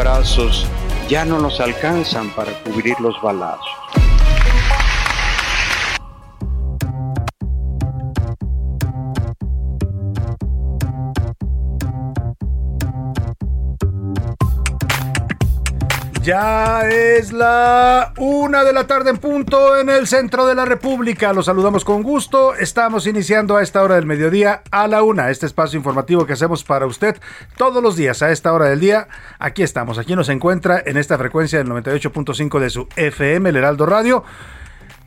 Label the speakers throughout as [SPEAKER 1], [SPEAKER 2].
[SPEAKER 1] Los abrazos ya no nos alcanzan para cubrir los balazos.
[SPEAKER 2] Ya es la una de la tarde en punto en el centro de la República. Los saludamos con gusto. Estamos iniciando a esta hora del mediodía a la una. Este espacio informativo que hacemos para usted todos los días a esta hora del día. Aquí estamos. Aquí nos encuentra en esta frecuencia del 98.5 de su FM, el Heraldo Radio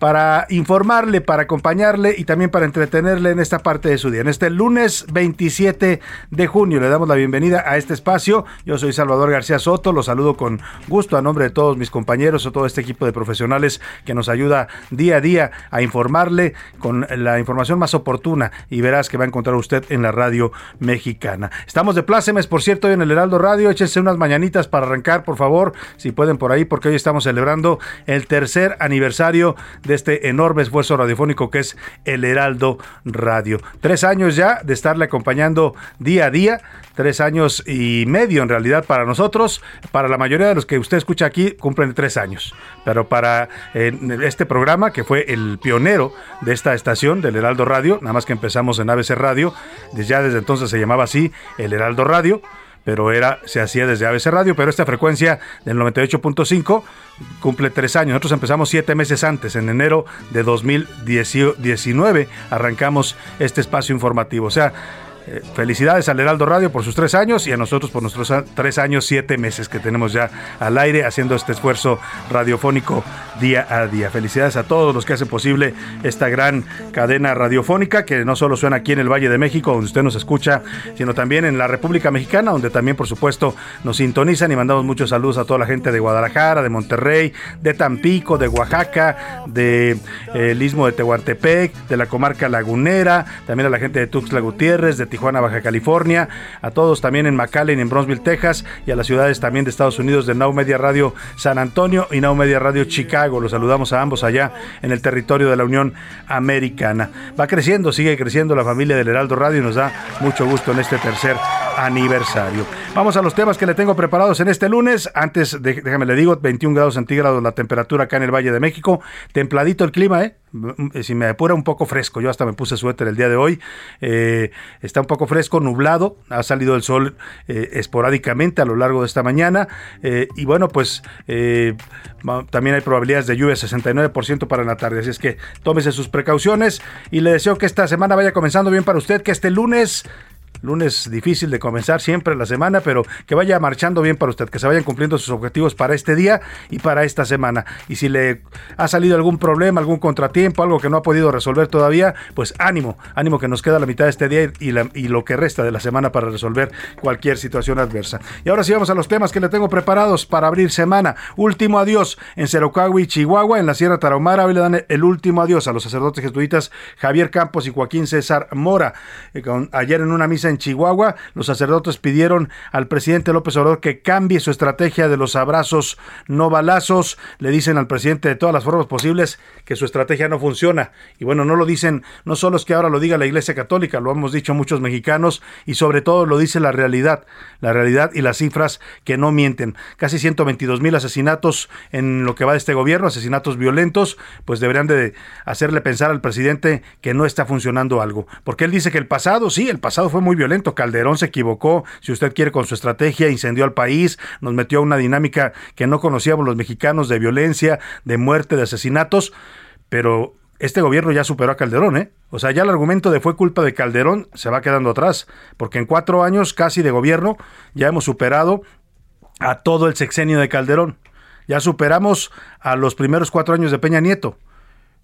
[SPEAKER 2] para informarle, para acompañarle y también para entretenerle en esta parte de su día. En este lunes 27 de junio le damos la bienvenida a este espacio. Yo soy Salvador García Soto, lo saludo con gusto a nombre de todos mis compañeros o todo este equipo de profesionales que nos ayuda día a día a informarle con la información más oportuna y verás que va a encontrar usted en la radio mexicana. Estamos de plácemes, por cierto, hoy en el Heraldo Radio. Échense unas mañanitas para arrancar, por favor, si pueden por ahí, porque hoy estamos celebrando el tercer aniversario de este enorme esfuerzo radiofónico que es el Heraldo Radio. Tres años ya de estarle acompañando día a día, tres años y medio en realidad para nosotros. Para la mayoría de los que usted escucha aquí cumplen tres años, pero para este programa que fue el pionero de esta estación del Heraldo Radio, nada más que empezamos en ABC Radio, ya desde entonces se llamaba así el Heraldo Radio pero era se hacía desde ABC Radio, pero esta frecuencia del 98.5 cumple tres años. Nosotros empezamos siete meses antes, en enero de 2019 arrancamos este espacio informativo. O sea, eh, felicidades al Heraldo Radio por sus tres años y a nosotros por nuestros tres años, siete meses que tenemos ya al aire haciendo este esfuerzo radiofónico día a día. Felicidades a todos los que hacen posible esta gran cadena radiofónica que no solo suena aquí en el Valle de México, donde usted nos escucha, sino también en la República Mexicana, donde también, por supuesto, nos sintonizan y mandamos muchos saludos a toda la gente de Guadalajara, de Monterrey, de Tampico, de Oaxaca, de eh, Istmo de Tehuantepec, de la comarca lagunera, también a la gente de Tuxtla Gutiérrez, de Tijuana, Baja California, a todos también en McAllen, en Bronzeville, Texas, y a las ciudades también de Estados Unidos, de Now Media Radio San Antonio y Now Media Radio Chicago. Los saludamos a ambos allá en el territorio de la Unión Americana. Va creciendo, sigue creciendo la familia del Heraldo Radio y nos da mucho gusto en este tercer aniversario. Vamos a los temas que le tengo preparados en este lunes. Antes, déjame le digo, 21 grados centígrados la temperatura acá en el Valle de México. Templadito el clima, ¿eh? Mm, Si me apura un poco fresco, yo hasta me puse suéter el día de hoy. Eh, está un poco fresco, nublado, ha salido el sol eh, esporádicamente a lo largo de esta mañana. eh, y bueno, pues eh, también hay probabilidades de lluvia 69% para la tarde. Así es que tómese sus precauciones y le deseo que esta semana vaya comenzando bien para usted, que este lunes Lunes difícil de comenzar siempre la semana, pero que vaya marchando bien para usted, que se vayan cumpliendo sus objetivos para este día y para esta semana. Y si le ha salido algún problema, algún contratiempo, algo que no ha podido resolver todavía, pues ánimo, ánimo que nos queda la mitad de este día y, lo que resta de la semana para resolver cualquier situación adversa. Y ahora sí vamos a los temas que le tengo preparados para abrir semana. Último adiós en Cerocahui, Chihuahua, en la Sierra Tarahumara. Hoy le dan el último adiós a los sacerdotes jesuitas Javier Campos y Joaquín César Mora. Eh, ayer en una misa en Chihuahua, los sacerdotes pidieron al presidente López Obrador que cambie su estrategia de los abrazos no balazos. Le dicen al presidente de todas las formas posibles que su estrategia no funciona. Y bueno, no lo dicen, no solo es que ahora lo diga la Iglesia Católica, lo hemos dicho muchos mexicanos y sobre todo lo dice la realidad, la realidad y las cifras que no mienten. Casi 122 mil asesinatos en lo que va de este gobierno, asesinatos violentos, pues deberían de hacerle pensar al presidente que no está funcionando algo. Porque él dice que el pasado, sí, el pasado fue muy violento. Calderón se equivocó, si usted quiere, con su estrategia, incendió al país, nos metió a una dinámica que no conocíamos los mexicanos de violencia, de muerte, de asesinatos. Pero este gobierno ya superó a Calderón, ¿eh? O sea, ya el argumento de fue culpa de Calderón se va quedando atrás, porque en cuatro años casi de gobierno ya hemos superado a todo el sexenio de Calderón. Ya superamos a los primeros cuatro años de Peña Nieto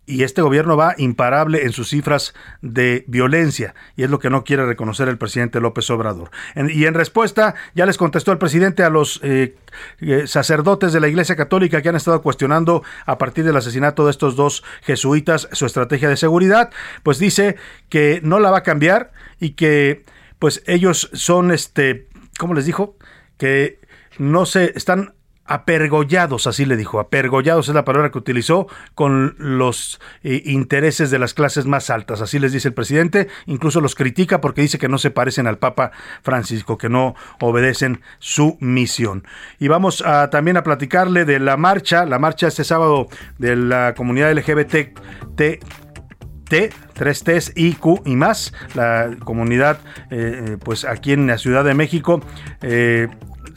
[SPEAKER 2] y este gobierno va imparable en sus cifras de violencia y es lo que no quiere reconocer el presidente López Obrador. y en respuesta ya les contestó el presidente a los eh, eh, sacerdotes de la Iglesia Católica que han estado cuestionando a partir del asesinato de estos dos jesuitas su estrategia de seguridad, pues dice que no la va a cambiar y que pues ellos son este, ¿cómo les dijo? Que no se están apergollados, así le dijo, apergollados es la palabra que utilizó, con los eh, intereses de las clases más altas, así les dice el presidente, incluso los critica porque dice que no se parecen al Papa Francisco, que no obedecen su misión. Y vamos también a platicarle de la marcha, la marcha este sábado de la comunidad LGBT. T, T, 3 T's, y más, la comunidad, eh, eh, pues aquí en la Ciudad de México, eh,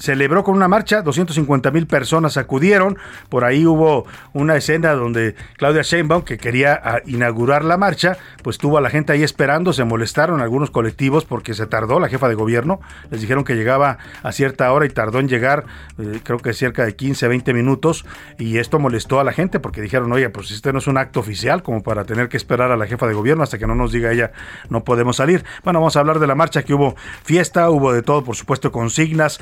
[SPEAKER 2] celebró con una marcha, 250 mil personas acudieron, por ahí hubo una escena donde Claudia Sheinbaum, que quería ah, inaugurar la marcha, pues tuvo a la gente ahí esperando, se molestaron algunos colectivos porque se tardó la jefa de gobierno, les dijeron que llegaba a cierta hora y tardó en llegar, eh, creo que cerca de 15, 20 minutos, y esto molestó a la gente porque dijeron, oye, pues este no es un acto oficial como para tener que esperar a la jefa de gobierno hasta que no nos diga ella, no podemos salir. Bueno, vamos a hablar de la marcha, que hubo fiesta, hubo de todo, por supuesto, consignas,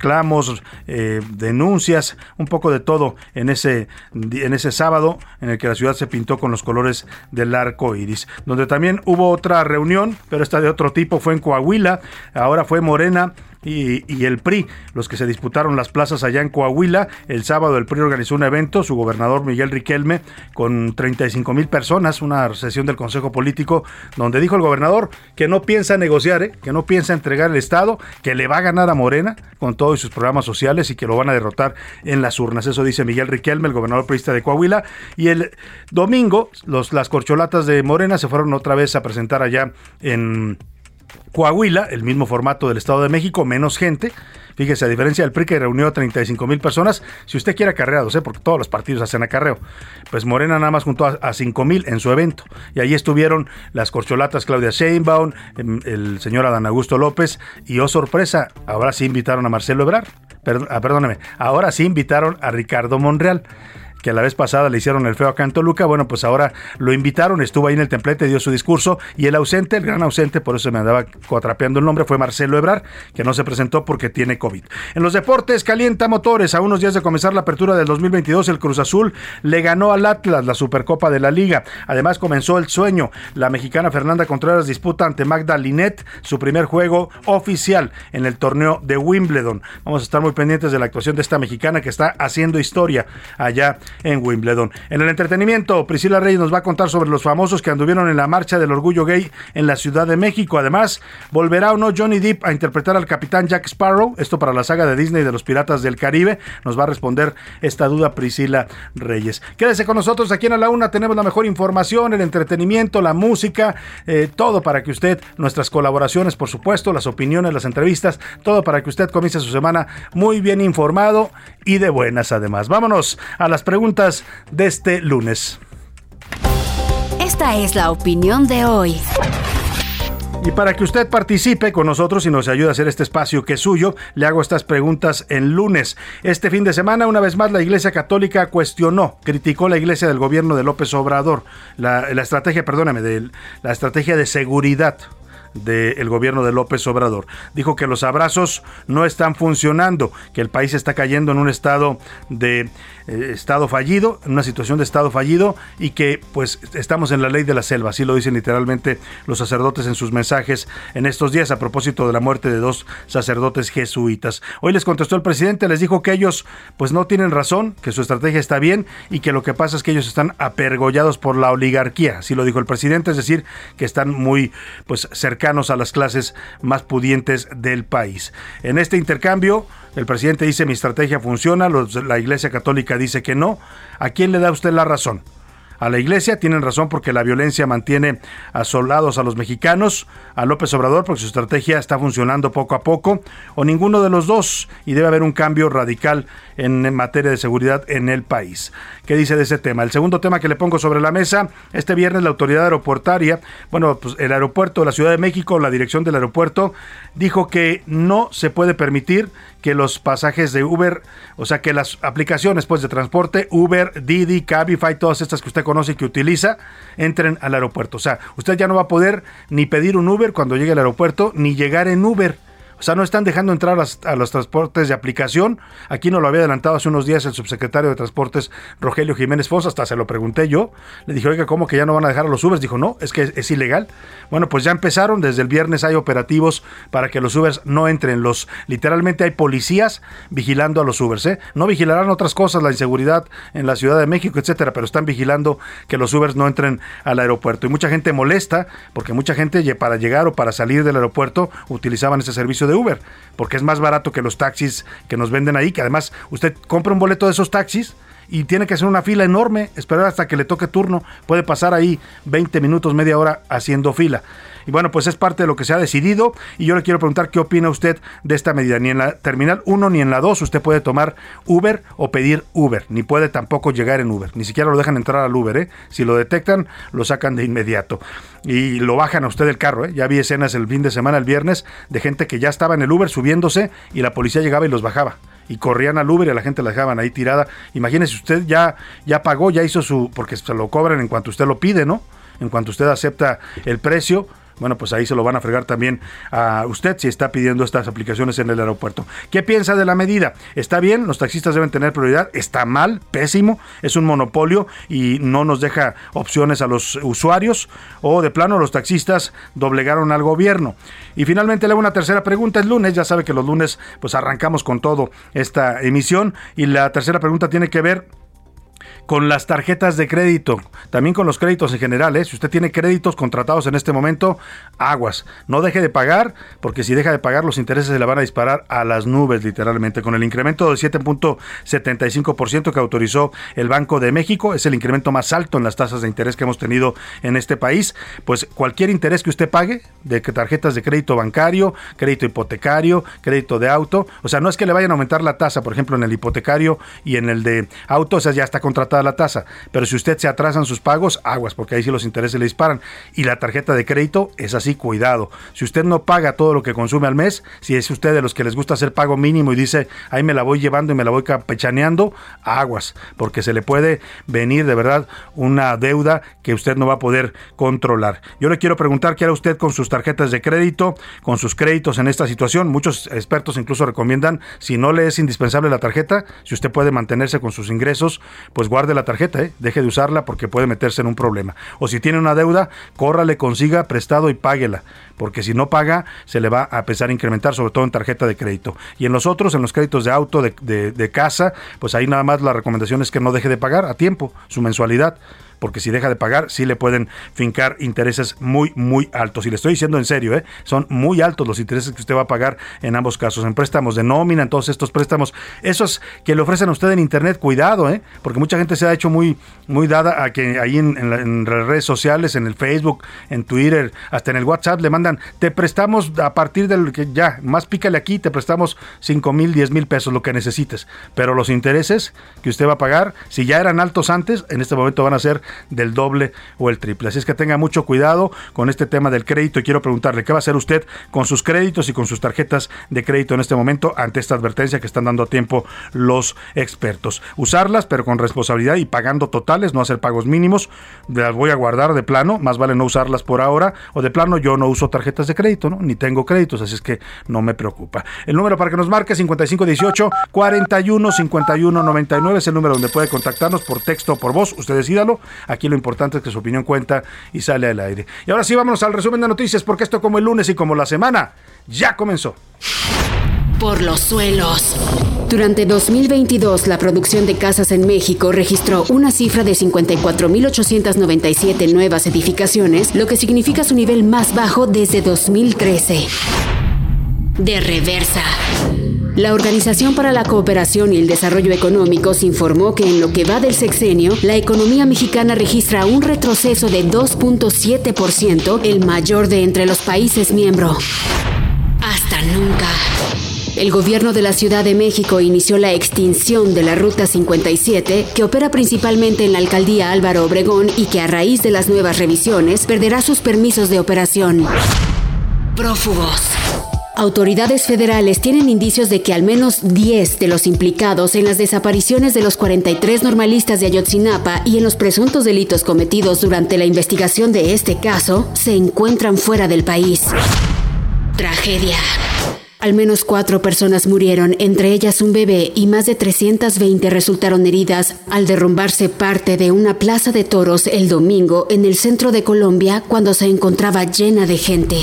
[SPEAKER 2] reclamos, eh, denuncias, un poco de todo en ese, en ese sábado en el que la ciudad se pintó con los colores del arco iris. Donde también hubo otra reunión, pero esta de otro tipo fue en Coahuila, ahora fue Morena y, el PRI, los que se disputaron las plazas allá en Coahuila. El sábado el PRI organizó un evento, su gobernador Miguel Riquelme, con 35 mil personas, una sesión del Consejo Político, donde dijo el gobernador que no piensa negociar, ¿eh? que no piensa entregar el Estado, que le va a ganar a Morena con todos sus programas sociales y que lo van a derrotar en las urnas. Eso dice Miguel Riquelme, el gobernador priista de Coahuila. Y el domingo, los, las corcholatas de Morena se fueron otra vez a presentar allá en Coahuila, el mismo formato del Estado de México, menos gente. Fíjese, a diferencia del PRI que reunió a 35 mil personas, si usted quiere acarreados, ¿eh? porque todos los partidos hacen acarreo, pues Morena nada más juntó a, a 5 mil en su evento. Y ahí estuvieron las corcholatas Claudia Sheinbaum, em, el señor Adán Augusto López, y oh sorpresa, ahora sí invitaron a Marcelo Ebrard. Ah, perdóneme, ahora sí invitaron a Ricardo Monreal que la vez pasada le hicieron el feo a Canto Luca, bueno, pues ahora lo invitaron, estuvo ahí en el templete, dio su discurso y el ausente, el gran ausente, por eso me andaba cuatrapeando el nombre, fue Marcelo Ebrar, que no se presentó porque tiene COVID. En los deportes, calienta motores. A unos días de comenzar la apertura del 2022, el Cruz Azul le ganó al Atlas la Supercopa de la Liga. Además, comenzó el sueño. La mexicana Fernanda Contreras disputa ante Magda Linet su primer juego oficial en el torneo de Wimbledon. Vamos a estar muy pendientes de la actuación de esta mexicana que está haciendo historia allá en Wimbledon. En el entretenimiento, Priscila Reyes nos va a contar sobre los famosos que anduvieron en la marcha del orgullo gay en la Ciudad de México. Además, volverá o no Johnny Depp a interpretar al capitán Jack Sparrow, esto para la saga de Disney de los Piratas del Caribe. Nos va a responder esta duda Priscila Reyes. Quédese con nosotros aquí en A la Una, tenemos la mejor información, el entretenimiento, la música, eh, todo para que usted, nuestras colaboraciones, por supuesto, las opiniones, las entrevistas, todo para que usted comience su semana muy bien informado y de buenas además. Vámonos a las preguntas preguntas de este lunes.
[SPEAKER 3] Esta es la opinión de hoy.
[SPEAKER 2] Y para que usted participe con nosotros y nos ayude a hacer este espacio que es suyo, le hago estas preguntas en lunes. Este fin de semana, una vez más, la Iglesia Católica cuestionó, criticó la Iglesia del gobierno de López Obrador, la, la estrategia, perdóname, de la estrategia de seguridad del gobierno de López Obrador. Dijo que los abrazos no están funcionando, que el país está cayendo en un estado de eh, estado fallido, en una situación de estado fallido y que pues estamos en la ley de la selva, así lo dicen literalmente los sacerdotes en sus mensajes en estos días a propósito de la muerte de dos sacerdotes jesuitas. Hoy les contestó el presidente, les dijo que ellos pues no tienen razón, que su estrategia está bien y que lo que pasa es que ellos están apergollados por la oligarquía, así lo dijo el presidente, es decir, que están muy pues cercanos a las clases más pudientes del país. En este intercambio, el presidente dice mi estrategia funciona, la Iglesia Católica dice que no. ¿A quién le da usted la razón? A la iglesia, tienen razón porque la violencia mantiene asolados a los mexicanos, a López Obrador porque su estrategia está funcionando poco a poco, o ninguno de los dos, y debe haber un cambio radical en materia de seguridad en el país. ¿Qué dice de ese tema? El segundo tema que le pongo sobre la mesa, este viernes la autoridad aeroportaria, bueno, pues el aeropuerto de la Ciudad de México, la dirección del aeropuerto, dijo que no se puede permitir que los pasajes de Uber, o sea, que las aplicaciones pues de transporte, Uber, Didi, Cabify, todas estas que usted conoce y que utiliza, entren al aeropuerto. O sea, usted ya no va a poder ni pedir un Uber cuando llegue al aeropuerto, ni llegar en Uber. O sea, no están dejando entrar a, los transportes de aplicación. Aquí nos lo había adelantado hace unos días el subsecretario de Transportes, Rogelio Jiménez Fons, hasta se lo pregunté yo. Le dije, oiga, ¿cómo que ya no van a dejar a los Ubers? Dijo, no, es que es, ilegal. Bueno, pues ya empezaron, desde el viernes hay operativos para que los Ubers no entren. Los, literalmente hay policías vigilando a los Ubers. ¿eh? No vigilarán otras cosas, la inseguridad en la Ciudad de México, etcétera, pero están vigilando que los Ubers no entren al aeropuerto. Y mucha gente molesta, porque mucha gente para llegar o para salir del aeropuerto utilizaban ese servicio de Uber, porque es más barato que los taxis que nos venden ahí, que además usted compra un boleto de esos taxis y tiene que hacer una fila enorme, esperar hasta que le toque turno, puede pasar ahí 20 minutos, media hora haciendo fila. Y bueno, pues es parte de lo que se ha decidido y yo le quiero preguntar qué opina usted de esta medida. Ni en la terminal 1 ni en la 2 usted puede tomar Uber o pedir Uber, ni puede tampoco llegar en Uber, ni siquiera lo dejan entrar al Uber. ¿eh? Si lo detectan, lo sacan de inmediato y lo bajan a usted del carro. ¿eh? Ya vi escenas el fin de semana, el viernes, de gente que ya estaba en el Uber subiéndose y la policía llegaba y los bajaba y corrían al Uber y a la gente la dejaban ahí tirada. Imagínese, usted ya, ya pagó, ya hizo su, porque se lo cobran en cuanto usted lo pide, ¿no? En cuanto usted acepta el precio, bueno, pues ahí se lo van a fregar también a usted si está pidiendo estas aplicaciones en el aeropuerto. ¿Qué piensa de la medida? ¿Está bien? ¿Los taxistas deben tener prioridad? ¿Está mal? ¿Pésimo? ¿Es un monopolio y no nos deja opciones a los usuarios? ¿O de plano los taxistas doblegaron al gobierno? Y finalmente le hago una tercera pregunta. El lunes, ya sabe que los lunes pues arrancamos con todo esta emisión. Y la tercera pregunta tiene que ver con las tarjetas de crédito, también con los créditos en general. ¿eh? Si usted tiene créditos contratados en este momento, aguas. No deje de pagar, porque si deja de pagar, los intereses se le van a disparar a las nubes, literalmente. Con el incremento del 7.75% que autorizó el Banco de México, es el incremento más alto en las tasas de interés que hemos tenido en este país. Pues cualquier interés que usted pague de tarjetas de crédito bancario, crédito hipotecario, crédito de auto, o sea, no es que le vayan a aumentar la tasa, por ejemplo, en el hipotecario y en el de auto, o sea, ya está contratado la tasa. Pero si usted se atrasan sus pagos, aguas, porque ahí sí los intereses le disparan. Y la tarjeta de crédito es así, cuidado. Si usted no paga todo lo que consume al mes, si es usted de los que les gusta hacer pago mínimo y dice, ahí me la voy llevando y me la voy campechaneando, aguas, porque se le puede venir de verdad una deuda que usted no va a poder controlar. Yo le quiero preguntar qué hará usted con sus tarjetas de crédito, con sus créditos en esta situación. Muchos expertos incluso recomiendan, si no le es indispensable la tarjeta, si usted puede mantenerse con sus ingresos, pues guarde de la tarjeta, ¿eh? deje de usarla porque puede meterse en un problema. O si tiene una deuda, córrale, consiga prestado y páguela, porque si no paga, se le va a empezar a incrementar, sobre todo en tarjeta de crédito. Y en los otros, en los créditos de auto, de, de casa, pues ahí nada más la recomendación es que no deje de pagar a tiempo su mensualidad porque si deja de pagar, sí le pueden fincar intereses muy, muy altos. Y le estoy diciendo en serio, ¿eh? son muy altos los intereses que usted va a pagar en ambos casos, en préstamos de nómina, en todos estos préstamos. Esos que le ofrecen a usted en Internet, cuidado, ¿eh? porque mucha gente se ha hecho muy, muy dada a que ahí en, las redes sociales, en el Facebook, en Twitter, hasta en el WhatsApp, le mandan, te prestamos a partir del que ya, más pícale aquí, te prestamos 5 mil, 10 mil pesos, lo que necesites. Pero los intereses que usted va a pagar, si ya eran altos antes, en este momento van a ser del doble o el triple. Así es que tenga mucho cuidado con este tema del crédito y quiero preguntarle qué va a hacer usted con sus créditos y con sus tarjetas de crédito en este momento ante esta advertencia que están dando a tiempo los expertos. Usarlas, pero con responsabilidad y pagando totales, no hacer pagos mínimos. Las voy a guardar de plano, más vale no usarlas por ahora o de plano yo no uso tarjetas de crédito, ¿no? ni tengo créditos, así es que no me preocupa. El número para que nos marque 5518 41 51 99 es el número donde puede contactarnos por texto o por voz. Usted decídalo. Aquí lo importante es que su opinión cuenta y sale al aire. Y ahora sí, vámonos al resumen de noticias, porque esto como el lunes y como la semana ya comenzó.
[SPEAKER 3] Por los suelos. Durante 2022, la producción de casas en México registró una cifra de 54.897 nuevas edificaciones, lo que significa su nivel más bajo desde 2013. De reversa. La Organización para la Cooperación y el Desarrollo Económicos informó que en lo que va del sexenio, la economía mexicana registra un retroceso de 2.7%, el mayor de entre los países miembros. Hasta nunca. El gobierno de la Ciudad de México inició la extinción de la Ruta 57, que opera principalmente en la alcaldía Álvaro Obregón y que a raíz de las nuevas revisiones perderá sus permisos de operación. Prófugos. Autoridades federales tienen indicios de que al menos 10 de los implicados en las desapariciones de los 43 normalistas de Ayotzinapa y en los presuntos delitos cometidos durante la investigación de este caso se encuentran fuera del país. Tragedia. Al menos cuatro personas murieron, entre ellas un bebé, y más de 320 resultaron heridas al derrumbarse parte de una plaza de toros el domingo en el centro de Colombia cuando se encontraba llena de gente.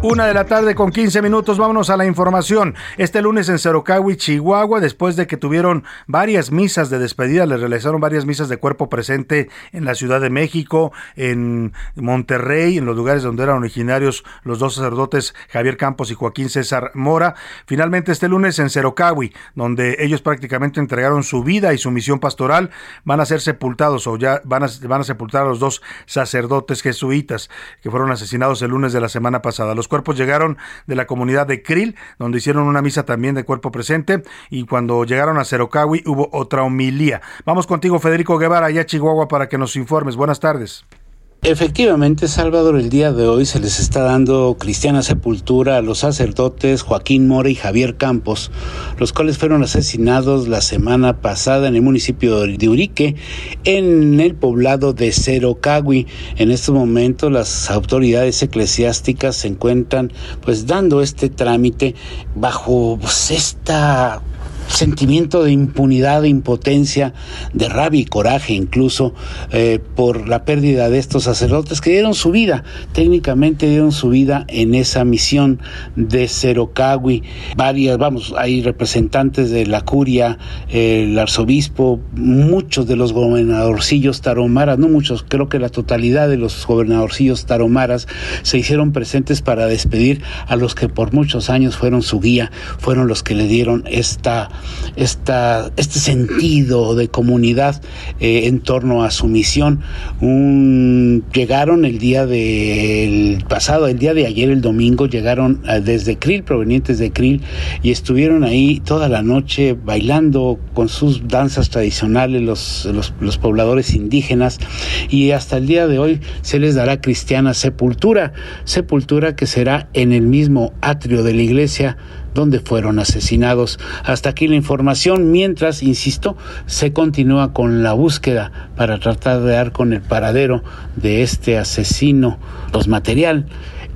[SPEAKER 2] Una de la tarde con 15 minutos, vámonos a la información. Este lunes en Cerocahui, Chihuahua, después de que tuvieron varias misas de despedida, les realizaron varias misas de cuerpo presente en la Ciudad de México, en Monterrey, en los lugares donde eran originarios los dos sacerdotes Javier Campos y Joaquín César Mora. Finalmente este lunes en Cerocahui, donde ellos prácticamente entregaron su vida y su misión pastoral, van a ser sepultados o ya van a, van a sepultar a los dos sacerdotes jesuitas que fueron asesinados el lunes de la semana pasada. Cuerpos llegaron de la comunidad de Krill, donde hicieron una misa también de cuerpo presente, y cuando llegaron a Cerocawi hubo otra homilía. Vamos contigo, Federico Guevara, allá a Chihuahua, para que nos informes. Buenas tardes.
[SPEAKER 4] Efectivamente, Salvador, el día de hoy se les está dando cristiana sepultura a los sacerdotes Joaquín Mora y Javier Campos, los cuales fueron asesinados la semana pasada en el municipio de Urique, en el poblado de Cerocagui. En este momento las autoridades eclesiásticas se encuentran pues dando este trámite bajo pues, esta sentimiento de impunidad, de impotencia, de rabia y coraje incluso eh, por la pérdida de estos sacerdotes que dieron su vida, técnicamente dieron su vida en esa misión de Cerocagui. Varias, vamos, hay representantes de la curia, el arzobispo, muchos de los gobernadorcillos taromaras, no muchos, creo que la totalidad de los gobernadorcillos taromaras se hicieron presentes para despedir a los que por muchos años fueron su guía, fueron los que le dieron esta esta, este sentido de comunidad eh, en torno a su misión. llegaron el día del pasado, el día de ayer, el domingo, llegaron eh, desde Krill, provenientes de Krill, y estuvieron ahí toda la noche bailando con sus danzas tradicionales los, los, los pobladores indígenas y hasta el día de hoy se les dará cristiana sepultura, sepultura que será en el mismo atrio de la iglesia donde fueron asesinados. Hasta aquí la información, mientras, insisto, se continúa con la búsqueda para tratar de dar con el paradero de este asesino, los material,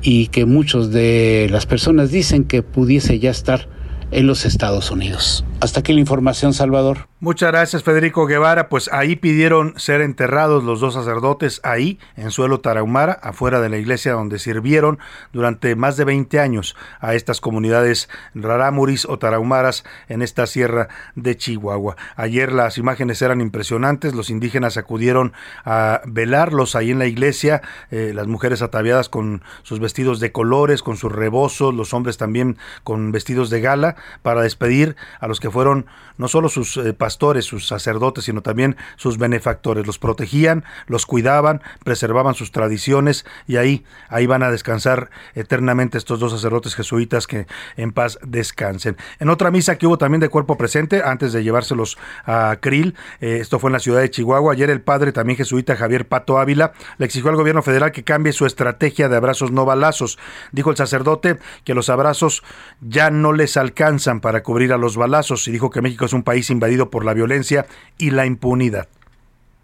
[SPEAKER 4] y que muchos de las personas dicen que pudiese ya estar en los Estados Unidos. Hasta aquí la información, Salvador.
[SPEAKER 2] Muchas gracias, Federico Guevara. Pues ahí pidieron ser enterrados los dos sacerdotes, ahí, en suelo tarahumara, afuera de la iglesia donde sirvieron durante más de 20 años a estas comunidades rarámuris o tarahumaras en esta sierra de Chihuahua. Ayer las imágenes eran impresionantes, los indígenas acudieron a velarlos ahí en la iglesia, eh, las mujeres ataviadas con sus vestidos de colores, con sus rebozos, los hombres también con vestidos de gala, para despedir a los que fueron no solo sus eh, pastores, sus sacerdotes, sino también sus benefactores. Los protegían, los cuidaban, preservaban sus tradiciones y ahí, ahí van a descansar eternamente estos dos sacerdotes jesuitas que en paz descansen. En otra misa que hubo también de cuerpo presente, antes de llevárselos a Krill, eh, esto fue en la ciudad de Chihuahua, ayer el padre también jesuita Javier Pato Ávila le exigió al gobierno federal que cambie su estrategia de abrazos no balazos. Dijo el sacerdote que los abrazos ya no les alcanzan para cubrir a los balazos y dijo que México es un país invadido por la violencia y la impunidad.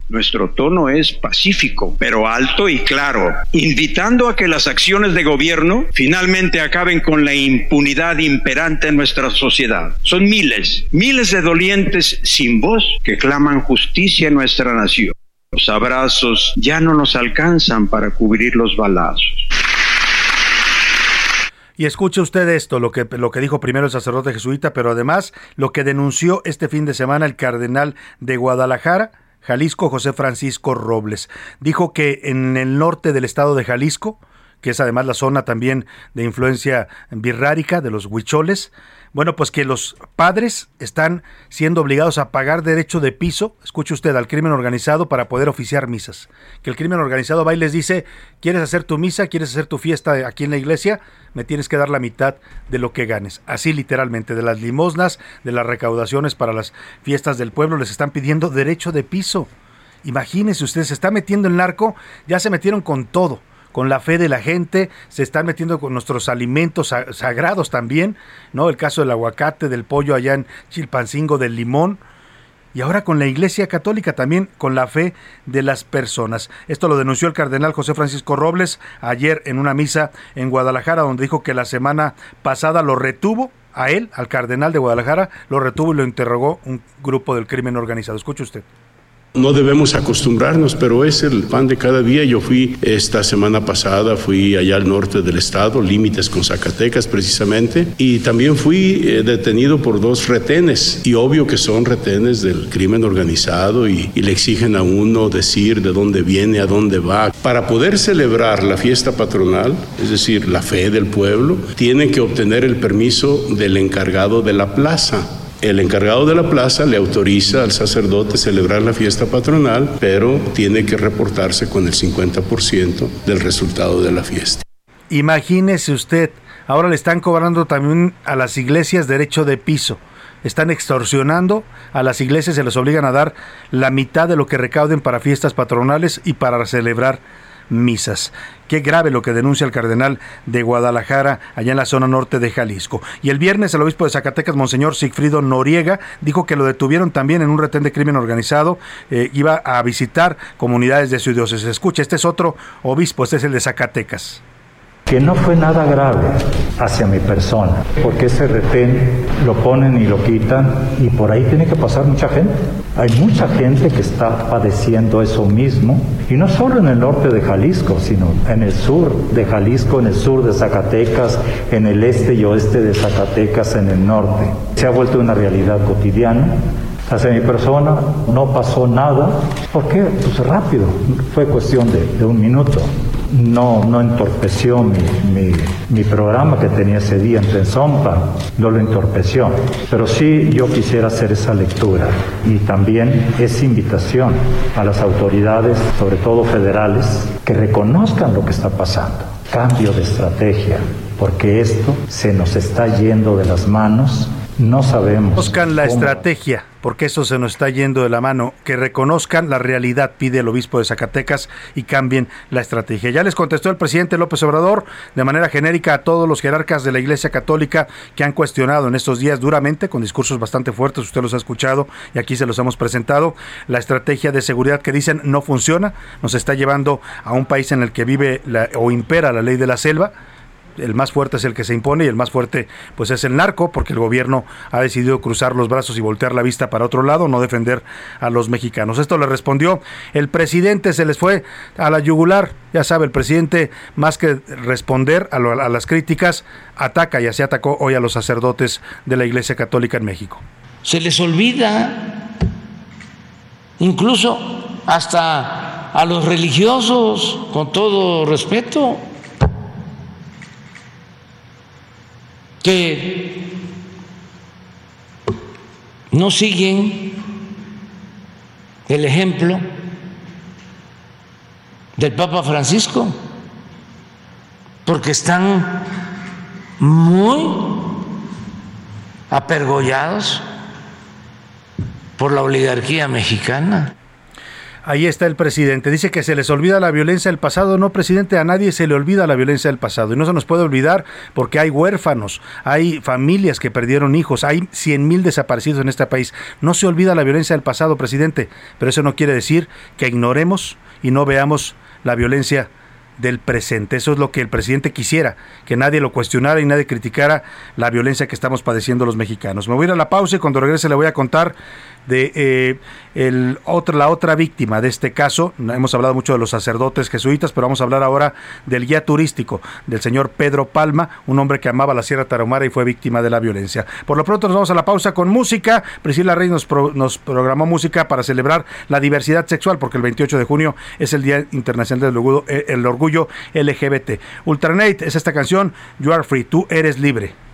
[SPEAKER 1] Nuestro tono es pacífico, pero alto y claro, invitando a que las acciones de gobierno finalmente acaben con la impunidad imperante en nuestra sociedad. Son miles, miles de dolientes sin voz que claman justicia en nuestra nación. Los abrazos ya no nos alcanzan para cubrir los balazos.
[SPEAKER 2] Y escuche usted esto, lo que, lo que dijo primero el sacerdote jesuita, pero además lo que denunció este fin de semana el cardenal de Guadalajara, Jalisco, José Francisco Robles. Dijo que en el norte del estado de Jalisco, que es además la zona también de influencia birrárica de los huicholes, bueno, pues que los padres están siendo obligados a pagar derecho de piso, escuche usted, al crimen organizado para poder oficiar misas. Que el crimen organizado va y les dice, ¿quieres hacer tu misa? ¿Quieres hacer tu fiesta aquí en la iglesia? Me tienes que dar la mitad de lo que ganes. Así literalmente, de las limosnas, de las recaudaciones para las fiestas del pueblo, les están pidiendo derecho de piso. Imagínese usted, se está metiendo el narco, ya se metieron con todo con la fe de la gente, se están metiendo con nuestros alimentos sagrados también, ¿no? El caso del aguacate, del pollo allá en Chilpancingo, del limón. Y ahora con la Iglesia Católica también con la fe de las personas. Esto lo denunció el cardenal José Francisco Robles ayer en una misa en Guadalajara, donde dijo que la semana pasada lo retuvo a él, al cardenal de Guadalajara, lo retuvo y lo interrogó un grupo del crimen organizado. Escuche usted.
[SPEAKER 5] No debemos acostumbrarnos, pero es el pan de cada día. Yo fui esta semana pasada, fui allá al norte del estado, límites con Zacatecas precisamente, y también fui eh, detenido por dos retenes, y obvio que son retenes del crimen organizado y, y le exigen a uno decir de dónde viene, a dónde va. Para poder celebrar la fiesta patronal, es decir, la fe del pueblo, tienen que obtener el permiso del encargado de la plaza. El encargado de la plaza le autoriza al sacerdote celebrar la fiesta patronal, pero tiene que reportarse con el 50% del resultado de la fiesta.
[SPEAKER 2] Imagínese usted, ahora le están cobrando también a las iglesias derecho de piso. Están extorsionando a las iglesias, se les obligan a dar la mitad de lo que recauden para fiestas patronales y para celebrar misas. Qué grave lo que denuncia el cardenal de Guadalajara, allá en la zona norte de Jalisco. Y el viernes el obispo de Zacatecas, Monseñor Sigfrido Noriega, dijo que lo detuvieron también en un retén de crimen organizado. Eh, iba a visitar comunidades de su diócesis. Escucha, este es otro obispo, este es el de Zacatecas
[SPEAKER 6] que no fue nada grave hacia mi persona, porque ese retén lo ponen y lo quitan y por ahí tiene que pasar mucha gente. Hay mucha gente que está padeciendo eso mismo, y no solo en el norte de Jalisco, sino en el sur de Jalisco, en el sur de Zacatecas, en el este y oeste de Zacatecas, en el norte. Se ha vuelto una realidad cotidiana. Hacia mi persona no pasó nada, ¿por qué? Pues rápido, fue cuestión de, de un minuto no, no entorpeció mi, mi, programa que tenía ese día en Tenzompa, no lo entorpeció. Pero sí yo quisiera hacer esa lectura y también esa invitación a las autoridades, sobre todo federales, que reconozcan lo que está pasando. Cambio de estrategia, porque esto se nos está yendo de las manos no sabemos.
[SPEAKER 2] Reconozcan la estrategia, porque eso se nos está yendo de la mano. Que reconozcan la realidad, pide el obispo de Zacatecas, y cambien la estrategia. Ya les contestó el presidente López Obrador de manera genérica a todos los jerarcas de la Iglesia Católica que han cuestionado en estos días duramente, con discursos bastante fuertes, usted los ha escuchado y aquí se los hemos presentado, la estrategia de seguridad que dicen no funciona, nos está llevando a un país en el que vive o impera la ley de la selva el más fuerte es el que se impone y el más fuerte pues es el narco porque el gobierno ha decidido cruzar los brazos y voltear la vista para otro lado, no defender a los mexicanos. Esto le respondió el presidente, se les fue a la yugular, ya sabe, el presidente más que responder a, a las críticas, ataca y así atacó hoy a los sacerdotes de la Iglesia Católica en México.
[SPEAKER 7] Se les olvida incluso hasta a los religiosos, con todo respeto, que no siguen el ejemplo del Papa Francisco, porque están muy apergollados por la oligarquía mexicana.
[SPEAKER 2] Ahí está el presidente. Dice que se les olvida la violencia del pasado. No, presidente, a nadie se le olvida la violencia del pasado. Y no se nos puede olvidar porque hay huérfanos, hay familias que perdieron hijos, hay 100 mil desaparecidos en este país. No se olvida la violencia del pasado, presidente. Pero eso no quiere decir que ignoremos y no veamos la violencia del presente. Eso es lo que el presidente quisiera, que nadie lo cuestionara y nadie criticara la violencia que estamos padeciendo los mexicanos. Me voy a ir a la pausa y cuando regrese le voy a contar de eh, el la otra víctima de este caso. Hemos hablado mucho de los sacerdotes jesuitas, pero vamos a hablar ahora del guía turístico, del señor Pedro Palma, un hombre que amaba la Sierra Tarahumara y fue víctima de la violencia. Por lo pronto nos vamos a la pausa con música. Priscila Rey nos, programó música para celebrar la diversidad sexual, porque el 28 de junio es el Día Internacional del Orgullo, eh, LGBT. Ultranate es esta canción, You Are Free, tú eres libre.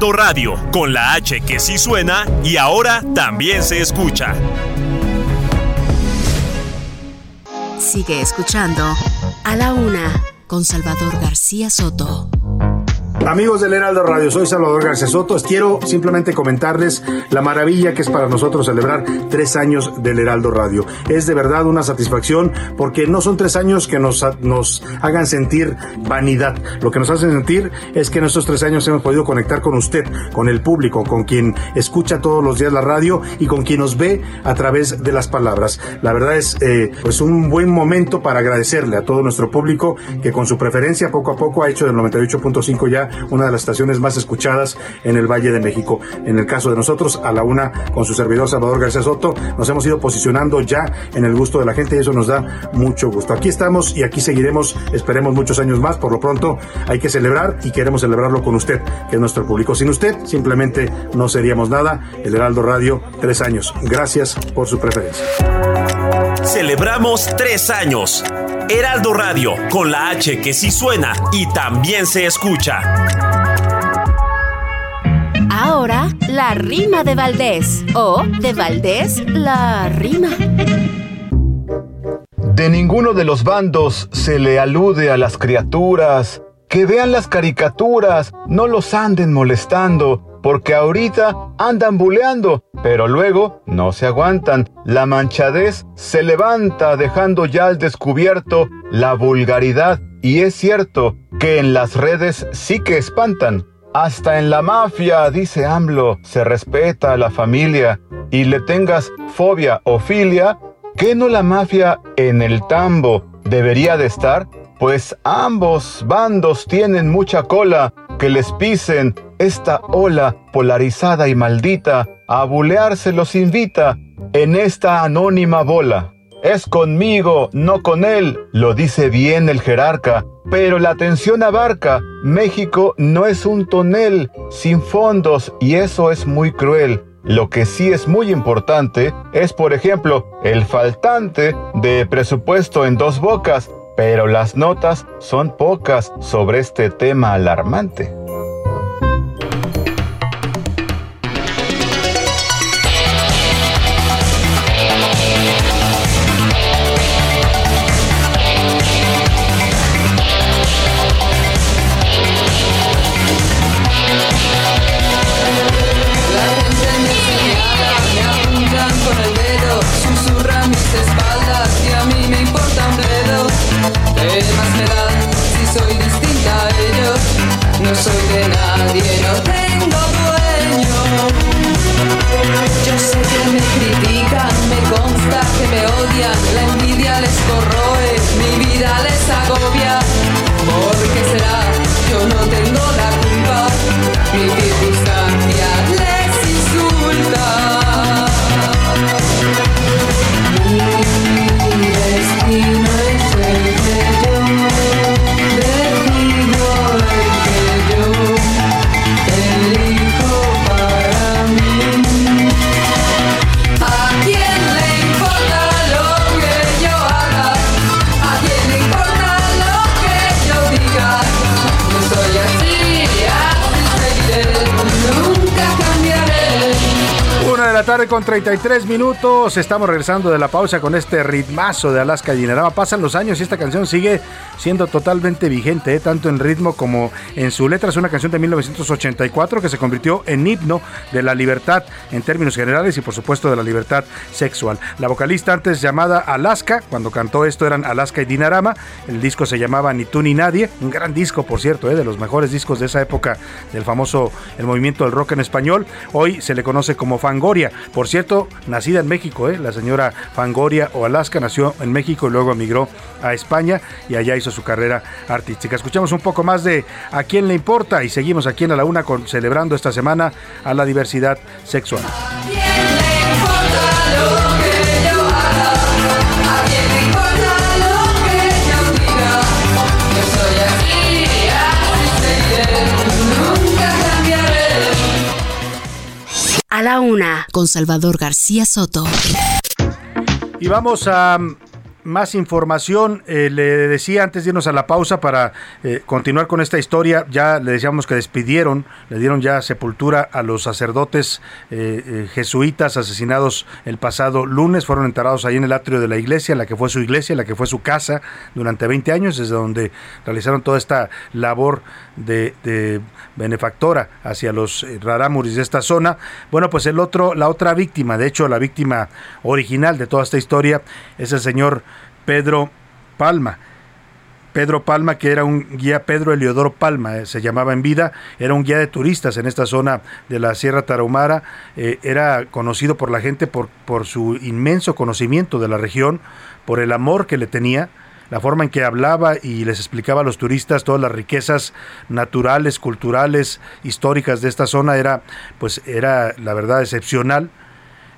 [SPEAKER 8] Radio, con la H que sí suena y ahora también se escucha.
[SPEAKER 3] Sigue escuchando a la una con Salvador García Soto.
[SPEAKER 2] Amigos del Heraldo Radio, soy Salvador García Soto. Quiero simplemente comentarles la maravilla que es para nosotros celebrar tres años del Heraldo Radio. Es de verdad una satisfacción porque no son tres años que nos, nos hagan sentir vanidad. Lo que nos hace sentir es que en estos tres años hemos podido conectar con usted, con el público, con quien escucha todos los días la radio y con quien nos ve a través de las palabras. La verdad es eh, pues un buen momento para agradecerle a todo nuestro público que con su preferencia poco a poco ha hecho del 98.5 ya una de las estaciones más escuchadas en el Valle de México. En el caso de nosotros, a la una, con su servidor Salvador García Soto, nos hemos ido posicionando ya en el gusto de la gente y eso nos da mucho gusto. Aquí estamos y aquí seguiremos, esperemos muchos años más. Por lo pronto, hay que celebrar y queremos celebrarlo con usted, que es nuestro público. Sin usted, simplemente no seríamos nada. El Heraldo Radio, tres años. Gracias por su preferencia.
[SPEAKER 8] Celebramos tres años. Heraldo Radio, con la H que sí suena y también se escucha.
[SPEAKER 3] Ahora, la rima de Valdés. O de Valdés, la rima.
[SPEAKER 9] De ninguno de los bandos se le alude a las criaturas. Que vean las caricaturas, no los anden molestando porque ahorita andan buleando, pero luego no se aguantan. La manchadez se levanta dejando ya al descubierto la vulgaridad. Y es cierto que en las redes sí que espantan. Hasta en la mafia, dice AMLO, se respeta a la familia y le tengas fobia o filia, ¿qué no la mafia en el tambo debería de estar? Pues ambos bandos tienen mucha cola que les pisen esta ola polarizada y maldita a bulearse los invita en esta anónima bola. Es conmigo, no con él, lo dice bien el jerarca, pero la atención abarca, México no es un tonel sin fondos y eso es muy cruel. Lo que sí es muy importante es, por ejemplo, el faltante de presupuesto en dos bocas, pero las notas son pocas sobre este tema alarmante.
[SPEAKER 2] Tarde con 33 minutos. Estamos regresando de la pausa con este ritmazo de Alaska y Dinarama. Pasan los años y esta canción sigue siendo totalmente vigente, ¿eh? tanto en ritmo como en su letra. Es una canción de 1984 que se convirtió en himno de la libertad en términos generales y por supuesto de la libertad sexual. La vocalista antes llamada Alaska, cuando cantó esto eran Alaska y Dinarama. El disco se llamaba Ni tú ni nadie. Un gran disco, por cierto, ¿eh? de los mejores discos de esa época del famoso el movimiento del rock en español. Hoy se le conoce como Fangoria. Por cierto, nacida en México, ¿eh? la señora Fangoria o Alaska nació en México y luego emigró a España y allá hizo su carrera artística. Escuchamos un poco más de A quién le importa y seguimos aquí en la Una con, celebrando esta semana a la diversidad sexual.
[SPEAKER 3] A la una, con Salvador García Soto.
[SPEAKER 2] Y vamos a más información. Eh, le decía antes de irnos a la pausa para eh, continuar con esta historia. Ya le decíamos que despidieron, le dieron ya sepultura a los sacerdotes eh, jesuitas asesinados el pasado lunes. Fueron enterrados ahí en el atrio de la iglesia, la que fue su iglesia, la que fue su casa durante 20 años, desde donde realizaron toda esta labor de, benefactora hacia los rarámuris de esta zona. Bueno, pues el otro, la otra víctima, de hecho la víctima original de toda esta historia es el señor Pedro Palma. Pedro Palma, que era un guía, Pedro Eliodoro Palma, eh, se llamaba en vida, era un guía de turistas en esta zona de la Sierra Tarahumara, eh, era conocido por la gente por, por su inmenso conocimiento de la región, por el amor que le tenía, la forma en que hablaba y les explicaba a los turistas todas las riquezas naturales, culturales, históricas de esta zona era, pues era la verdad excepcional.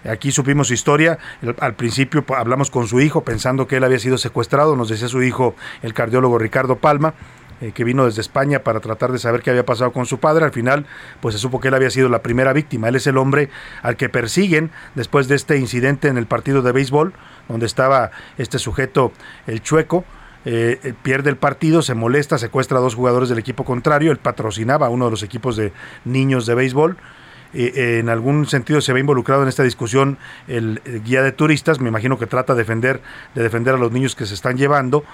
[SPEAKER 2] Aquí supimos su historia. Al principio hablamos con su hijo pensando que él había sido secuestrado. Nos decía su hijo, el cardiólogo Ricardo Palma, eh, que vino desde España para tratar de saber qué había pasado con su padre. Al final, pues se supo que él había sido la primera víctima. Él es el hombre al que persiguen después de este incidente en el partido de béisbol, donde estaba este sujeto, el chueco. Eh, pierde el partido, se molesta, secuestra a dos jugadores del equipo contrario. Él patrocinaba a uno de los equipos de niños de béisbol eh, en algún sentido se ve involucrado en esta discusión el, guía de turistas, me imagino que trata de defender, de defender a los niños que se están llevando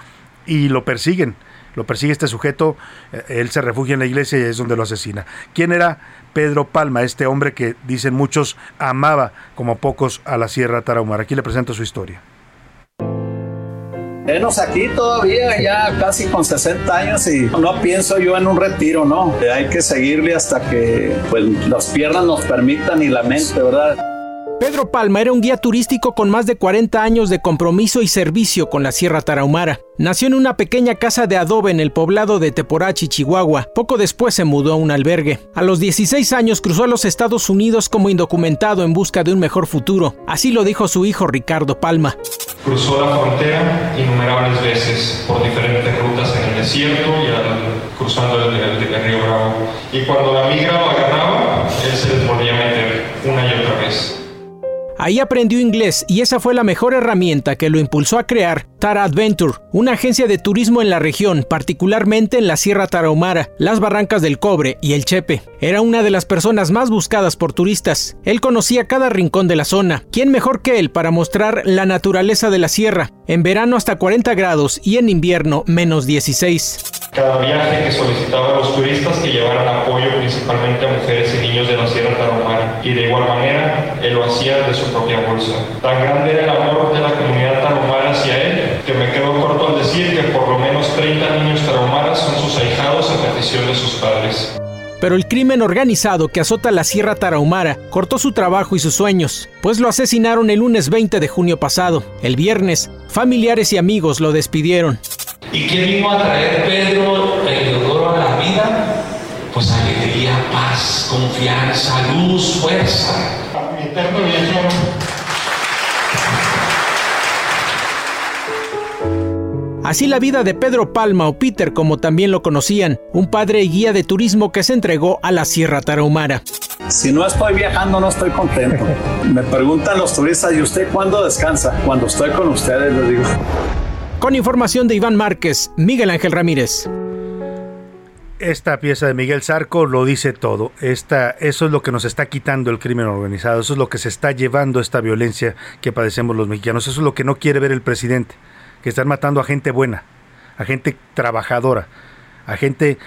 [SPEAKER 2] y lo persiguen. Lo persigue este sujeto, eh, él se refugia en la iglesia y es donde lo asesina. ¿Quién era Pedro Palma, este hombre que dicen muchos amaba como pocos a la Sierra Tarahumara? Aquí le presento su historia.
[SPEAKER 10] Venos aquí todavía, ya casi con 60 años y no pienso yo en un retiro, no. Hay que seguirle hasta que pues, las piernas nos permitan y la mente, ¿verdad?
[SPEAKER 11] Pedro Palma era un guía turístico con más de 40 años de compromiso y servicio con la Sierra Tarahumara. Nació en una pequeña casa de adobe en el poblado de Teporachi, Chihuahua. Poco después se mudó a un albergue. A los 16 años cruzó a los Estados Unidos como indocumentado en busca de un mejor futuro. Así lo dijo su hijo Ricardo Palma.
[SPEAKER 12] Cruzó la frontera innumerables veces por diferentes rutas en el desierto y cruzando el, río Bravo. Y cuando la migra lo agarraba, él se les volvía meter una y otra vez.
[SPEAKER 11] Ahí aprendió inglés y esa fue la mejor herramienta que lo impulsó a crear Tara Adventure, una agencia de turismo en la región, particularmente en la Sierra Tarahumara, las Barrancas del Cobre y el Chepe. Era una de las personas más buscadas por turistas. Él conocía cada rincón de la zona. ¿Quién mejor que él para mostrar la naturaleza de la sierra? En verano hasta 40 grados y en invierno menos 16.
[SPEAKER 12] Cada viaje que solicitaba a los turistas que llevaran apoyo principalmente a mujeres y niños de la Sierra Tarahumara. Y de igual manera, él lo hacía de su propia bolsa. Tan grande era el amor de la comunidad tarahumara hacia él que me quedo corto al decir que por lo menos 30 niños tarahumaras son sus ahijados a petición de sus padres.
[SPEAKER 11] Pero el crimen organizado que azota la Sierra Tarahumara cortó su trabajo y sus sueños, pues lo asesinaron el lunes 20 de junio pasado. El viernes, familiares y amigos lo despidieron.
[SPEAKER 12] ¿Y qué vino a traer Pedro Eleodoro a la vida? Pues alegría, paz, confianza, luz, fuerza. Eterno
[SPEAKER 11] Así la vida de Pedro Palma o Peter como también lo conocían, un padre y guía de turismo que se entregó a la Sierra Tarahumara.
[SPEAKER 10] Si no estoy viajando no estoy contento. Me preguntan los turistas, ¿y usted cuándo descansa? Cuando estoy con ustedes, les digo.
[SPEAKER 11] Con información de Iván Márquez, Miguel Ángel Ramírez.
[SPEAKER 2] Esta pieza de Miguel Zarco lo dice todo. Esta, eso es lo que nos está quitando el crimen organizado, eso es lo que se está llevando esta violencia que padecemos los mexicanos, eso es lo que no quiere ver el presidente, que están matando a gente buena, a gente trabajadora, a gente...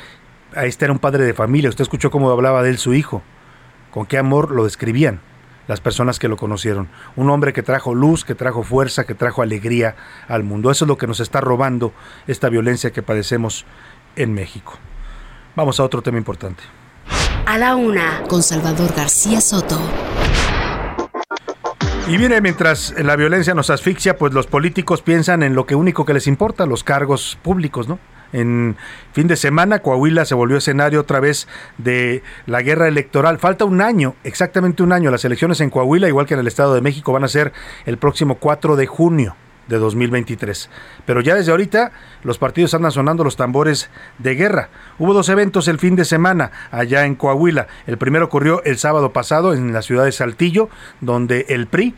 [SPEAKER 2] Este era un padre de familia, usted escuchó cómo hablaba de él su hijo, con qué amor lo describían las personas que lo conocieron. Un hombre que trajo luz, que trajo fuerza, que trajo alegría al mundo. Eso es lo que nos está robando esta violencia que padecemos en México. Vamos a otro tema importante.
[SPEAKER 3] A la una, con Salvador García Soto.
[SPEAKER 2] Y viene mientras la violencia nos asfixia, pues los políticos piensan en lo que único que les importa, los cargos públicos, ¿no? En fin de semana, Coahuila se volvió escenario otra vez de la guerra electoral. Falta un año, exactamente un año. Las elecciones en Coahuila, igual que en el Estado de México, van a ser el próximo 4 de junio de 2023. Pero ya desde ahorita los partidos andan sonando los tambores de guerra. Hubo dos eventos el fin de semana allá en Coahuila. El primero ocurrió el sábado pasado en la ciudad de Saltillo, donde el PRI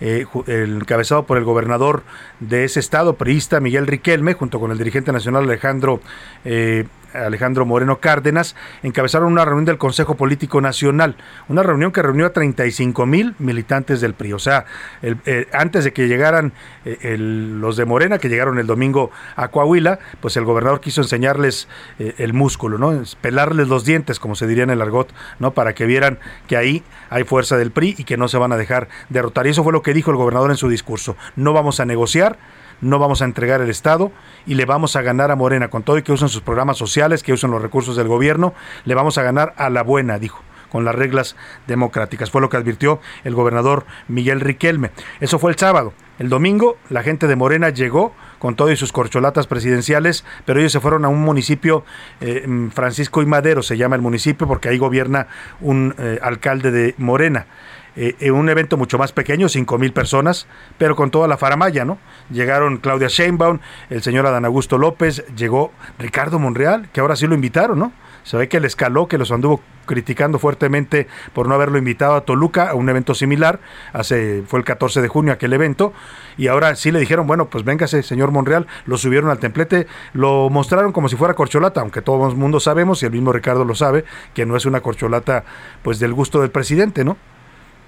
[SPEAKER 2] eh, encabezado por el gobernador de ese estado, priista Miguel Riquelme, junto con el dirigente nacional Alejandro eh, Alejandro Moreno Cárdenas, encabezaron una reunión del Consejo Político Nacional, una reunión que reunió a 35 mil militantes del PRI. O sea, eh, antes de que llegaran eh, los de Morena, que llegaron el domingo a Coahuila, pues el gobernador quiso enseñarles eh, el músculo, ¿no? Pelarles los dientes, como se diría en el argot, ¿no? Para que vieran que ahí hay fuerza del PRI y que no se van a dejar derrotar. Y eso fue lo que dijo el gobernador en su discurso. No vamos a negociar no vamos a entregar el Estado y le vamos a ganar a Morena, con todo y que usan sus programas sociales, que usan los recursos del gobierno, le vamos a ganar a la buena, dijo con las reglas democráticas. Fue lo que advirtió el gobernador Miguel Riquelme. Eso fue el sábado. El domingo la gente de Morena llegó con todo y sus corcholatas presidenciales, pero ellos se fueron a un municipio, eh, Francisco y Madero se llama el municipio, porque ahí gobierna un eh, alcalde de Morena. Eh, en un evento mucho más pequeño, cinco mil personas, pero con toda la faramaya, ¿no? Llegaron Claudia Sheinbaum, el señor Adán Augusto López, llegó Ricardo Monreal, que ahora sí lo invitaron, ¿no? Se ve que le escaló, que los anduvo criticando fuertemente por no haberlo invitado a Toluca a un evento similar. Hace, fue el 14 de junio aquel evento. Y ahora sí le dijeron, bueno, pues véngase, señor Monreal. Lo subieron al templete, lo mostraron como si fuera corcholata, aunque todo el mundo sabemos, y el mismo Ricardo lo sabe, que no es una corcholata pues del gusto del presidente, ¿no?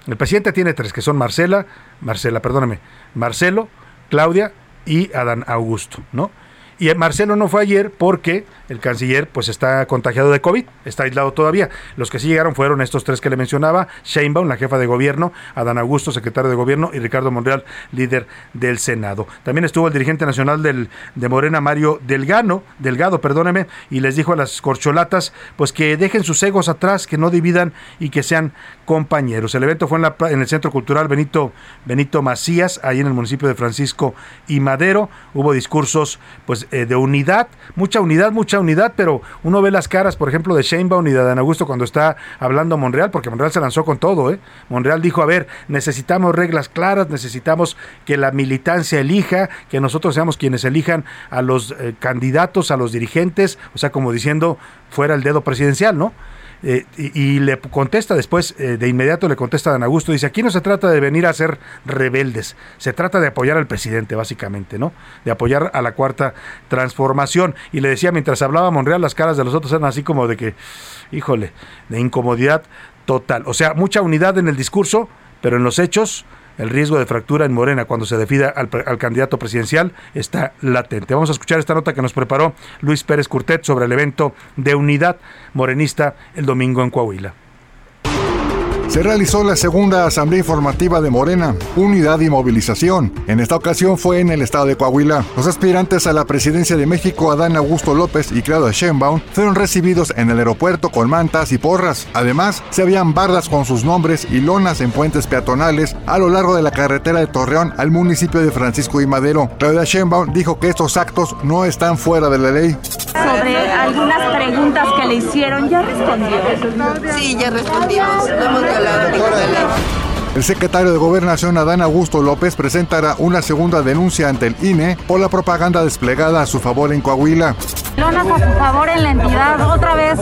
[SPEAKER 2] El presidente tiene tres, que son Marcela, Marcela, perdóname, Marcelo, Claudia y Adán Augusto, ¿no? Y Marcelo no fue ayer porque el canciller pues está contagiado de COVID, está aislado todavía. Los que sí llegaron fueron estos tres que le mencionaba, Sheinbaum, la jefa de gobierno, Adán Augusto, secretario de gobierno, y Ricardo Monreal, líder del Senado. También estuvo el dirigente nacional del, de Morena, Mario Delgado, Delgado, perdóneme, y les dijo a las corcholatas pues que dejen sus egos atrás, que no dividan y que sean compañeros. El evento fue en, la, en el Centro Cultural Benito, Benito Macías, ahí en el municipio de Francisco y Madero. Hubo discursos pues eh, de unidad, mucha unidad, mucha unidad, pero uno ve las caras, por ejemplo, de Sheinbaum y de Dan Augusto cuando está hablando a Monreal, porque Monreal se lanzó con todo, ¿eh? Monreal dijo, a ver, necesitamos reglas claras, necesitamos que la militancia elija, que nosotros seamos quienes elijan a los eh, candidatos, a los dirigentes, o sea, como diciendo, fuera el dedo presidencial, ¿no? Eh, y, le contesta después, eh, de inmediato le contesta a Dan Augusto, dice, aquí no se trata de venir a ser rebeldes, se trata de apoyar al presidente, básicamente, ¿no? De apoyar a la cuarta transformación. Y le decía, mientras hablaba Monreal, las caras de los otros eran así como de que, híjole, de incomodidad total. O sea, mucha unidad en el discurso, pero en los hechos el riesgo de fractura en Morena cuando se defida al, candidato presidencial está latente. Vamos a escuchar esta nota que nos preparó Luis Pérez Curtet sobre el evento de unidad morenista el domingo en Coahuila
[SPEAKER 13] se realizó la segunda asamblea informativa de Morena, Unidad y Movilización. En esta ocasión fue en el estado de Coahuila. Los aspirantes a la presidencia de México, Adán Augusto López y Claudia Sheinbaum, fueron recibidos en el aeropuerto con mantas y porras. Además, se habían bardas con sus nombres y lonas en puentes peatonales a lo largo de la carretera de Torreón al municipio de Francisco y Madero. Claudia Sheinbaum dijo que estos actos no están fuera de la ley.
[SPEAKER 14] Sobre algunas preguntas que le hicieron, ¿ya respondió?
[SPEAKER 15] Sí, ya respondimos.
[SPEAKER 13] El secretario de Gobernación Adán Augusto López presentará una segunda denuncia ante el INE por la propaganda desplegada a su favor en Coahuila.
[SPEAKER 14] Lonas a su favor en la entidad, otra vez.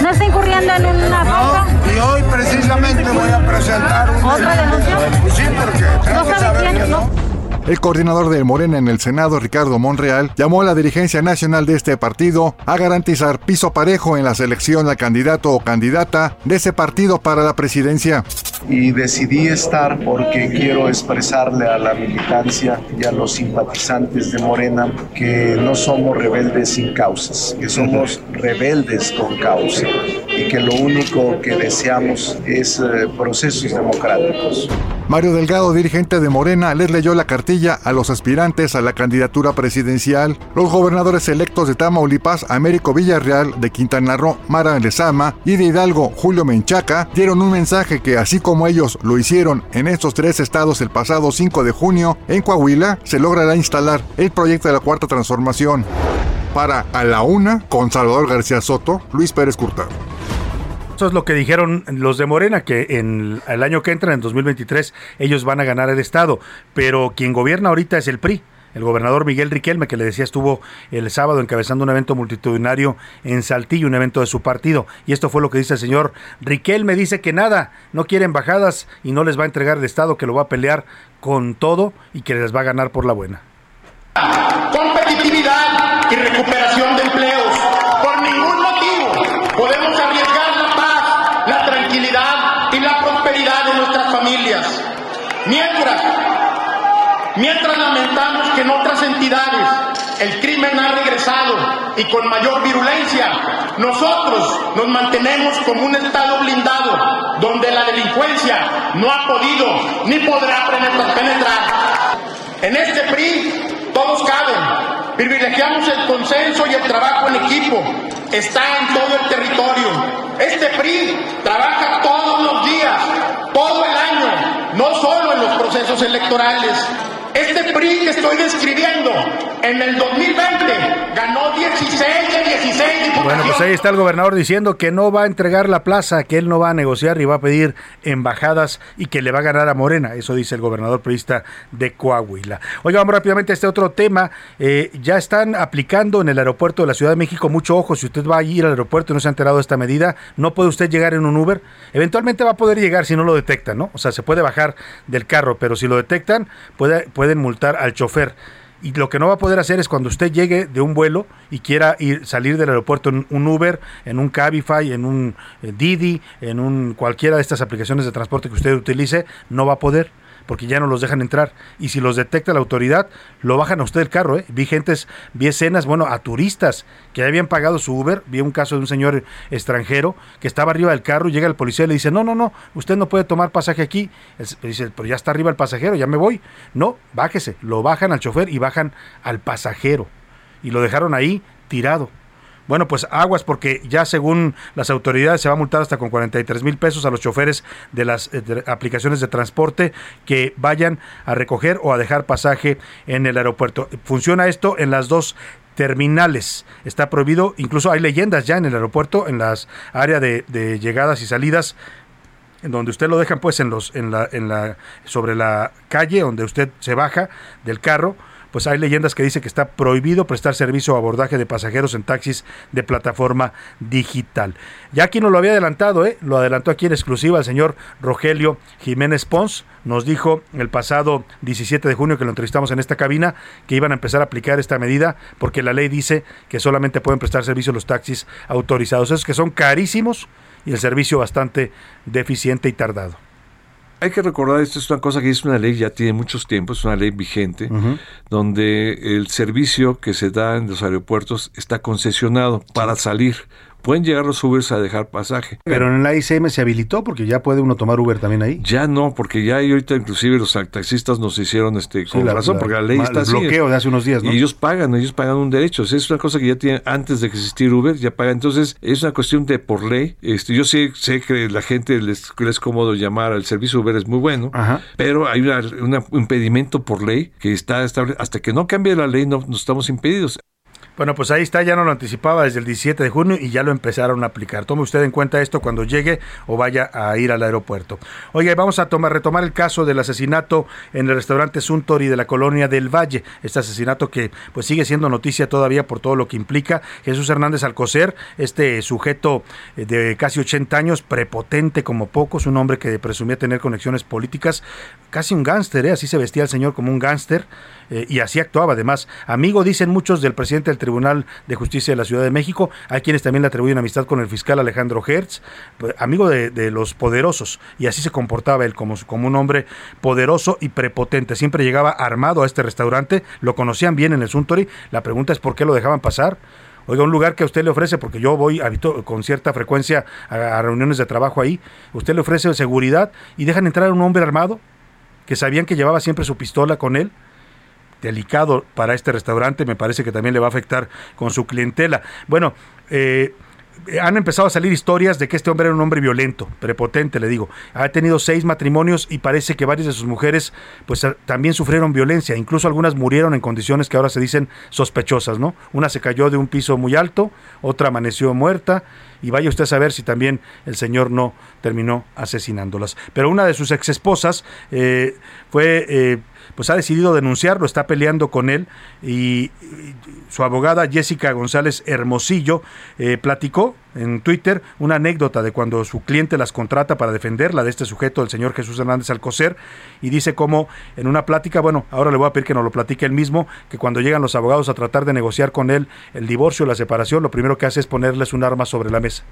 [SPEAKER 14] ¿No está incurriendo en una cosa?
[SPEAKER 16] y hoy precisamente voy a presentar
[SPEAKER 14] ¿Otra denuncia?
[SPEAKER 16] Sí, porque...
[SPEAKER 14] ¿No sabe quién? ¿No?
[SPEAKER 13] El coordinador de Morena en el Senado, Ricardo Monreal, llamó a la dirigencia nacional de este partido a garantizar piso parejo en la selección al candidato o candidata de ese partido para la presidencia.
[SPEAKER 16] Y decidí estar porque quiero expresarle a la militancia y a los simpatizantes de Morena que no somos rebeldes sin causas, que somos rebeldes con causa y que lo único que deseamos es eh, procesos democráticos.
[SPEAKER 13] Mario Delgado, dirigente de Morena, les leyó la cartilla a los aspirantes a la candidatura presidencial. Los gobernadores electos de Tamaulipas, Américo Villarreal, de Quintana Roo, Mara Lezama y de Hidalgo, Julio Menchaca, dieron un mensaje que así como ellos lo hicieron en estos tres estados el pasado 5 de junio, en Coahuila se logrará instalar el proyecto de la Cuarta Transformación. Para A la Una, con Salvador García Soto, Luis Pérez Curtado.
[SPEAKER 2] Eso es lo que dijeron los de Morena, que en el año que entra, en 2023, ellos van a ganar el Estado. Pero quien gobierna ahorita es el PRI. El gobernador Miguel Riquelme, que le decía, estuvo el sábado encabezando un evento multitudinario en Saltillo, un evento de su partido. Y esto fue lo que dice el señor Riquelme. Dice que nada, no quiere embajadas y no les va a entregar el Estado, que lo va a pelear con todo y que les va a ganar por la buena.
[SPEAKER 17] Competitividad y recuperación de empleos. Por ningún motivo podemos arriesgar la tranquilidad y la prosperidad de nuestras familias. Mientras, mientras lamentamos el crimen ha regresado y con mayor virulencia, nosotros nos mantenemos como un Estado blindado donde la delincuencia no ha podido ni podrá penetrar. En este PRI todos caben. Privilegiamos el consenso y el trabajo en equipo. Está en todo el territorio. Este PRI trabaja todos los días, todo el año, no solo en los procesos electorales. Este PRI que estoy describiendo en el 2020 ganó 16 de 16 diputaciones.
[SPEAKER 2] Bueno, pues ahí está el gobernador diciendo que no va a entregar la plaza, que él no va a negociar y va a pedir embajadas y que le va a ganar a Morena. Eso dice el gobernador priista de Coahuila. Oiga, vamos rápidamente a este otro tema. Eh, ya están aplicando en el aeropuerto de la Ciudad de México, mucho ojo, si usted va a ir al aeropuerto y no se ha enterado de esta medida, no puede usted llegar en un Uber. Eventualmente va a poder llegar si no lo detectan, ¿no? O sea, se puede bajar del carro, pero si lo detectan, puede, pueden multar al chofer. Y lo que no va a poder hacer es cuando usted llegue de un vuelo y quiera ir salir del aeropuerto en un Uber, en un Cabify, en un eh, Didi, en un cualquiera de estas aplicaciones de transporte que usted utilice, no va a poder porque ya no los dejan entrar. Y si los detecta la autoridad, lo bajan a usted del carro. ¿eh? Vi gentes, vi escenas, bueno, a turistas que habían pagado su Uber. Vi un caso de un señor extranjero que estaba arriba del carro, llega el policía y le dice, no, no, no, usted no puede tomar pasaje aquí. Él dice, pero ya está arriba el pasajero, ya me voy. No, bájese. Lo bajan al chofer y bajan al pasajero. Y lo dejaron ahí tirado. Bueno, pues aguas porque ya según las autoridades se va a multar hasta con 43 mil pesos a los choferes de las eh, aplicaciones de transporte que vayan a recoger o a dejar pasaje en el aeropuerto. Funciona esto en las dos terminales. Está prohibido, incluso hay leyendas ya en el aeropuerto, en las áreas de, de llegadas y salidas en donde usted lo dejan pues en los en la en la sobre la calle donde usted se baja del carro pues hay leyendas que dicen que está prohibido prestar servicio o abordaje de pasajeros en taxis de plataforma digital. Ya aquí nos lo había adelantado, ¿eh? lo adelantó aquí en exclusiva el señor Rogelio Jiménez Pons. Nos dijo el pasado 17 de junio que lo entrevistamos en esta cabina que iban a empezar a aplicar esta medida porque la ley dice que solamente pueden prestar servicio los taxis autorizados. Esos que son carísimos y el servicio bastante deficiente y tardado.
[SPEAKER 18] Hay que recordar, esto es una cosa que es una ley, ya tiene muchos tiempos, es una ley vigente, donde el servicio que se da en los aeropuertos está concesionado para salir pueden llegar los Ubers a dejar pasaje.
[SPEAKER 2] Pero en la ICM se habilitó porque ya puede uno tomar Uber también ahí.
[SPEAKER 18] Ya no, porque ya ahorita inclusive los taxistas nos hicieron este con
[SPEAKER 2] la-
[SPEAKER 18] razón,
[SPEAKER 2] la-
[SPEAKER 18] porque la ley
[SPEAKER 2] el
[SPEAKER 18] está así.
[SPEAKER 2] bloqueo de hace unos días, ¿no?
[SPEAKER 18] Y ellos pagan, ellos pagan un derecho. O sea, es una cosa que ya tienen antes de existir Uber, ya pagan. Entonces, es una cuestión de por ley. Este, yo sé, sé que la gente les, les es cómodo llamar al servicio Uber, es muy bueno, pero hay una- una- un impedimento por ley que está estable. Hasta que no cambie la ley, no, no estamos impedidos.
[SPEAKER 2] Bueno, pues ahí está, ya no lo anticipaba desde el 17 de junio y ya lo empezaron a aplicar. Tome usted en cuenta esto cuando llegue o vaya a ir al aeropuerto. Oye, vamos a tomar, retomar el caso del asesinato en el restaurante Suntory de la colonia del Valle. Este asesinato que pues sigue siendo noticia todavía por todo lo que implica. Jesús Hernández Alcocer, este sujeto eh, de casi 80 años, prepotente como pocos, un hombre que presumía tener conexiones políticas, casi un gángster, ¿eh? así se vestía el señor como un gángster eh, y así actuaba además. Amigo, dicen muchos del presidente del Tribunal de Justicia de la Ciudad de México, hay quienes también le atribuyen amistad con el fiscal Alejandro Hertz, pues, amigo de, los poderosos, y así se comportaba él como, un hombre poderoso y prepotente. Siempre llegaba armado a este restaurante, lo conocían bien en el Suntory, la pregunta es por qué lo dejaban pasar. Oiga, un lugar que usted le ofrece, porque yo voy habito, con cierta frecuencia a reuniones de trabajo ahí, usted le ofrece seguridad y dejan entrar a un hombre armado que sabían que llevaba siempre su pistola con él delicado para este restaurante, me parece que también le va a afectar con su clientela. Bueno, eh, han empezado a salir historias de que este hombre era un hombre violento, prepotente, le digo. Ha tenido seis matrimonios y parece que varias de sus mujeres pues eh, también sufrieron violencia, incluso algunas murieron en condiciones que ahora se dicen sospechosas, ¿no? Una se cayó de un piso muy alto, otra amaneció muerta y vaya usted a saber si también el señor no terminó asesinándolas. Pero una de sus ex esposas eh, fue pues ha decidido denunciarlo, está peleando con él y, su abogada Jessica González Hermosillo eh, platicó en Twitter una anécdota de cuando su cliente las contrata para defenderla de este sujeto, el señor Jesús Hernández Alcocer, y dice cómo en una plática, bueno, ahora le voy a pedir que nos lo platique él mismo, que cuando llegan los abogados a tratar de negociar con él el divorcio, la separación, lo primero que hace es ponerles un arma sobre la mesa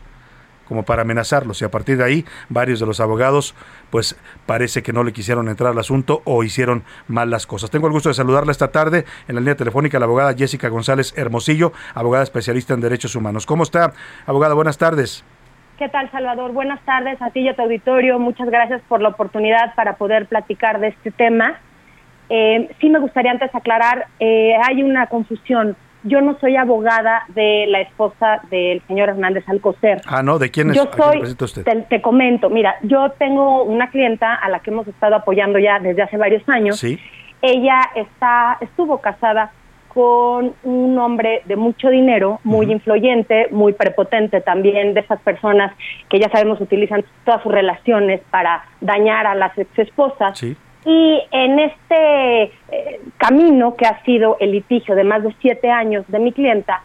[SPEAKER 2] como para amenazarlos y a partir de ahí varios de los abogados pues parece que no le quisieron entrar al asunto o hicieron mal las cosas. Tengo el gusto de saludarla esta tarde en la línea telefónica la abogada Jessica González Hermosillo, abogada especialista en derechos humanos. ¿Cómo está, abogada? Buenas tardes.
[SPEAKER 19] ¿Qué tal, Salvador? Buenas tardes a ti y a tu auditorio. Muchas gracias por la oportunidad para poder platicar de este tema. Eh, sí me gustaría antes aclarar, eh, hay una confusión yo no soy abogada de la esposa del señor Hernández Alcocer.
[SPEAKER 2] Ah, no, ¿de quién es?
[SPEAKER 19] Yo soy, usted? Te, comento, mira, yo tengo una clienta a la que hemos estado apoyando ya desde hace varios años.
[SPEAKER 2] Sí.
[SPEAKER 19] Ella está, estuvo casada con un hombre de mucho dinero, muy influyente, muy prepotente también, de esas personas que ya sabemos utilizan todas sus relaciones para dañar a las ex esposas.
[SPEAKER 2] Sí.
[SPEAKER 19] Y en este eh, camino que ha sido el litigio de más de siete años de mi clienta,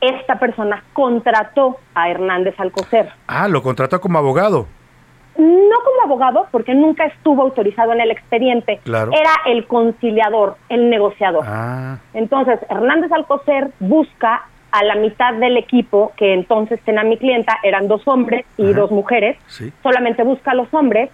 [SPEAKER 19] esta persona contrató a Hernández Alcocer.
[SPEAKER 2] Ah, lo contrató como abogado.
[SPEAKER 19] No como abogado, porque nunca estuvo autorizado en el expediente.
[SPEAKER 2] Claro.
[SPEAKER 19] Era el conciliador, el negociador.
[SPEAKER 2] Ah.
[SPEAKER 19] Entonces, Hernández Alcocer busca a la mitad del equipo que entonces tenía mi clienta, eran dos hombres y dos mujeres.
[SPEAKER 2] Sí.
[SPEAKER 19] Solamente busca a los hombres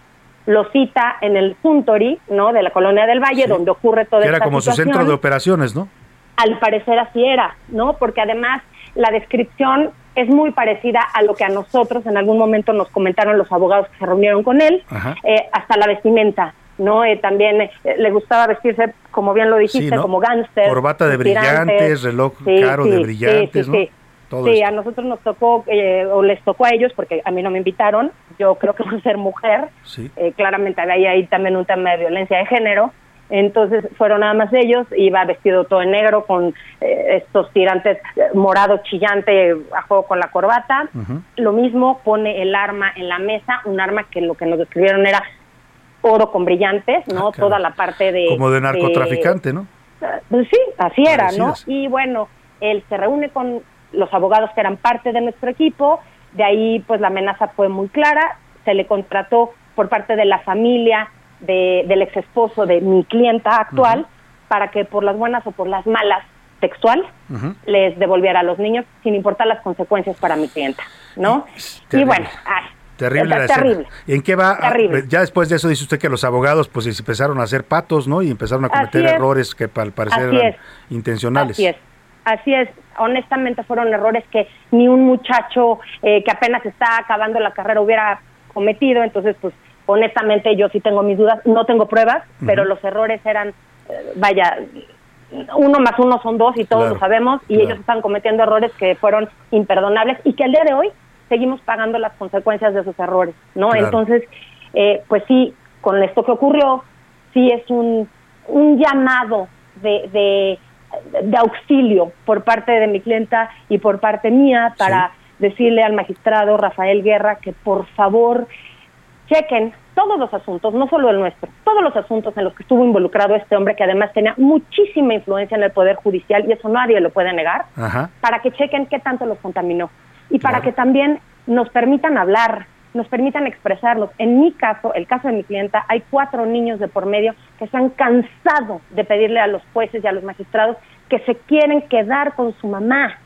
[SPEAKER 19] lo cita en el Suntory, ¿no? De la colonia del Valle, donde ocurre todo
[SPEAKER 2] Era como su centro de operaciones, ¿no?
[SPEAKER 19] Al parecer así era, ¿no? Porque además la descripción es muy parecida a lo que a nosotros en algún momento nos comentaron los abogados que se reunieron con él, eh, hasta la vestimenta, ¿no? Eh, también eh, le gustaba vestirse, como bien lo dijiste, como gánster.
[SPEAKER 2] Corbata de brillantes, reloj caro de brillantes, ¿no?
[SPEAKER 19] Sí, a nosotros nos tocó, eh, o les tocó a ellos, porque a mí no me invitaron, yo creo que por ser mujer, eh, claramente había ahí también un tema de violencia de género, entonces fueron nada más ellos, iba vestido todo en negro con eh, estos tirantes morado chillante a juego con la corbata, lo mismo pone el arma en la mesa, un arma que lo que nos describieron era oro con brillantes, ¿no?
[SPEAKER 2] Ah,
[SPEAKER 19] Toda la parte de...
[SPEAKER 2] Como de narcotraficante, ¿no?
[SPEAKER 19] Pues sí, así era, ¿no? Y bueno, él se reúne con los abogados que eran parte de nuestro equipo, de ahí pues la amenaza fue muy clara, se le contrató por parte de la familia de, del ex esposo de mi clienta actual para que por las buenas o por las malas textual les devolviera a los niños sin importar las consecuencias para mi clienta, ¿no? Y bueno,
[SPEAKER 2] Terrible, la terrible. ¿En qué va? Ah, ya después de eso dice usted que los abogados pues empezaron a hacer patos, ¿no? Y empezaron a cometer errores que al parecer eran intencionales.
[SPEAKER 19] Así es. Así es, honestamente fueron errores que ni un muchacho eh, que apenas está acabando la carrera hubiera cometido, entonces pues honestamente yo sí tengo mis dudas, no tengo pruebas, pero los errores eran, eh, vaya, uno más uno son dos y todos lo sabemos y ellos están cometiendo errores que fueron imperdonables y que al día de hoy seguimos pagando las consecuencias de esos errores, ¿no? Entonces, eh, pues sí, con esto que ocurrió, sí es un, un llamado de de auxilio por parte de mi clienta y por parte mía para decirle al magistrado Rafael Guerra que por favor chequen todos los asuntos, no solo el nuestro, todos los asuntos en los que estuvo involucrado este hombre que además tenía muchísima influencia en el Poder Judicial y eso nadie lo puede negar, para que chequen qué tanto los contaminó. Y para que también nos permitan hablar, nos permitan expresarnos. En mi caso, el caso de mi clienta, hay cuatro niños de por medio que se han cansado de pedirle a los jueces y a los magistrados que se quieren quedar con su mamá.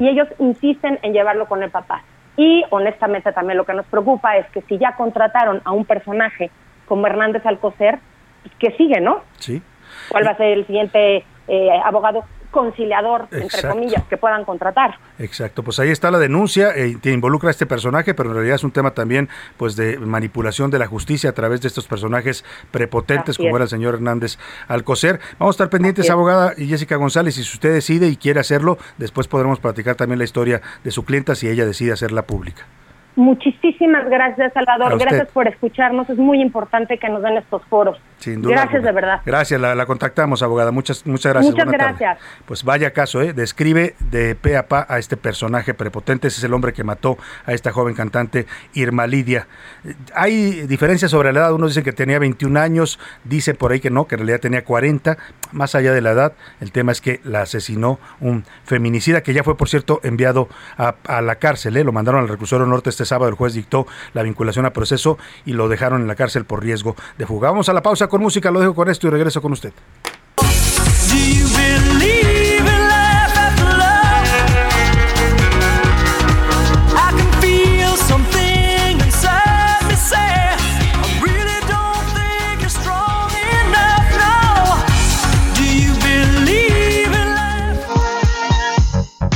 [SPEAKER 19] Y ellos insisten en llevarlo con el papá. Y honestamente también lo que nos preocupa es que si ya contrataron a un personaje como Hernández Alcocer, pues, que sigue, ¿no?
[SPEAKER 2] Sí.
[SPEAKER 19] ¿Cuál va a ser el siguiente eh, abogado conciliador, entre comillas, que puedan contratar.
[SPEAKER 2] Exacto, pues ahí está la denuncia, eh, que involucra a este personaje, pero en realidad es un tema también pues de manipulación de la justicia a través de estos personajes prepotentes como era el señor Hernández Alcocer. Vamos a estar pendientes, abogada y Jessica González, y si usted decide y quiere hacerlo, después podremos platicar también la historia de su clienta si ella decide hacerla pública.
[SPEAKER 19] Muchísimas gracias, Salvador. Gracias por escucharnos. Es muy importante que nos den estos foros.
[SPEAKER 2] Sin duda.
[SPEAKER 19] Gracias de verdad.
[SPEAKER 2] Gracias, la, contactamos, abogada. Muchas, muchas gracias.
[SPEAKER 19] Muchas gracias.
[SPEAKER 2] Pues vaya caso, ¿eh? Describe de pe a pa a este personaje prepotente. Ese es el hombre que mató a esta joven cantante Irma Lidia. Hay diferencias sobre la edad. Unos dicen que tenía 21 años, dice por ahí que no, que en realidad tenía 40. Más allá de la edad, el tema es que la asesinó un feminicida que ya fue, por cierto, enviado a, a la cárcel. ¿eh? Lo mandaron al reclusorio norte este sábado el juez dictó la vinculación a proceso y lo dejaron en la cárcel por riesgo de fuga. Vamos a la pausa con música, lo dejo con esto y regreso con usted.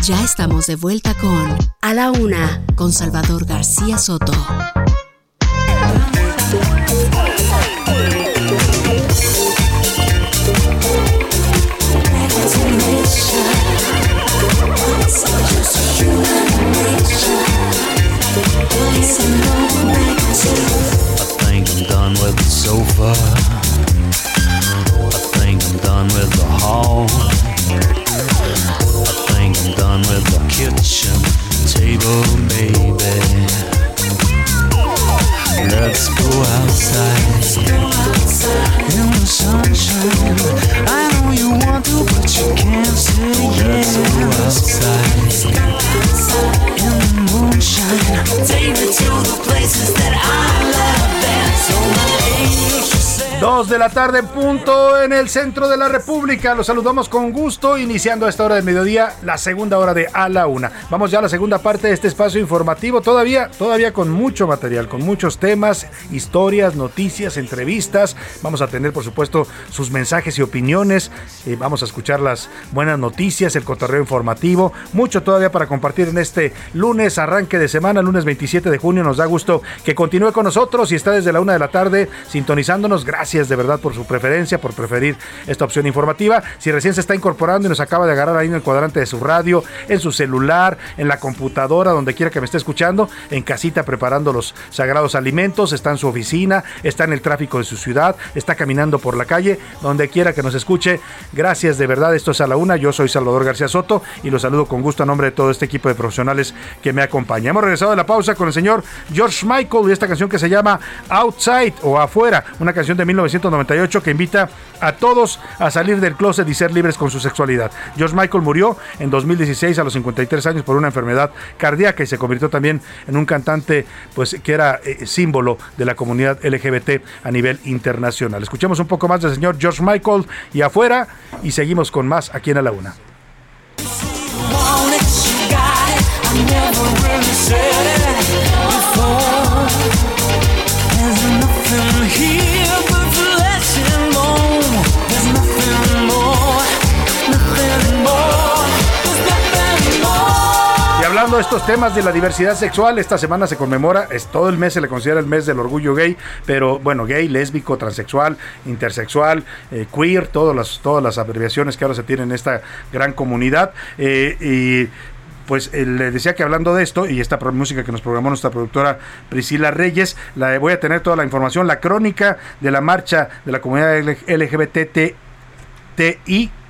[SPEAKER 3] Ya estamos de vuelta con A la Una, con Salvador García Soto.
[SPEAKER 2] Tarde en punto en el centro de la República. Los saludamos con gusto, iniciando a esta hora del mediodía, la segunda hora de A la Una. Vamos ya a la segunda parte de este espacio informativo, todavía, todavía con mucho material, con muchos temas, historias, noticias, entrevistas. Vamos a tener, por supuesto, sus mensajes y opiniones. Eh, vamos a escuchar las buenas noticias, el cotorreo informativo. Mucho todavía para compartir en este lunes, arranque de semana, lunes 27 de junio. Nos da gusto que continúe con nosotros y está desde la una de la tarde sintonizándonos. Gracias Gracias de verdad por su preferencia, por preferir esta opción informativa. Si recién se está incorporando y nos acaba de agarrar ahí en el cuadrante de su radio, en su celular, en la computadora, donde quiera que me esté escuchando, en casita preparando los sagrados alimentos, está en su oficina, está en el tráfico de su ciudad, está caminando por la calle, donde quiera que nos escuche. Gracias de verdad, esto es a la una. Yo soy Salvador García Soto y los saludo con gusto a nombre de todo este equipo de profesionales que me acompaña. Hemos regresado de la pausa con el señor George Michael y esta canción que se llama Outside o Afuera, una canción de 1998 que invita a todos a salir del closet y ser libres con su sexualidad. George Michael murió en 2016 a los 53 años por una enfermedad cardíaca y se convirtió también en un cantante pues que era eh, símbolo de la comunidad LGBT a nivel internacional. Escuchemos un poco más del señor George Michael y afuera y seguimos con más aquí en A la Una. Estos temas de la diversidad sexual, esta semana se conmemora, es todo el mes se le considera el mes del orgullo gay, pero bueno, gay, lésbico, transexual, intersexual, eh, queer, todas las, todas las abreviaciones que ahora se tienen en esta gran comunidad. Eh, y pues eh, le decía que hablando de esto y esta música que nos programó nuestra productora Priscila Reyes, la voy a tener toda la información, la crónica de la marcha de la comunidad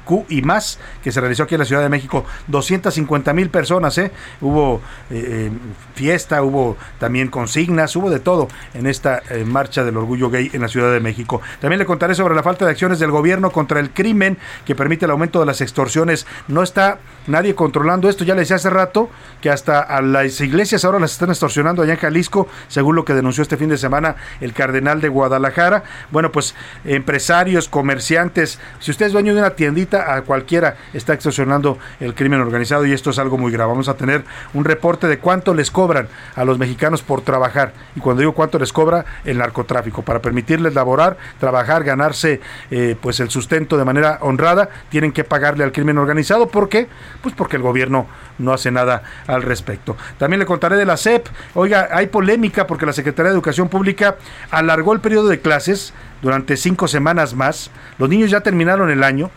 [SPEAKER 2] LGBTTI y más que se realizó aquí en la Ciudad de México. 250 mil personas, ¿eh? Hubo eh, eh, fiesta, hubo también consignas, hubo de todo en esta eh, marcha del orgullo gay en la Ciudad de México. También le contaré sobre la falta de acciones del gobierno contra el crimen que permite el aumento de las extorsiones. No está nadie controlando esto. Ya le decía hace rato que hasta a las iglesias ahora las están extorsionando allá en Jalisco, según lo que denunció este fin de semana el cardenal de Guadalajara. Bueno, pues empresarios, comerciantes, si usted es dueño de una tiendita, a cualquiera está extorsionando el crimen organizado y esto es algo muy grave. Vamos a tener un reporte de cuánto les cobran a los mexicanos por trabajar. Y cuando digo cuánto les cobra, el narcotráfico. Para permitirles laborar, trabajar, ganarse eh, pues el sustento de manera honrada, tienen que pagarle al crimen organizado. ¿Por qué? Pues porque el gobierno no hace nada al respecto. También le contaré de la SEP. Oiga, hay polémica porque la Secretaría de Educación Pública alargó el periodo de clases durante cinco semanas más. Los niños ya terminaron el año,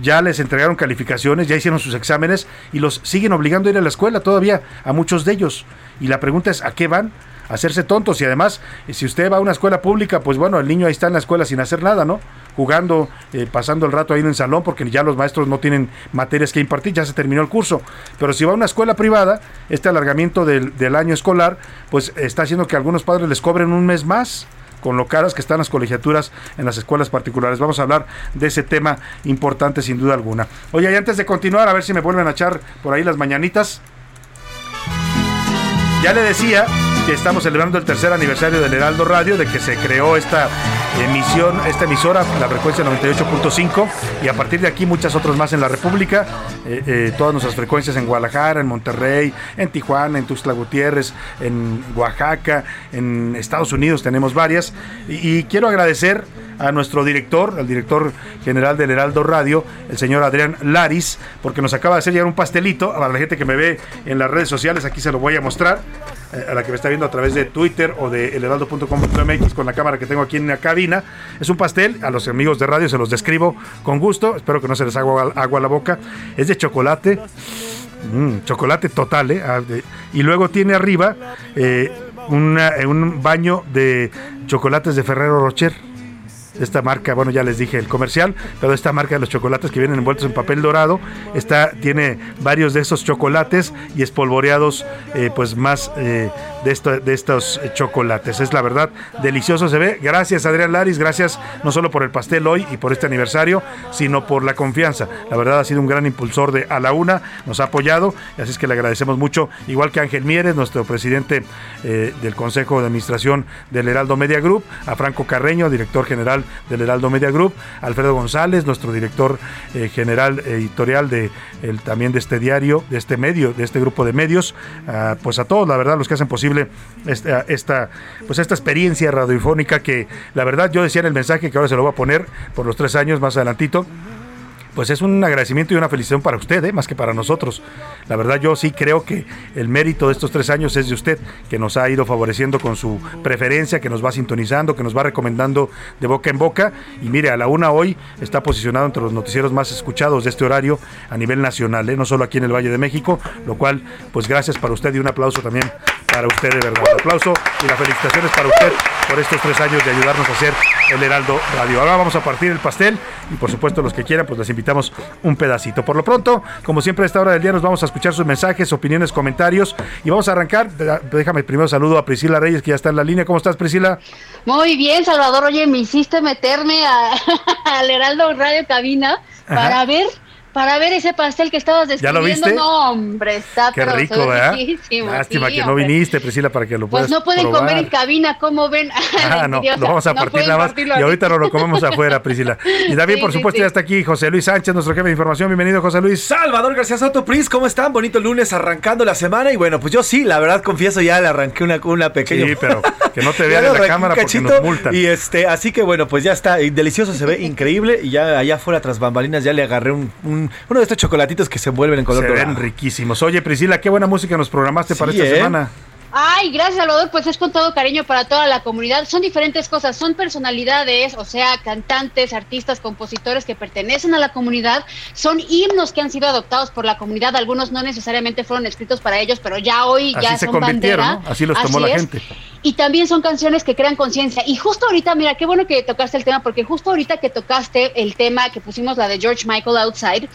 [SPEAKER 2] ya les entregaron calificaciones, ya hicieron sus exámenes y los siguen obligando a ir a la escuela todavía a muchos de ellos. Y la pregunta es, ¿a qué van? A hacerse tontos y además, si usted va a una escuela pública, pues bueno, el niño ahí está en la escuela sin hacer nada, ¿no? Jugando, eh, pasando el rato ahí en el salón porque ya los maestros no tienen materias que impartir, ya se terminó el curso. Pero si va a una escuela privada, este alargamiento del, del año escolar, pues está haciendo que algunos padres les cobren un mes más con lo caras que están las colegiaturas en las escuelas particulares. Vamos a hablar de ese tema importante sin duda alguna. Oye, y antes de continuar, a ver si me vuelven a echar por ahí las mañanitas. Ya le decía que estamos celebrando el tercer aniversario del Heraldo Radio, de que se creó esta emisión, esta emisora, la frecuencia 98.5, y a partir de aquí muchas otras más en la República, eh, eh, todas nuestras frecuencias en Guadalajara, en Monterrey, en Tijuana, en Tuxtla Gutiérrez, en Oaxaca, en Estados Unidos tenemos varias, y, y quiero agradecer a nuestro director, al director general del Heraldo Radio, el señor Adrián Laris, porque nos acaba de hacer llegar un pastelito a la gente que me ve en las redes sociales, aquí se lo voy a mostrar, eh, a la que me está viendo a través de Twitter o de elheraldo.com.mx con la cámara que tengo aquí en la cabina. Es un pastel, a los amigos de radio se los describo con gusto, espero que no se les haga agua a la boca. Es de chocolate, mm, chocolate total, ¿eh? Ah, y luego tiene arriba eh, una- un baño de chocolates de Ferrero Rocher esta marca, bueno, ya les dije el comercial, pero esta marca de los chocolates que vienen envueltos en papel dorado, está, tiene varios de esos chocolates y espolvoreados, eh, pues más eh, de, de estos chocolates. Es la verdad, delicioso se ve. Gracias Adrián Laris, gracias no solo por el pastel hoy y por este aniversario, sino por la confianza. La verdad ha sido un gran impulsor de A la Una, nos ha apoyado, así es que le agradecemos mucho, igual que Ángel Mieres, nuestro presidente eh, del Consejo de Administración del Heraldo Media Group, a Franco Carreño, director general del Heraldo Media Group, Alfredo González, nuestro director eh, general editorial de el, también de este diario, de este medio, de este grupo de medios, ah, pues a todos, la verdad, los que hacen posible esta, pues esta experiencia radiofónica que la verdad yo decía en el mensaje que ahora se lo voy a poner por los tres años más adelantito pues es un agradecimiento y una felicitación para usted, ¿eh? más que para nosotros. La verdad yo sí creo que el mérito de estos tres años es de usted, que nos ha ido favoreciendo con su preferencia, que nos va sintonizando, que nos va recomendando de boca en boca. Y mire, a la una hoy está posicionado entre los noticieros más escuchados de este horario a nivel nacional, ¿eh? no solo aquí en el Valle de México, lo cual, pues gracias para usted y un aplauso también para usted de verdad. El aplauso y las felicitaciones para usted por estos tres años de ayudarnos a hacer el Heraldo Radio. Ahora vamos a partir el pastel y por supuesto los que quieran pues les invitamos un pedacito. Por lo pronto, como siempre a esta hora del día nos vamos a escuchar sus mensajes, opiniones, comentarios y vamos a arrancar. Déjame primero saludo a Priscila Reyes que ya está en la línea. ¿Cómo estás Priscila?
[SPEAKER 20] Muy bien, Salvador. Oye, me hiciste meterme a- al Heraldo Radio Cabina para
[SPEAKER 2] Ajá.
[SPEAKER 20] ver para ver ese pastel que estabas
[SPEAKER 2] ¿Ya
[SPEAKER 20] describiendo.
[SPEAKER 2] lo viste?
[SPEAKER 20] No, hombre, está
[SPEAKER 2] Qué
[SPEAKER 20] pero
[SPEAKER 2] rico,
[SPEAKER 20] ve
[SPEAKER 2] ¿verdad?
[SPEAKER 20] riquísimo,
[SPEAKER 2] Lástima
[SPEAKER 20] sí,
[SPEAKER 2] que no viniste Priscila para que lo puedas
[SPEAKER 20] Pues no pueden
[SPEAKER 2] probar.
[SPEAKER 20] comer en cabina, ¿cómo ven?
[SPEAKER 2] Ah, no, lo vamos a
[SPEAKER 20] No
[SPEAKER 2] partir
[SPEAKER 20] pueden
[SPEAKER 2] nada más. Y ahorita nos lo comemos afuera, Priscila. Y también,
[SPEAKER 20] Sí,
[SPEAKER 2] por supuesto,
[SPEAKER 20] sí.
[SPEAKER 2] ya está aquí José Luis Sánchez, nuestro jefe de información. Bienvenido, José Luis.
[SPEAKER 21] Salvador García Soto, Pris, ¿cómo están? Bonito lunes arrancando la semana. Y bueno, pues yo sí, la verdad confieso, ya le arranqué una, una pequeña.
[SPEAKER 2] Sí, pero que no te
[SPEAKER 21] Ya
[SPEAKER 2] vean en la cámara porque nos multan.
[SPEAKER 21] Y este, así que bueno, pues ya está. y delicioso, se ve increíble. Y ya allá afuera, tras bambalinas, ya le agarré un, un- uno de estos chocolatitos que se envuelven en color
[SPEAKER 2] Se
[SPEAKER 21] dorado.
[SPEAKER 2] ven riquísimos. Oye, Priscila, qué buena música nos programaste para esta
[SPEAKER 21] ¿eh?
[SPEAKER 2] semana.
[SPEAKER 20] Ay, gracias Salvador, pues es con todo cariño para toda la comunidad. Son diferentes cosas, son personalidades, o sea, cantantes, artistas, compositores que pertenecen a la comunidad, son himnos que han sido adoptados por la comunidad, algunos no necesariamente fueron escritos para ellos, pero ya hoy
[SPEAKER 2] Así
[SPEAKER 20] ya
[SPEAKER 2] se
[SPEAKER 20] son
[SPEAKER 2] convirtieron,
[SPEAKER 20] bandera.
[SPEAKER 2] ¿no? Así los tomó la
[SPEAKER 20] es.
[SPEAKER 2] gente.
[SPEAKER 20] y también son canciones que crean conciencia. Y justo ahorita, mira, qué bueno que tocaste el tema, porque justo ahorita que tocaste el tema que pusimos, la de George Michael Outside,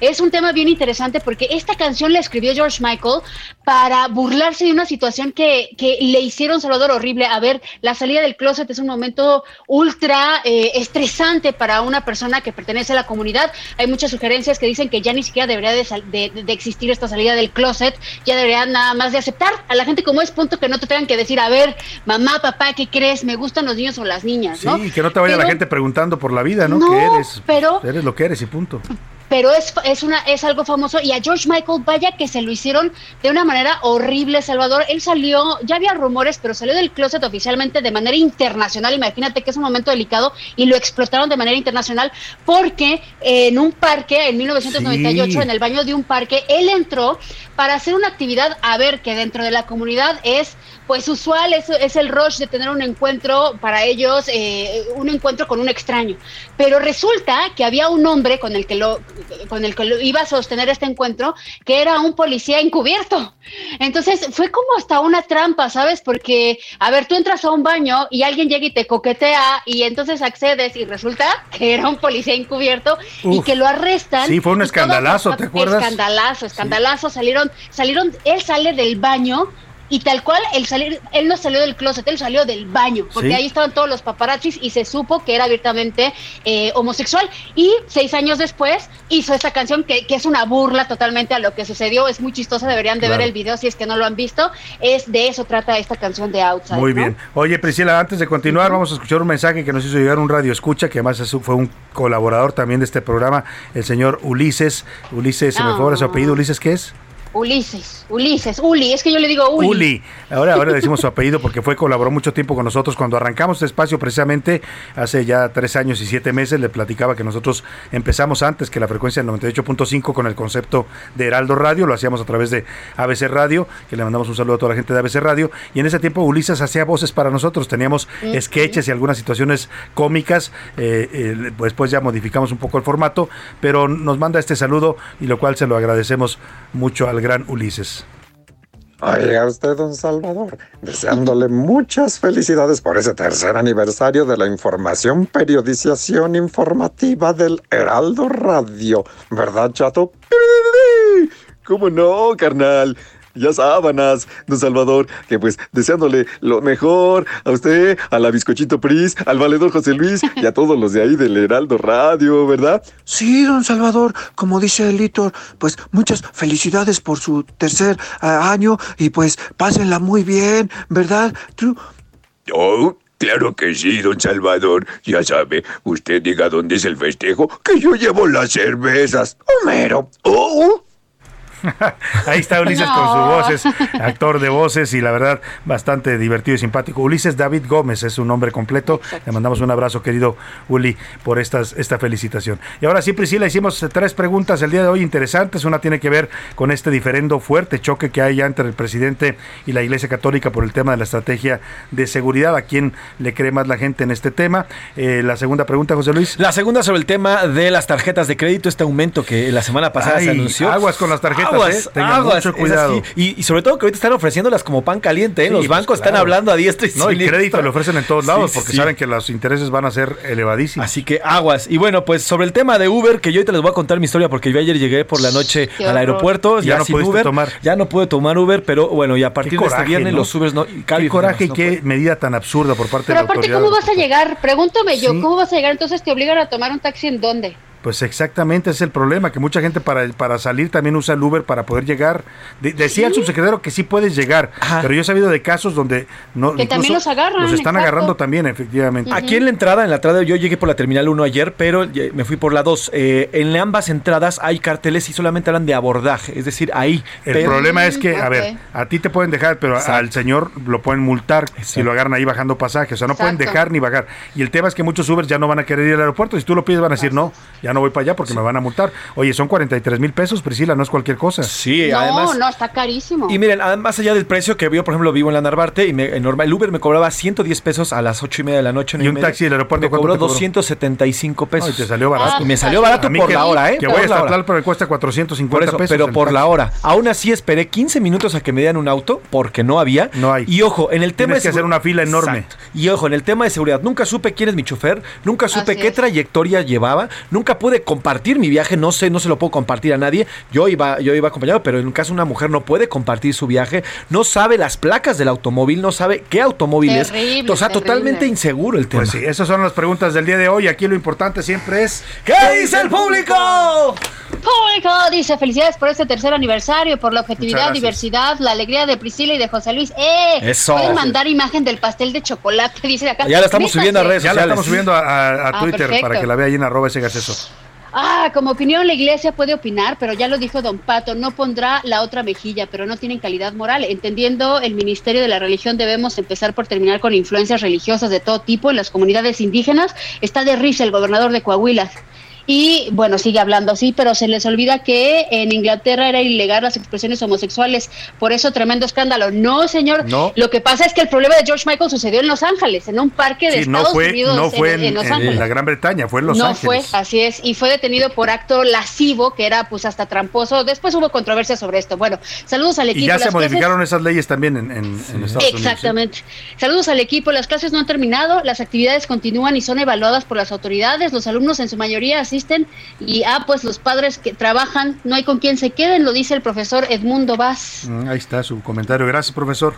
[SPEAKER 20] es un tema bien interesante porque esta canción la escribió George Michael para burlarse de una situación que, que le hicieron Salvador horrible. A ver, la salida del closet es un momento ultra eh, estresante para una persona que pertenece a la comunidad. Hay muchas sugerencias que dicen que ya ni siquiera debería de, sal- de- de existir esta salida del closet, ya deberían nada más de aceptar a la gente como es, punto que no te tengan que decir, a ver, mamá, papá, ¿qué crees? ¿Me gustan los niños o las niñas? ¿no?
[SPEAKER 2] Sí, que no te vaya la gente preguntando por la vida, ¿no?
[SPEAKER 20] No,
[SPEAKER 2] que eres,
[SPEAKER 20] pero-
[SPEAKER 2] eres lo que eres y punto.
[SPEAKER 20] Pero es, es, una, es algo famoso y a George Michael, vaya que se lo hicieron de una manera horrible, Salvador. Él salió, ya había rumores, pero salió del closet oficialmente de manera internacional. Imagínate que es un momento delicado y lo explotaron de manera internacional porque en un parque, en 1998,
[SPEAKER 22] Sí.
[SPEAKER 20] en el baño de un parque, él entró para hacer una actividad, a ver, que dentro de la comunidad es pues usual, es, es el rush de tener un encuentro para ellos, eh, un encuentro con un extraño. Pero resulta que había un hombre con el que lo, con el que lo iba a sostener este encuentro, que era un policía encubierto. Entonces fue como hasta una trampa, ¿sabes? Porque, a ver, tú entras a un baño y alguien llega y te coquetea y entonces accedes y resulta que era un policía encubierto y que lo arrestan.
[SPEAKER 2] Sí, fue un escandalazo,
[SPEAKER 20] todos-
[SPEAKER 2] ¿te acuerdas?
[SPEAKER 20] Escandalazo, escandalazo. Salieron, salieron, él sale del baño y tal cual, él, salir, él no salió del closet, él salió del baño, porque
[SPEAKER 2] Sí.
[SPEAKER 20] ahí estaban todos los paparazzis y se supo que era abiertamente eh, homosexual. Y seis años después hizo esta canción que, que es una burla totalmente a lo que sucedió, es muy chistosa, deberían de
[SPEAKER 2] Claro.
[SPEAKER 20] ver el video si es que no lo han visto. Es de eso trata esta canción de Outside.
[SPEAKER 2] Muy
[SPEAKER 20] ¿no?
[SPEAKER 2] bien. Oye, Priscila, antes de continuar, vamos a escuchar un mensaje que nos hizo llegar un radio escucha, que además fue un colaborador también de este programa, el señor Ulises. Ulises, se me fue ahora su
[SPEAKER 20] Ah.
[SPEAKER 2] apellido. ¿Ulises qué es?
[SPEAKER 20] Ulises, Ulises, Uli, es que yo le digo Uli.
[SPEAKER 2] Uli. Ahora, ahora le decimos su apellido porque fue, colaboró mucho tiempo con nosotros. Cuando arrancamos este espacio, precisamente hace ya tres años y siete meses, le platicaba que nosotros empezamos antes que la frecuencia del 98.5 con el concepto de Heraldo Radio. Lo hacíamos a través de ABC Radio, que le mandamos un saludo a toda la gente de ABC Radio. Y en ese tiempo Ulises hacía voces para nosotros. Teníamos sketches y algunas situaciones cómicas. Eh, eh, después ya modificamos un poco el formato, pero nos manda este saludo y lo cual se lo agradecemos mucho al gran Ulises.
[SPEAKER 23] Oiga usted, don Salvador, deseándole muchas felicidades por ese tercer aniversario de la información, periodización informativa del Heraldo Radio. ¿Verdad, chato? ¿Cómo no, carnal? Ya sábanas, don Salvador, que pues deseándole lo mejor a usted, a la bizcochito Pris, al valedor José Luis y a todos los de ahí del Heraldo Radio, ¿verdad?
[SPEAKER 24] Sí, don Salvador, como dice el Litor, pues muchas felicidades por su tercer ah, año y pues pásenla muy bien, ¿verdad? Tú-
[SPEAKER 25] Oh, claro que sí, don Salvador. Ya sabe, usted diga dónde es el festejo, que yo llevo las cervezas. Homero. Oh,
[SPEAKER 2] Ahí está Ulises con su
[SPEAKER 25] No.
[SPEAKER 2] voz, es actor de voces y la verdad bastante divertido y simpático. Ulises David Gómez es su nombre completo. Le mandamos un abrazo, querido Uli, por estas, esta felicitación. Y ahora sí, Priscila, hicimos tres preguntas el día de hoy interesantes. Una tiene que ver con este diferendo fuerte choque que hay ya entre el presidente y la Iglesia Católica por el tema de la estrategia de seguridad. ¿A quién le cree más la gente en este tema? Eh, la segunda pregunta, José Luis.
[SPEAKER 21] La segunda sobre el tema de las tarjetas de crédito, este aumento que la semana pasada
[SPEAKER 2] Ay,
[SPEAKER 21] se anunció.
[SPEAKER 2] aguas con las tarjetas,
[SPEAKER 21] Aguas,
[SPEAKER 2] ¿eh?
[SPEAKER 21] Aguas,
[SPEAKER 2] mucho cuidado.
[SPEAKER 21] Y, y sobre todo que ahorita están ofreciéndolas como pan caliente, ¿eh?
[SPEAKER 2] Sí,
[SPEAKER 21] los
[SPEAKER 2] pues,
[SPEAKER 21] bancos están hablando a diestra y
[SPEAKER 2] No, y crédito le ofrecen en todos lados
[SPEAKER 21] Sí,
[SPEAKER 2] porque
[SPEAKER 21] sí.
[SPEAKER 2] saben que los intereses van a ser elevadísimos.
[SPEAKER 21] Así que aguas. Y bueno, pues sobre el tema de Uber, que yo ahorita les voy a contar mi historia porque yo ayer llegué por la noche
[SPEAKER 2] Qué
[SPEAKER 21] al
[SPEAKER 2] horror.
[SPEAKER 21] aeropuerto,
[SPEAKER 2] Ya
[SPEAKER 21] ya,
[SPEAKER 2] no
[SPEAKER 21] sin Uber.
[SPEAKER 2] tomar.
[SPEAKER 21] Ya no pude tomar Uber, pero bueno, y a partir de este viernes
[SPEAKER 2] ¿no?
[SPEAKER 21] los Ubers no.
[SPEAKER 2] Qué coraje y qué medida tan absurda por parte
[SPEAKER 20] Pero
[SPEAKER 2] de la
[SPEAKER 20] aparte,
[SPEAKER 2] autoridad.
[SPEAKER 20] ¿cómo vas a llegar? Pregúntame yo. ¿cómo vas a llegar? Entonces te obligan a tomar un taxi en dónde?
[SPEAKER 2] Pues exactamente es el problema, que mucha gente para, para salir también usa el Uber para poder llegar. De- decía el subsecretario que sí puedes llegar, pero yo he sabido de casos donde no
[SPEAKER 20] Que también los agarran,
[SPEAKER 2] Los están
[SPEAKER 20] exacto.
[SPEAKER 2] agarrando también, efectivamente.
[SPEAKER 21] Aquí en la entrada, en la entrada, yo llegué por la terminal 1 ayer, pero me fui por la 2. Eh, en ambas entradas hay carteles y solamente hablan de abordaje, es decir, ahí.
[SPEAKER 2] El
[SPEAKER 21] pero-
[SPEAKER 2] problema es que, a ver, a ti te pueden dejar, pero
[SPEAKER 21] Exacto.
[SPEAKER 2] al señor lo pueden multar si lo agarran ahí bajando pasajes. O sea, no pueden dejar ni bajar. Y el tema es que muchos Ubers ya no van a querer ir al aeropuerto. Si tú lo pides, van a decir no. Ya ya no voy para allá porque me van a multar. Oye, son 43 mil pesos, Priscila, no es cualquier cosa.
[SPEAKER 21] Sí,
[SPEAKER 20] no,
[SPEAKER 21] además.
[SPEAKER 20] no, está carísimo.
[SPEAKER 21] Y miren, además más allá del precio que yo, por ejemplo, vivo en la Narvarte y me, en normal, el Uber me cobraba 110 pesos a las 8 y media de la noche.
[SPEAKER 2] ¿Y un taxi del aeropuerto
[SPEAKER 21] me cobró
[SPEAKER 2] te cobró?
[SPEAKER 21] 275 pesos.
[SPEAKER 2] Ay, te salió barato.
[SPEAKER 21] Y me salió barato por
[SPEAKER 2] que-
[SPEAKER 21] la hora, ¿eh?
[SPEAKER 2] Que voy a estatal, pero me cuesta 450
[SPEAKER 21] Por eso,
[SPEAKER 2] pesos.
[SPEAKER 21] pero por
[SPEAKER 2] taxi.
[SPEAKER 21] la hora. Aún así esperé 15 minutos a que me dieran un auto porque no había.
[SPEAKER 2] No hay.
[SPEAKER 21] Y ojo, en el tema
[SPEAKER 2] Tienes
[SPEAKER 21] de
[SPEAKER 2] que hacer una fila enorme.
[SPEAKER 21] Exacto. Y ojo, en el tema de seguridad, nunca supe quién es mi chofer, nunca supe
[SPEAKER 20] Así
[SPEAKER 21] qué
[SPEAKER 20] es.
[SPEAKER 21] trayectoria llevaba, nunca pude compartir mi viaje, no sé, no se lo puedo compartir a nadie. Yo iba, yo iba acompañado, pero en un caso una mujer no puede compartir su viaje, no sabe las placas del automóvil, no sabe qué automóvil
[SPEAKER 20] Terrible,
[SPEAKER 21] es. O sea,
[SPEAKER 20] terrible.
[SPEAKER 21] totalmente inseguro el tema.
[SPEAKER 2] Pues sí, esas son las preguntas del día de hoy. Aquí lo importante siempre es.
[SPEAKER 21] ¿Qué dice el público?
[SPEAKER 20] Público dice felicidades por este tercer aniversario, por la objetividad, diversidad, la alegría de Priscila y de José Luis. ¡Eh!
[SPEAKER 21] Eso.
[SPEAKER 20] Pueden mandar imagen del pastel de chocolate, dice acá.
[SPEAKER 21] Ya la estamos subiendo a redes
[SPEAKER 2] Ya la estamos subiendo a, a- a
[SPEAKER 20] Ah,
[SPEAKER 2] Twitter
[SPEAKER 20] perfecto.
[SPEAKER 2] para que la vea ahí en arroba ese gaseso.
[SPEAKER 20] Ah, como opinión la iglesia puede opinar, pero ya lo dijo don Pato, no pondrá la otra mejilla, pero no tienen calidad moral. Entendiendo el ministerio de la religión, debemos empezar por terminar con influencias religiosas de todo tipo en las comunidades indígenas. Está de risa el gobernador de Coahuila. Y bueno, sigue hablando así, pero se les olvida que en Inglaterra era ilegal las expresiones homosexuales. Por eso tremendo escándalo. No, señor.
[SPEAKER 2] No.
[SPEAKER 20] Lo que pasa es que el problema de George Michael sucedió en Los Ángeles, en un parque de
[SPEAKER 2] Sí, no
[SPEAKER 20] Estados
[SPEAKER 2] fue,
[SPEAKER 20] Unidos.
[SPEAKER 2] no fue
[SPEAKER 20] en,
[SPEAKER 2] en,
[SPEAKER 20] en Los
[SPEAKER 2] en
[SPEAKER 20] Ángeles
[SPEAKER 2] la Gran Bretaña, fue en Los
[SPEAKER 20] no
[SPEAKER 2] Ángeles.
[SPEAKER 20] fue, así es, y fue detenido por acto lascivo, que era pues hasta tramposo. Después hubo controversia sobre esto. Bueno, saludos al equipo.
[SPEAKER 2] Y ya se
[SPEAKER 20] Las clases-
[SPEAKER 2] modificaron esas leyes también en, Estados Unidos. ¿sí?
[SPEAKER 20] Exactamente. Saludos al equipo. Las clases no han terminado, las actividades continúan y son evaluadas por las autoridades. Los alumnos en su mayoría y ah, pues los padres que trabajan, no hay con quien se queden, lo dice el profesor Edmundo Vaz.
[SPEAKER 2] Mm, Ahí está su comentario. Gracias, profesor.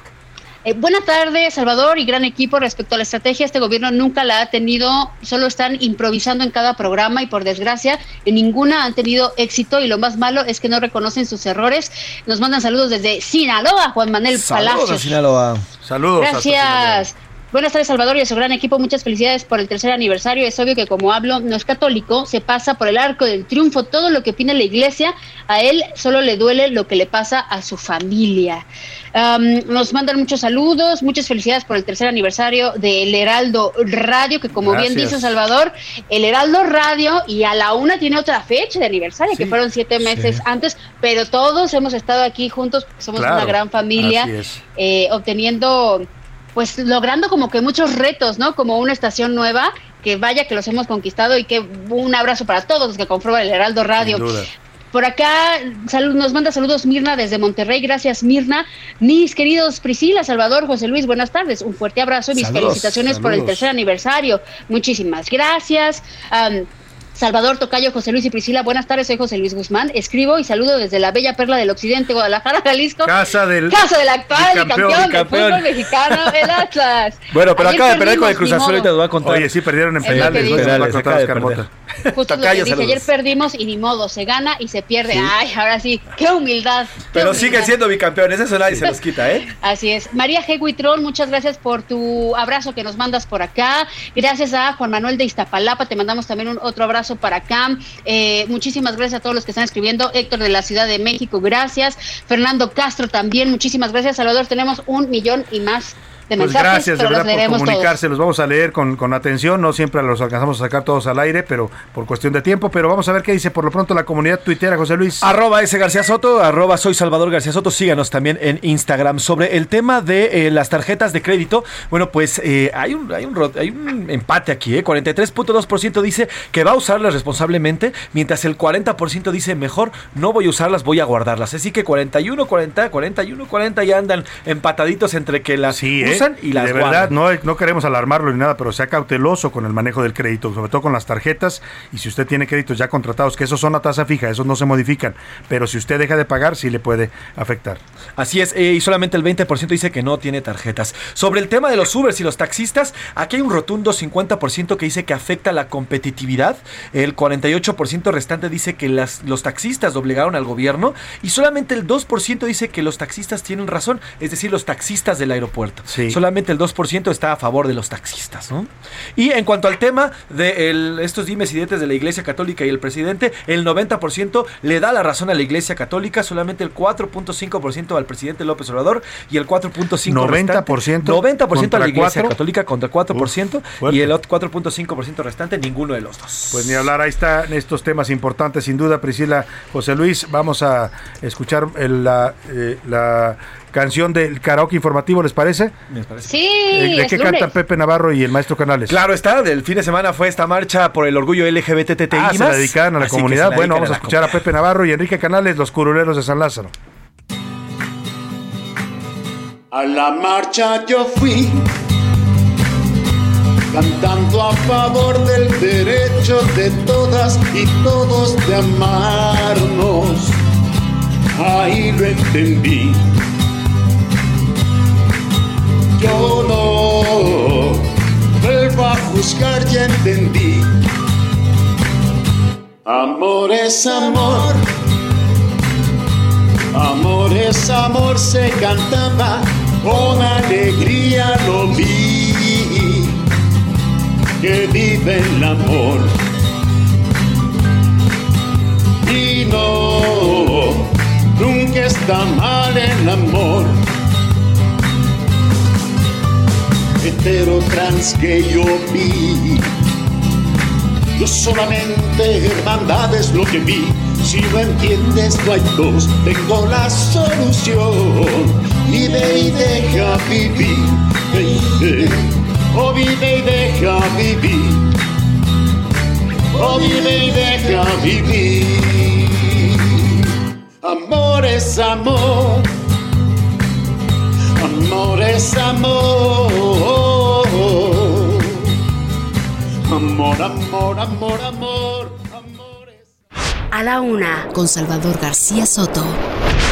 [SPEAKER 20] Eh, buena tarde, Salvador y gran equipo. Respecto a la estrategia, este gobierno nunca la ha tenido, solo están improvisando en cada programa y por desgracia en ninguna han tenido éxito y lo más malo es que no reconocen sus errores. Nos mandan saludos desde Sinaloa, Juan Manuel
[SPEAKER 21] Saludos a
[SPEAKER 20] Palacios.
[SPEAKER 21] Sinaloa.
[SPEAKER 2] Saludos. hasta
[SPEAKER 20] Gracias. Buenas tardes, Salvador, y a su gran equipo. Muchas felicidades por el tercer aniversario. Es obvio que como hablo no es católico, se pasa por el arco del triunfo todo lo que opina la iglesia. A él solo le duele lo que le pasa a su familia. Am, nos mandan muchos saludos, muchas felicidades por el tercer aniversario del Heraldo Radio, que como bien dice Salvador, el Heraldo Radio y a la una tiene otra fecha de aniversario, que fueron siete meses antes, pero todos hemos estado aquí juntos, somos
[SPEAKER 2] Claro,
[SPEAKER 20] una gran familia eh, obteniendo, pues logrando como que muchos retos, ¿no? Como una estación nueva, que vaya que los hemos conquistado y que un abrazo para todos los que comprueban el Heraldo Radio.
[SPEAKER 2] Sin duda.
[SPEAKER 20] Por acá salud, nos manda saludos Mirna desde Monterrey. Gracias, Mirna. Mis queridos Priscila, Salvador, José Luis, buenas tardes. Un fuerte abrazo y mis
[SPEAKER 21] Saludos,
[SPEAKER 20] felicitaciones por el tercer aniversario. Muchísimas gracias. Am, Salvador Tocayo, José Luis y Priscila, buenas tardes, soy José Luis Guzmán. Escribo y saludo desde la bella perla del occidente, Guadalajara, Jalisco.
[SPEAKER 2] Casa del.
[SPEAKER 20] Casa del actual
[SPEAKER 2] bicampeón,
[SPEAKER 20] campeón, del
[SPEAKER 21] bicampeón.
[SPEAKER 20] fútbol mexicano, el Atlas.
[SPEAKER 21] Bueno, pero
[SPEAKER 20] Ayer
[SPEAKER 21] acaba de perder con el Cruz Azul, ahorita nos va a contar.
[SPEAKER 2] Oye, sí perdieron en penales.
[SPEAKER 21] Penales,
[SPEAKER 2] contar
[SPEAKER 21] acaba de perder.
[SPEAKER 20] Justo lo que
[SPEAKER 21] Tocayo,
[SPEAKER 20] dije, ayer perdimos y ni modo, se gana y se pierde. Ay, ahora sí, qué humildad. qué
[SPEAKER 21] Pero
[SPEAKER 20] humildad.
[SPEAKER 21] siguen siendo bicampeones, eso nadie se los quita, ¿eh?
[SPEAKER 20] Así es. María G. Huitrón, muchas gracias por tu abrazo que nos mandas por acá. Gracias a Juan Manuel de Iztapalapa, te mandamos también un otro abrazo para acá. Eh, muchísimas gracias a todos los que están escribiendo. Héctor de la Ciudad de México, gracias. Fernando Castro también, muchísimas gracias. Salvador, tenemos un millón y más de
[SPEAKER 2] Pues
[SPEAKER 20] mensajes,
[SPEAKER 2] gracias de verdad por comunicarse,
[SPEAKER 20] todos.
[SPEAKER 2] los vamos a leer con, con atención, no siempre los alcanzamos a sacar todos al aire, pero por cuestión de tiempo, pero vamos a ver qué dice por lo pronto la comunidad tuitera, José Luis.
[SPEAKER 21] Arroba ese García Soto, arroba soy Salvador García Soto, síganos también en Instagram. Sobre el tema de eh, las tarjetas de crédito, bueno, pues eh, hay, un, hay, un, hay un empate aquí, ¿eh? 43.2% dice que va a usarlas responsablemente, mientras el 40% dice mejor no voy a usarlas, voy a guardarlas. Así que 41, 40, 41, 40 ya andan empataditos entre que las
[SPEAKER 2] Sí, ¿eh?
[SPEAKER 21] Usan y las
[SPEAKER 2] De
[SPEAKER 21] guardan.
[SPEAKER 2] verdad, no, no queremos alarmarlo ni nada, pero sea cauteloso con el manejo del crédito, sobre todo con las tarjetas. Y si usted tiene créditos ya contratados, que esos son a tasa fija, esos no se modifican. Pero si usted deja de pagar, sí le puede afectar.
[SPEAKER 21] Así es, eh, y solamente el 20% dice que no tiene tarjetas. Sobre el tema de los Ubers y los taxistas, aquí hay un rotundo 50% que dice que afecta la competitividad, el 48% restante dice que las, los taxistas obligaron al gobierno y solamente el 2% dice que los taxistas tienen razón, es decir, los taxistas del aeropuerto. Solamente el 2% está a favor de los taxistas. ¿no? Y en cuanto al tema de el- estos dimes y diretes de la Iglesia Católica y el presidente, el 90% le da la razón a la Iglesia Católica, solamente el 4.5% al presidente López Obrador y el 4.5%
[SPEAKER 2] 90%
[SPEAKER 21] 90% a la Iglesia. Católica contra 4%
[SPEAKER 2] fuerte.
[SPEAKER 21] y el otro 4.5% restante ninguno de los dos.
[SPEAKER 2] Pues ni hablar, ahí están estos temas importantes, sin duda, Priscila, José Luis. Vamos a escuchar el- la, eh, la canción del karaoke informativo, ¿les parece?
[SPEAKER 20] Sí,
[SPEAKER 2] Eh, ¿De
[SPEAKER 20] es
[SPEAKER 2] qué
[SPEAKER 20] lunes.
[SPEAKER 2] cantan Pepe Navarro y el maestro Canales?
[SPEAKER 21] Claro está, del fin de semana fue esta marcha por el orgullo LGBTTI+.
[SPEAKER 2] Ah, se la dedicaban a la
[SPEAKER 21] Así
[SPEAKER 2] comunidad.
[SPEAKER 21] la
[SPEAKER 2] Bueno, vamos a
[SPEAKER 21] la
[SPEAKER 2] escuchar a Pepe Navarro y Enrique Canales, los curuleros de San Lázaro.
[SPEAKER 26] A la marcha yo fui cantando a favor del derecho de todas y todos de amarnos. Ahí lo entendí. Yo no vuelvo a juzgar, ya entendí. Amor es amor. Amor es amor, se cantaba con alegría, lo vi. Que vive el amor. Y no, nunca está mal el amor. Hetero trans que yo vi. Yo solamente hermandad es lo que vi. Si no entiendes, no hay dos. Tengo la solución. Vive y deja vivir. Hey, hey. Oh, vive y deja vivir. Oh, vive y deja vivir. Amor es amor. Amor es amor. Amor, amor, amor, amor.
[SPEAKER 3] A la una, con Salvador García Soto.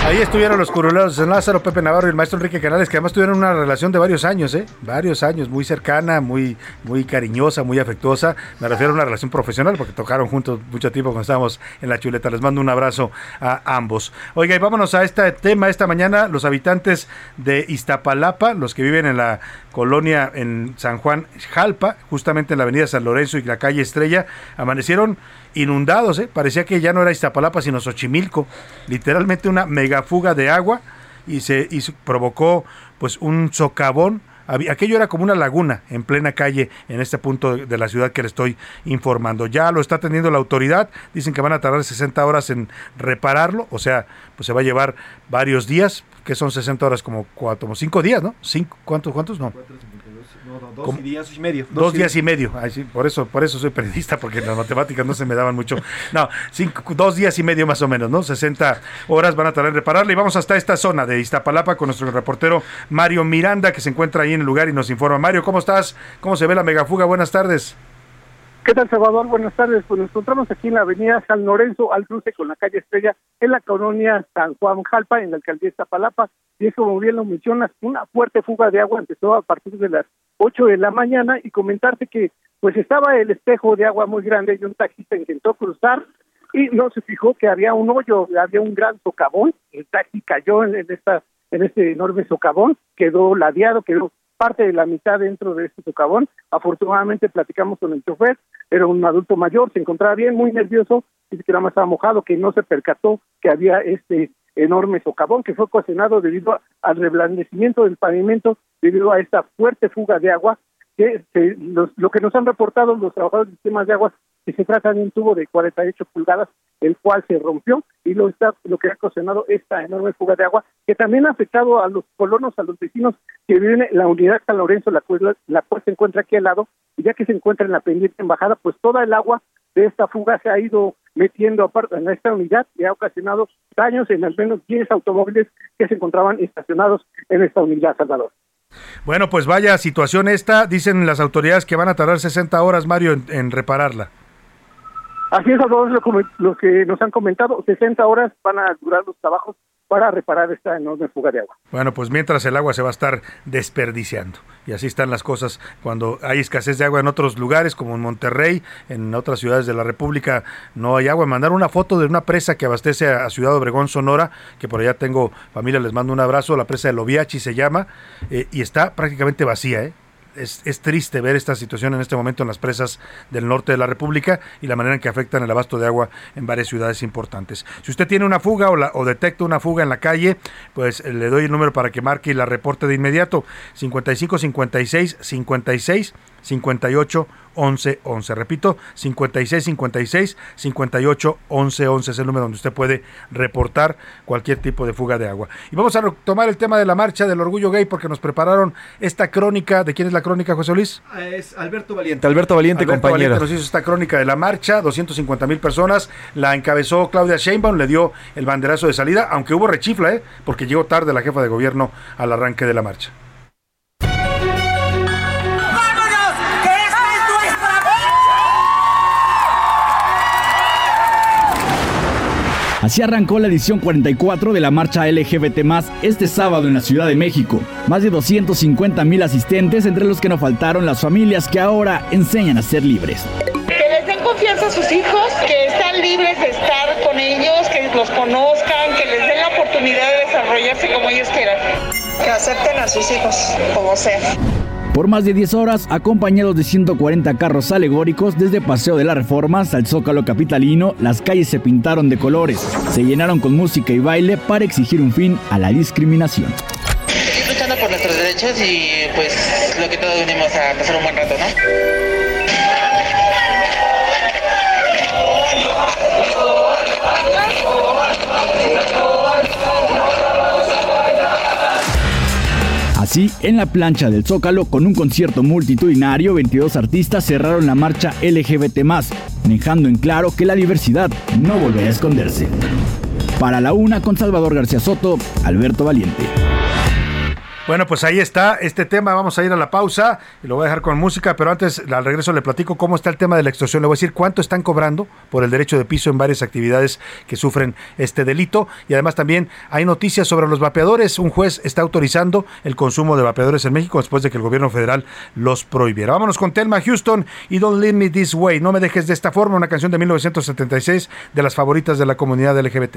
[SPEAKER 2] Ahí estuvieron los curuleros de Lázaro, Pepe Navarro y el maestro Enrique Canales, que además tuvieron una relación de varios años, ¿eh? Varios años, muy cercana, muy, muy cariñosa, muy afectuosa. Me refiero a una relación profesional, porque tocaron juntos mucho tiempo cuando estábamos en la chuleta. Les mando un abrazo a ambos. Oiga, y vámonos a este tema esta mañana. Los habitantes de Iztapalapa, los que viven en la colonia en San Juan Jalpa, justamente en la avenida San Lorenzo y la calle Estrella, amanecieron inundados, ¿eh? parecía que ya no era Iztapalapa sino Xochimilco, literalmente una megafuga de agua y se, y provocó pues un socavón. Aquello era como una laguna en plena calle en este punto de la ciudad que le estoy informando. Ya lo está atendiendo la autoridad. Dicen que van a tardar 60 horas en repararlo. O sea, pues se va a llevar varios días. que son 60 horas? Como cuatro, como cinco días, ¿no? Cinco, ¿Cuántos? ¿Cuántos? No.
[SPEAKER 21] Dos
[SPEAKER 2] ¿Cómo?
[SPEAKER 21] días y medio.
[SPEAKER 2] Dos días y medio. Ay, sí, por eso, por eso soy periodista, porque las matemáticas no se me daban mucho. No, cinco, dos días y medio más o menos, ¿no? 60 horas van a tardar en repararla. Y vamos hasta esta zona de Iztapalapa con nuestro reportero Mario Miranda, que se encuentra ahí en el lugar y nos informa. Mario, ¿cómo estás? ¿Cómo se ve la megafuga? Buenas tardes.
[SPEAKER 27] ¿Qué tal, Salvador? Buenas tardes. Pues nos encontramos aquí en la avenida San Lorenzo, al cruce con la calle Estrella, en la colonia San Juan Jalpa, en la alcaldía de Iztapalapa. Y es como bien lo mencionas, una fuerte fuga de agua empezó a partir de las 8 de la mañana y comentarte que pues estaba el espejo de agua muy grande y un taxista intentó cruzar y no se fijó que había un hoyo, había un gran socavón, el taxi cayó en, esta en este enorme socavón, quedó ladeado, quedó parte de la mitad dentro de este socavón. Afortunadamente platicamos con el chofer, era un adulto mayor, se encontraba bien, muy nervioso, dice que nada más estaba mojado, que no se percató que había este enorme socavón que fue ocasionado debido a- al reblandecimiento del pavimento, debido a esta fuerte fuga de agua que se- los- lo que nos han reportado los trabajadores de sistemas de aguas que se trata de un tubo de 48 pulgadas el cual se rompió y lo está lo que ha ocasionado esta enorme fuga de agua que también ha afectado a los colonos a los vecinos que viven en la unidad San Lorenzo la cual la cual se encuentra aquí al lado y ya que se encuentra en la pendiente embajada pues toda el agua de esta fuga se ha ido metiendo aparte en esta unidad y ha ocasionado daños en al menos 10 automóviles que se encontraban estacionados en esta unidad Salvador
[SPEAKER 2] Bueno, pues vaya situación esta. Dicen las autoridades que van a tardar 60 horas, Mario, en, repararla.
[SPEAKER 27] Así es, a todos lo, come- lo que nos han comentado, 60 horas van a durar los trabajos para reparar esta enorme fuga de agua.
[SPEAKER 2] Bueno, pues mientras el agua se va a estar desperdiciando. Y así están las cosas cuando hay escasez de agua en otros lugares, como en Monterrey, en otras ciudades de la República no hay agua. Mandar una foto de una presa que abastece a Ciudad Obregón, Sonora, que por allá tengo familia, les mando un abrazo, la presa de Loviachi se llama, eh, y está prácticamente vacía, ¿eh? Es, es, triste ver esta situación en este momento en las presas del norte de la República y la manera en que afectan el abasto de agua en varias ciudades importantes. Si usted tiene una fuga o, detecta una fuga en la calle, pues eh, le doy el número para que marque y la reporte de inmediato. 55 56 56 58 11 11. Repito, 56 56 58 11 11 es el número donde usted puede reportar cualquier tipo de fuga de agua. Y vamos a retomar el tema de la marcha del orgullo gay porque nos prepararon esta crónica. ¿De quién es la crónica, José Luis?
[SPEAKER 21] Es Alberto Valiente. Alberto Valiente,
[SPEAKER 2] Alberto
[SPEAKER 21] compañero.
[SPEAKER 2] Valiente nos hizo esta crónica de la marcha, 250 mil personas. La encabezó Claudia Sheinbaum, le dio el banderazo de salida, aunque hubo rechifla, ¿eh? porque llegó tarde la jefa de gobierno al arranque de la marcha.
[SPEAKER 28] Así arrancó la edición 44 de la marcha LGBT este sábado en la Ciudad de México. Más de 250 mil asistentes, entre los que no faltaron las familias que ahora enseñan a ser libres.
[SPEAKER 29] Que les den confianza a sus hijos, que están libres de estar con ellos, que los conozcan, que les den la oportunidad de desarrollarse como ellos quieran. Que acepten a sus hijos como sean.
[SPEAKER 28] Por más de 10 horas, acompañados de 140 carros alegóricos desde Paseo de la Reforma hasta el Zócalo Capitalino, las calles se pintaron de colores, se llenaron con música y baile para exigir un fin a la discriminación.
[SPEAKER 30] Seguir luchando por nuestros derechos y pues lo que todos venimos a pasar un buen rato, ¿no?
[SPEAKER 28] Así, en la plancha del Zócalo, con un concierto multitudinario, 22 artistas cerraron la marcha LGBT, dejando en claro que la diversidad no volverá a esconderse. Para la una, con Salvador García Soto, Alberto Valiente.
[SPEAKER 2] Bueno, pues ahí está este tema. Vamos a ir a la pausa y lo voy a dejar con música, pero antes al regreso le platico cómo está el tema de la extorsión. Le voy a decir cuánto están cobrando por el derecho de piso en varias actividades que sufren este delito. Y además también hay noticias sobre los vapeadores. Un juez está autorizando el consumo de vapeadores en México después de que el gobierno federal los prohibiera. Vámonos con Telma Houston y Don't Leave Me This Way. No me dejes de esta forma, una canción de 1976 de las favoritas de la comunidad LGBT.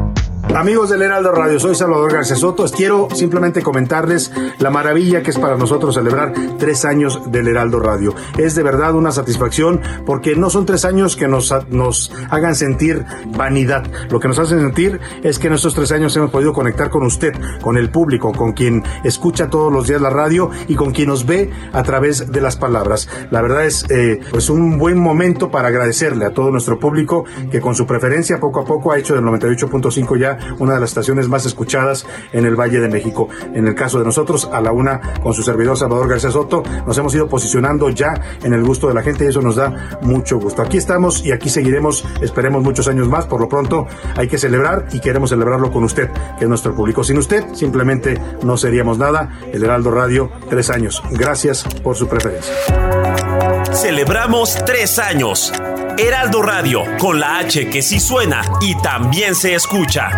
[SPEAKER 2] Amigos del Heraldo Radio, soy Salvador García Soto. Quiero simplemente comentarles la maravilla que es para nosotros celebrar tres años del Heraldo Radio. Es de verdad una satisfacción porque no son tres años que nos, nos hagan sentir vanidad. Lo que nos hace sentir es que en estos tres años hemos podido conectar con usted, con el público, con quien escucha todos los días la radio y con quien nos ve a través de las palabras. La verdad es eh, pues un buen momento para agradecerle a todo nuestro público que con su preferencia poco a poco ha hecho del 98.5 ya una de las estaciones más escuchadas en el Valle de México. En el caso de nosotros, a la una, con su servidor Salvador García Soto, nos hemos ido posicionando ya en el gusto de la gente y eso nos da mucho gusto. Aquí estamos y aquí seguiremos, esperemos muchos años más. Por lo pronto, hay que celebrar y queremos celebrarlo con usted, que es nuestro público. Sin usted, simplemente no seríamos nada. El Heraldo Radio, tres años. Gracias por su preferencia.
[SPEAKER 31] Celebramos tres años. Heraldo Radio, con la H que sí suena y también se escucha.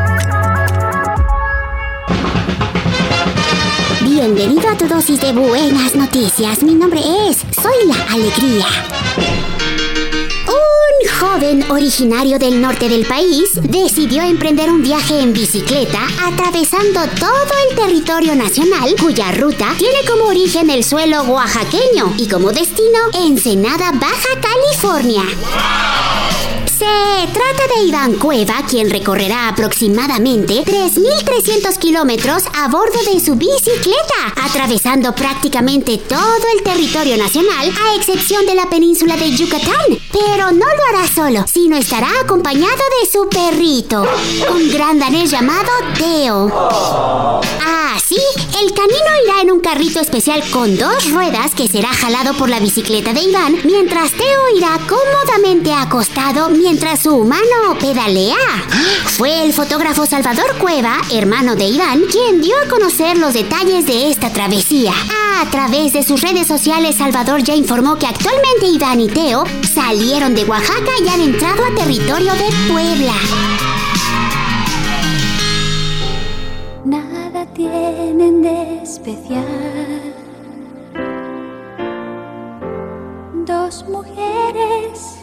[SPEAKER 32] Bienvenido a tu dosis de buenas noticias. Mi nombre es Soy la Alegría. Joven originario del norte del país decidió emprender un viaje en bicicleta atravesando todo el territorio nacional cuya ruta tiene como origen el suelo oaxaqueño y como destino Ensenada, Baja California. Se trata de Iván Cueva, quien recorrerá aproximadamente 3.300 kilómetros a bordo de su bicicleta, atravesando prácticamente todo el territorio nacional, a excepción de la península de Yucatán. Pero no lo hará solo, sino estará acompañado de su perrito, un gran danés llamado Teo. Ah, sí, el canino irá en un carrito especial con dos ruedas que será jalado por la bicicleta de Iván, mientras Teo irá cómodamente acostado mientras su humano pedalea. Fue el fotógrafo Salvador Cueva, hermano de Iván, quien dio a conocer los detalles de esta travesía. A través de sus redes sociales, Salvador ya informó que actualmente Iván y Teo salieron de Oaxaca y han entrado a territorio de Puebla.
[SPEAKER 33] Nada tienen de especial. Dos mujeres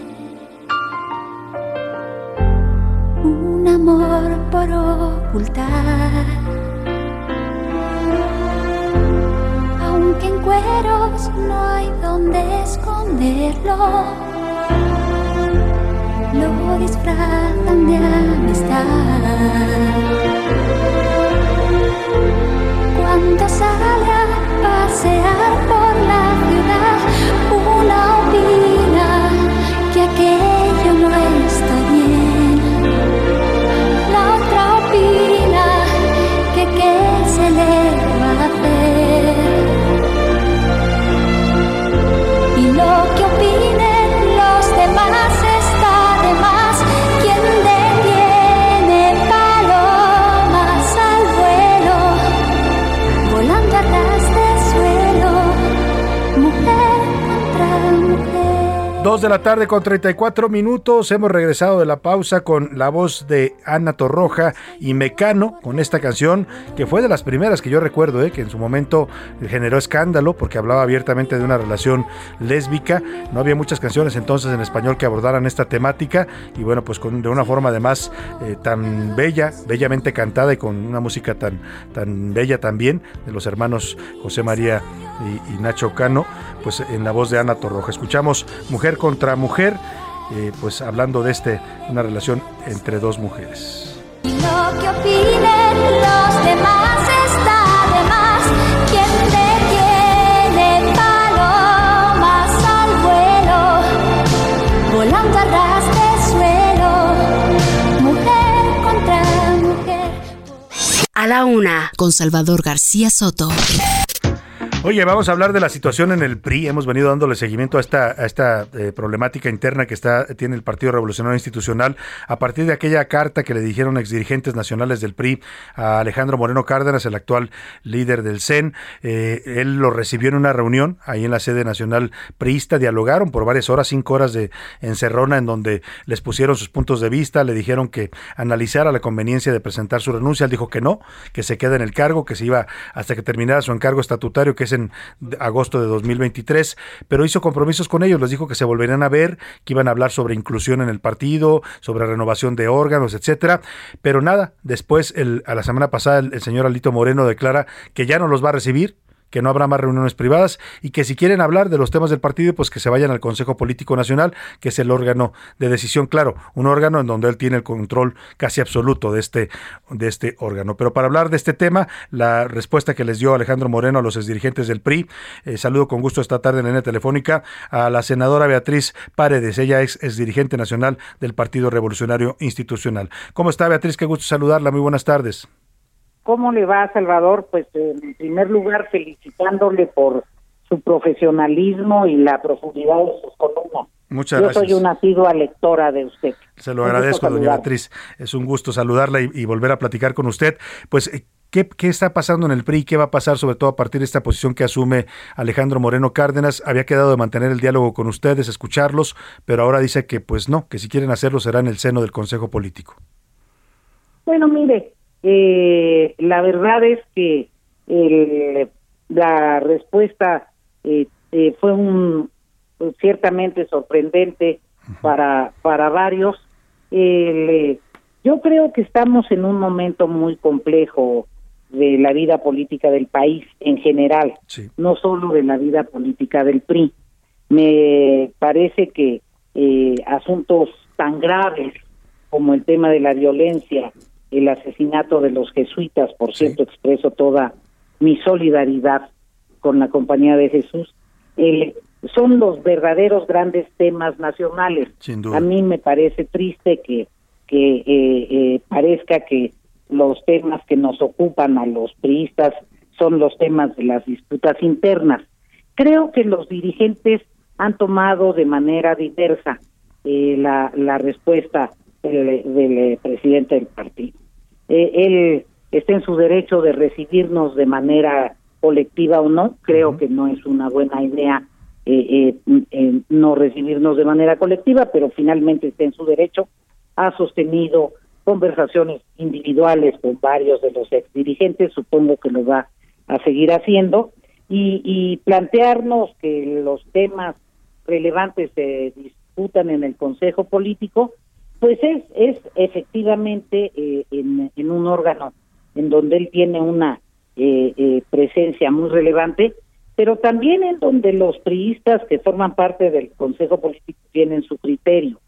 [SPEAKER 33] Un amor por ocultar. Aunque en cueros no hay donde esconderlo, lo disfrazan de amistad. Cuando sale a pasear por la ciudad, una opina que aquello de
[SPEAKER 2] la tarde con 34 minutos. Hemos regresado de la pausa con la voz de Ana Torroja y Mecano con esta canción que fue de las primeras que yo recuerdo, eh, que en su momento generó escándalo porque hablaba abiertamente de una relación lésbica. No había muchas canciones entonces en español que abordaran esta temática y bueno, pues con, de una forma además eh, tan bella, bellamente cantada y con una música tan, tan bella también de los hermanos José María y, y Nacho Cano, pues en la voz de Ana Torroja. Escuchamos Mujer contra Mujer, eh, pues hablando de este, una relación entre dos mujeres.
[SPEAKER 33] Y lo que opinen los demás está de más. Quien detiene palomas al vuelo, volando a ras de suelo, mujer contra mujer.
[SPEAKER 3] A la una, con Salvador García Soto.
[SPEAKER 2] Oye, vamos a hablar de la situación en el PRI. Hemos venido dándole seguimiento a esta, a esta eh, problemática interna que está, tiene el Partido Revolucionario Institucional a partir de aquella carta que le dijeron exdirigentes nacionales del PRI a Alejandro Moreno Cárdenas, el actual líder del CEN. Eh, él lo recibió en una reunión ahí en la sede nacional priista. Dialogaron por varias horas, cinco horas de encerrona, en donde les pusieron sus puntos de vista, le dijeron que analizara la conveniencia de presentar su renuncia. Él dijo que no, que se queda en el cargo, que se iba hasta que terminara su encargo estatutario, que es en agosto de 2023, pero hizo compromisos con ellos, les dijo que se volverían a ver, que iban a hablar sobre inclusión en el partido, sobre renovación de órganos, etcétera, pero nada, después el, a la semana pasada el, el señor Alito Moreno declara que ya no los va a recibir, que no habrá más reuniones privadas y que si quieren hablar de los temas del partido, pues que se vayan al Consejo Político Nacional, que es el órgano de decisión, claro, un órgano en donde él tiene el control casi absoluto de este, de este órgano. Pero para hablar de este tema, la respuesta que les dio Alejandro Moreno a los exdirigentes del PRI, eh, saludo con gusto esta tarde en la línea telefónica a la senadora Beatriz Paredes, ella es, es dirigente nacional del Partido Revolucionario Institucional. ¿Cómo está Beatriz? Qué gusto saludarla, muy buenas tardes.
[SPEAKER 34] ¿Cómo le va, Salvador? Pues en primer lugar felicitándole por su profesionalismo y la profundidad de sus columnas.
[SPEAKER 2] Muchas
[SPEAKER 34] Yo
[SPEAKER 2] gracias.
[SPEAKER 34] soy una asidua lectora de usted.
[SPEAKER 2] Se lo
[SPEAKER 34] Un
[SPEAKER 2] agradezco, doña. Beatriz. Es un gusto saludarla y, y volver a platicar con usted. Pues, eh, ¿qué, ¿qué está pasando en el PRI? ¿Qué va a pasar, sobre todo a partir de esta posición que asume Alejandro Moreno Cárdenas? Había quedado de mantener el diálogo con ustedes, escucharlos, pero ahora dice que, pues no, que si quieren hacerlo será en el seno del Consejo Político.
[SPEAKER 34] Bueno, mire, eh, la verdad es que el- la respuesta eh, eh, fue un pues, ciertamente sorprendente para para varios. Eh, yo creo que estamos en un momento muy complejo de la vida política del país en general, no solo de la vida política del PRI. Me parece que eh, asuntos tan graves como el tema de la violencia, el asesinato de los jesuitas, por cierto, expreso toda mi solidaridad con la Compañía de Jesús, eh, son los verdaderos grandes temas nacionales.
[SPEAKER 2] Sin duda.
[SPEAKER 34] A mí me parece triste que, que eh, eh, parezca que los temas que nos ocupan a los priistas son los temas de las disputas internas. Creo que los dirigentes han tomado de manera diversa eh, la, la respuesta del, del, eh, presidente del partido. Eh, él está en su derecho de recibirnos de manera colectiva o no. Creo que no es una buena idea eh, eh, eh, no recibirnos de manera colectiva, pero finalmente está en su derecho. Ha sostenido conversaciones individuales con varios de los ex dirigentes, supongo que lo va a seguir haciendo, y, y plantearnos que los temas relevantes se disputan en el Consejo Político, pues es, es efectivamente eh, en, en un órgano en donde él tiene una eh, eh, presencia muy relevante, pero también en donde los priistas que forman parte del Consejo Político tienen su criterio.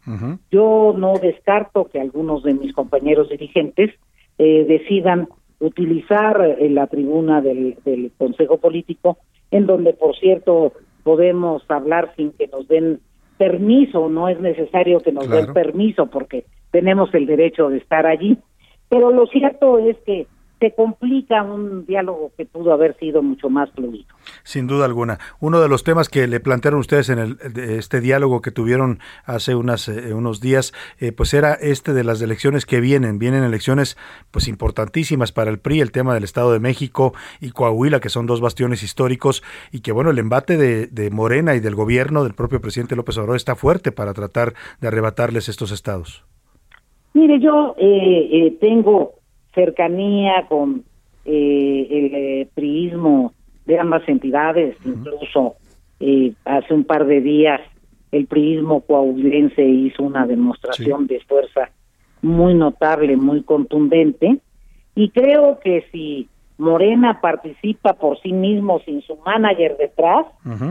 [SPEAKER 34] Yo no descarto que algunos de mis compañeros dirigentes eh, decidan utilizar eh, la tribuna del, del Consejo Político, en donde, por cierto, podemos hablar sin que nos den permiso, no es necesario que nos den
[SPEAKER 2] Claro.
[SPEAKER 34] permiso porque tenemos el derecho de estar allí. Pero lo cierto es que se complica un diálogo que pudo haber sido mucho más fluido.
[SPEAKER 2] Sin duda alguna. Uno de los temas que le plantearon ustedes en el, este diálogo que tuvieron hace unas, eh, unos días, eh, pues era este de las elecciones que vienen. Vienen elecciones pues importantísimas para el PRI, el tema del Estado de México y Coahuila, que son dos bastiones históricos, y que bueno, el embate de, de Morena y del gobierno del propio presidente López Obrador está fuerte para tratar de arrebatarles estos estados.
[SPEAKER 34] Mire, yo eh, eh, tengo cercanía con eh, el eh, priismo de ambas entidades, incluso eh, hace un par de días el priismo coahuilense hizo una demostración de fuerza muy notable, muy contundente, y creo que si Morena participa por sí mismo sin su manager detrás,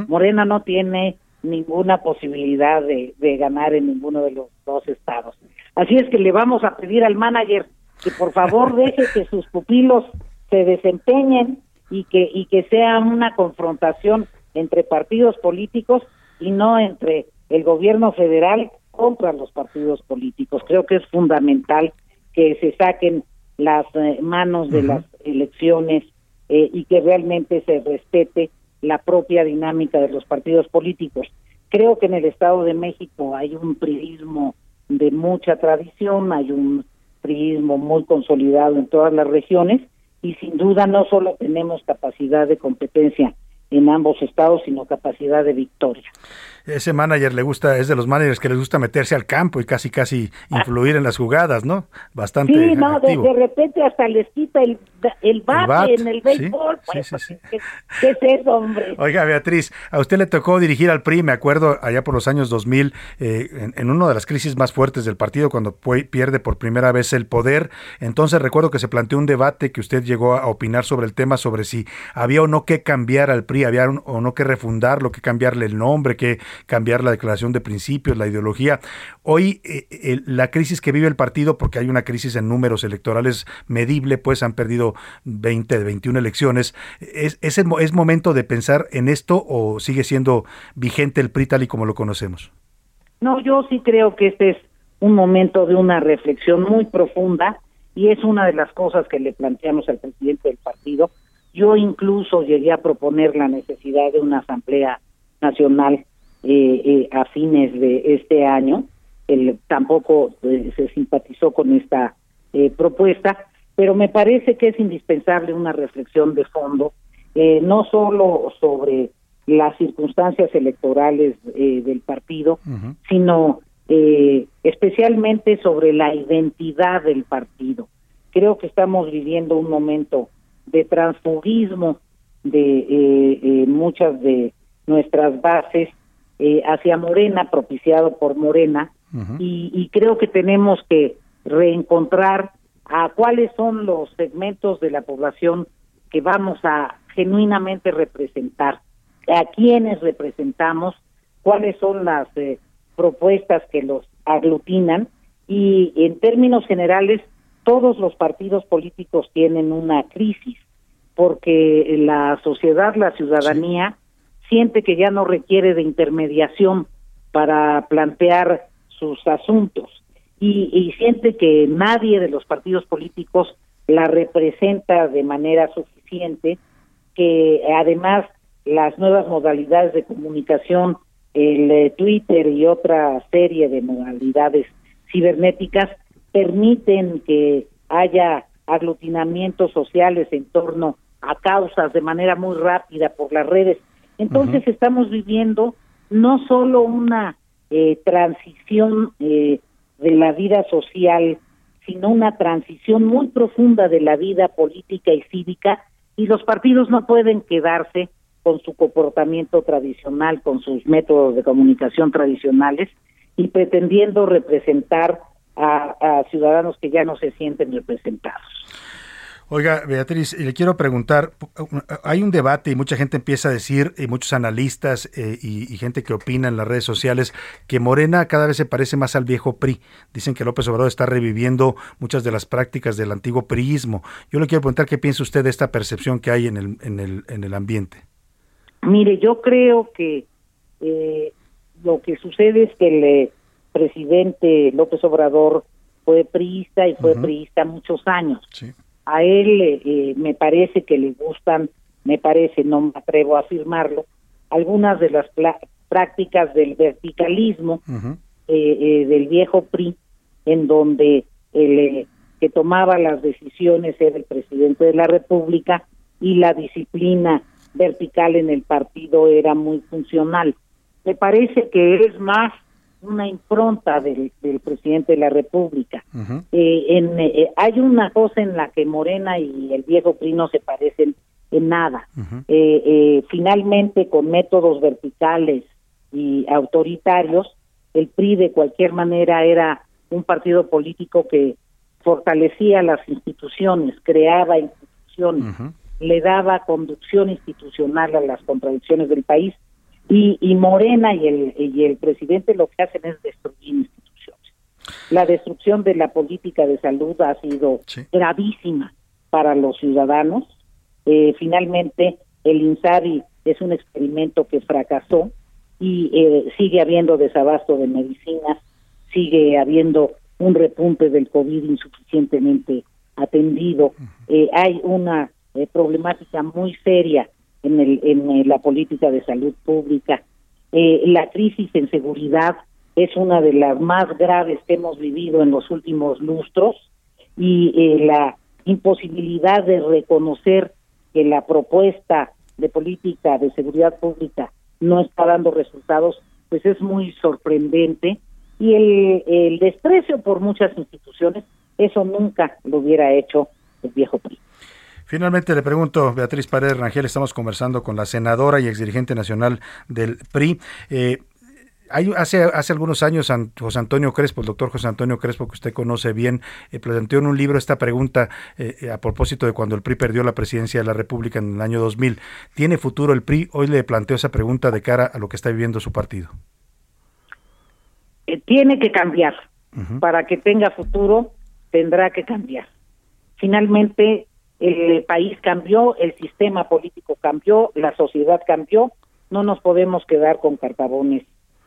[SPEAKER 34] Morena no tiene ninguna posibilidad de, de ganar en ninguno de los dos estados. Así es que le vamos a pedir al manager que por favor deje que sus pupilos se desempeñen y que y que sea una confrontación entre partidos políticos y no entre el gobierno federal contra los partidos políticos. Creo que es fundamental que se saquen las eh, manos de las elecciones eh, y que realmente se respete la propia dinámica de los partidos políticos. Creo que en el Estado de México hay un priismo de mucha tradición, hay un priismo muy consolidado en todas las regiones y sin duda no solo tenemos capacidad de competencia en ambos estados, sino capacidad de victoria.
[SPEAKER 2] Ese manager le gusta, es de los managers que les gusta meterse al campo y casi casi influir en las jugadas, ¿no? Bastante
[SPEAKER 34] Sí, no, de, repente hasta les quita el, el bate,
[SPEAKER 2] bat,
[SPEAKER 34] en el béisbol.
[SPEAKER 2] sí,
[SPEAKER 34] pues,
[SPEAKER 2] sí, sí.
[SPEAKER 34] ¿qué, qué es eso, hombre?
[SPEAKER 2] Oiga, Beatriz, a usted le tocó dirigir al PRI, me acuerdo, allá por los años 2000, eh, en, en una de las crisis más fuertes del partido, cuando fue- pierde por primera vez el poder. Entonces recuerdo que se planteó un debate que usted llegó a opinar sobre el tema, sobre si había o no que cambiar al PRI, había o no que refundarlo, que cambiarle el nombre, que cambiar la declaración de principios, la ideología. Hoy eh, la crisis que vive el partido, porque hay una crisis en números electorales medible, pues han perdido 20, 21 elecciones, ¿es, es, el mo- ¿es momento de pensar en esto o sigue siendo vigente el PRI tal y como lo conocemos?
[SPEAKER 34] No, yo sí creo que este es un momento de una reflexión muy profunda y es una de las cosas que le planteamos al presidente del partido. Yo incluso llegué a proponer la necesidad de una asamblea nacional eh, eh, a fines de este año. Él tampoco eh, se simpatizó con esta eh, propuesta, pero me parece que es indispensable una reflexión de fondo, no solo sobre las circunstancias electorales eh, del partido, sino eh, especialmente sobre la identidad del partido. creo que estamos viviendo un momento de transfugismo de eh, eh, muchas de nuestras bases eh, hacia Morena, propiciado por Morena, y, y creo que tenemos que reencontrar a cuáles son los segmentos de la población que vamos a genuinamente representar, a quiénes representamos, cuáles son las eh, propuestas que los aglutinan. Y en términos generales todos los partidos políticos tienen una crisis porque la sociedad, la ciudadanía siente que ya no requiere de intermediación para plantear sus asuntos. Y, y siente que nadie de los partidos políticos la representa de manera suficiente, que además las nuevas modalidades de comunicación, el eh, Twitter y otra serie de modalidades cibernéticas permiten que haya aglutinamientos sociales en torno a causas de manera muy rápida por las redes. Entonces estamos viviendo no solo una eh, transición eh, de la vida social, sino una transición muy profunda de la vida política y cívica, y los partidos no pueden quedarse con su comportamiento tradicional, con sus métodos de comunicación tradicionales y pretendiendo representar a, a ciudadanos que ya no se sienten representados.
[SPEAKER 2] Oiga, Beatriz, le quiero preguntar, hay un debate y mucha gente empieza a decir, y muchos analistas eh, y, y gente que opina en las redes sociales, que Morena cada vez se parece más al viejo PRI. Dicen que López Obrador está reviviendo muchas de las prácticas del antiguo priismo. Yo le quiero preguntar qué piensa usted de esta percepción que hay en el, en el, en el ambiente.
[SPEAKER 34] Mire, yo creo que eh, lo que sucede es que el eh, presidente López Obrador fue priista y fue
[SPEAKER 2] Ujú.
[SPEAKER 34] priista muchos años. A él eh, eh, me parece que le gustan, me parece, no me atrevo a afirmarlo, algunas de las prácticas del verticalismo eh, eh, del viejo PRI, en donde el eh, que tomaba las decisiones era el presidente de la República y la disciplina vertical en el partido era muy funcional. Me parece que es más una impronta del, del presidente de la República. Eh, en, eh, hay una cosa en la que Morena y el viejo PRI no se parecen en nada. Eh, eh, finalmente, con métodos verticales y autoritarios, el PRI de cualquier manera era un partido político que fortalecía las instituciones, creaba instituciones, le daba conducción institucional a las contradicciones del país y, y Morena y el, y el presidente lo que hacen es destruir instituciones. La destrucción de la política de salud ha sido gravísima para los ciudadanos. Eh, finalmente, el INSABI es un experimento que fracasó y eh, sigue habiendo desabasto de medicinas, sigue habiendo un repunte del COVID insuficientemente atendido. Eh, hay una eh, problemática muy seria en, el, en eh, la política de salud pública. Eh, la crisis en seguridad es una de las más graves que hemos vivido en los últimos lustros y eh, la imposibilidad de reconocer que la propuesta de política de seguridad pública no está dando resultados, pues es muy sorprendente. Y el, el desprecio por muchas instituciones, eso nunca lo hubiera hecho el viejo PRI.
[SPEAKER 2] Finalmente le pregunto, Beatriz Paredes Rangel, estamos conversando con la senadora y exdirigente nacional del PRI. Eh, hay, hace, hace algunos años José Antonio Crespo, el doctor José Antonio Crespo, que usted conoce bien, eh, planteó en un libro esta pregunta eh, eh, a propósito de cuando el PRI perdió la presidencia de la República en el año 2000. ¿Tiene futuro el PRI? Hoy le planteo esa pregunta de cara a lo que está viviendo su partido.
[SPEAKER 34] Eh, tiene que cambiar. Para que tenga futuro, tendrá que cambiar. Finalmente, el país cambió, el sistema político cambió, la sociedad cambió. No nos podemos quedar con cartabones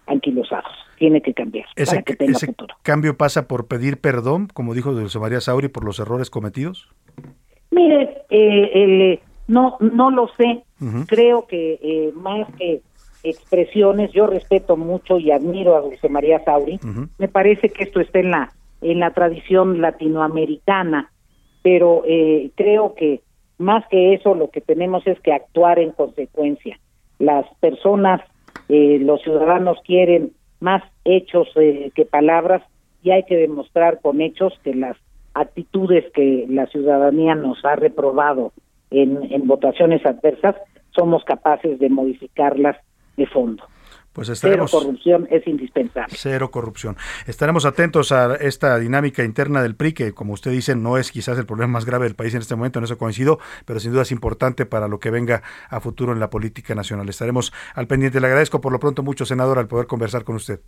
[SPEAKER 34] anquilosados. Tiene que cambiar
[SPEAKER 2] ¿Ese,
[SPEAKER 34] para que tenga
[SPEAKER 2] ese
[SPEAKER 34] futuro.
[SPEAKER 2] cambio pasa por pedir perdón, como dijo José María Sauri, por los errores cometidos?
[SPEAKER 34] Mire, eh, el, no, no lo sé. Creo que eh, más que expresiones, yo respeto mucho y admiro a José María Sauri. Me parece que esto está en la en la tradición latinoamericana, pero eh, creo que más que eso lo que tenemos es que actuar en consecuencia. Las personas, eh, los ciudadanos quieren más hechos eh, que palabras y hay que demostrar con hechos que las actitudes que la ciudadanía nos ha reprobado en, en votaciones adversas, somos capaces de modificarlas de fondo.
[SPEAKER 2] Pues
[SPEAKER 34] Cero
[SPEAKER 2] estaremos.
[SPEAKER 34] corrupción es indispensable.
[SPEAKER 2] Cero corrupción. Estaremos atentos a esta dinámica interna del PRI, que como usted dice, no es quizás el problema más grave del país en este momento, en eso coincido, pero sin duda es importante para lo que venga a futuro en la política nacional. Estaremos al pendiente. Le agradezco por lo pronto mucho, senador, al poder conversar con usted.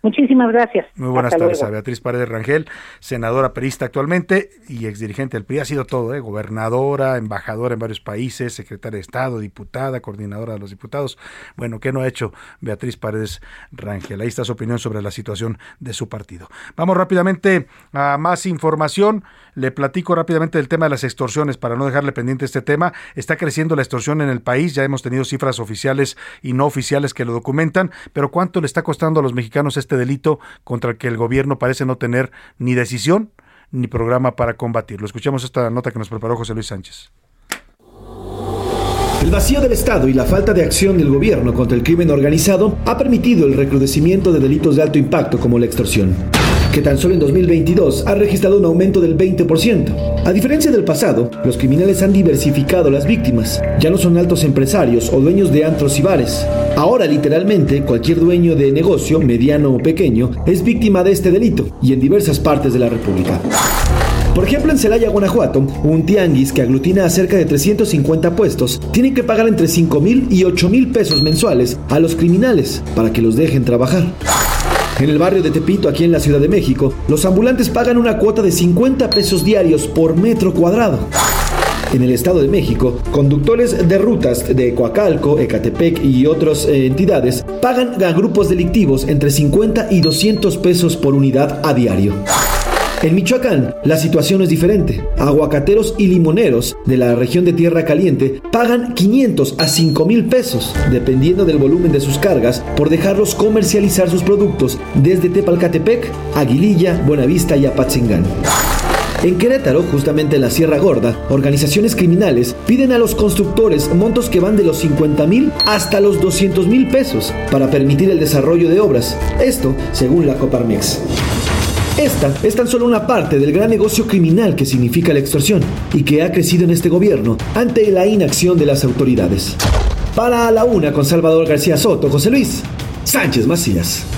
[SPEAKER 34] Muchísimas gracias.
[SPEAKER 2] Muy buenas
[SPEAKER 34] Hasta
[SPEAKER 2] tardes
[SPEAKER 34] luego.
[SPEAKER 2] a Beatriz Paredes Rangel, senadora perista actualmente y exdirigente del PRI. Ha sido todo, ¿eh? gobernadora, embajadora en varios países, secretaria de Estado, diputada, coordinadora de los diputados. Bueno, ¿qué no ha hecho Beatriz Paredes Rangel? Ahí está su opinión sobre la situación de su partido. Vamos rápidamente a más información. Le platico rápidamente del tema de las extorsiones para no dejarle pendiente este tema. Está creciendo la extorsión en el país. Ya hemos tenido cifras oficiales y no oficiales que lo documentan. Pero ¿cuánto le está costando a los mexicanos este delito contra el que el gobierno parece no tener ni decisión ni programa para combatirlo? Escuchemos esta nota que nos preparó José Luis Sánchez.
[SPEAKER 21] El vacío del Estado y la falta de acción del gobierno contra el crimen organizado ha permitido el recrudecimiento de delitos de alto impacto como la extorsión, que tan solo en 2022 ha registrado un aumento del 20%. A diferencia del pasado, los criminales han diversificado las víctimas. Ya no son altos empresarios o dueños de antros y bares. Ahora literalmente cualquier dueño de negocio, mediano o pequeño, es víctima de este delito y en diversas partes de la República. Por ejemplo, en Celaya, Guanajuato, un tianguis que aglutina a cerca de 350 puestos tiene que pagar entre 5 mil y 8 mil pesos mensuales a los criminales para que los dejen trabajar. En el barrio de Tepito, aquí en la Ciudad de México, los ambulantes pagan una cuota de 50 pesos diarios por metro cuadrado. En el Estado de México, conductores de rutas de Coacalco, Ecatepec y otras eh, entidades pagan a grupos delictivos entre 50 y 200 pesos por unidad a diario. En Michoacán, la situación es diferente. Aguacateros y limoneros de la región de Tierra Caliente pagan 500 a 5 mil pesos, dependiendo del volumen de sus cargas, por dejarlos comercializar sus productos desde Tepalcatepec, Aguililla, Buenavista y Apatzingán. En Querétaro, justamente en la Sierra Gorda, organizaciones criminales piden a los constructores montos que van de los 50 mil hasta los 200 mil pesos para permitir el desarrollo de obras. Esto según la Coparmex. Esta es tan solo una parte del gran negocio criminal que significa la extorsión y que ha crecido en este gobierno ante la inacción de las autoridades. Para la una con Salvador García Soto, José Luis Sánchez Macías.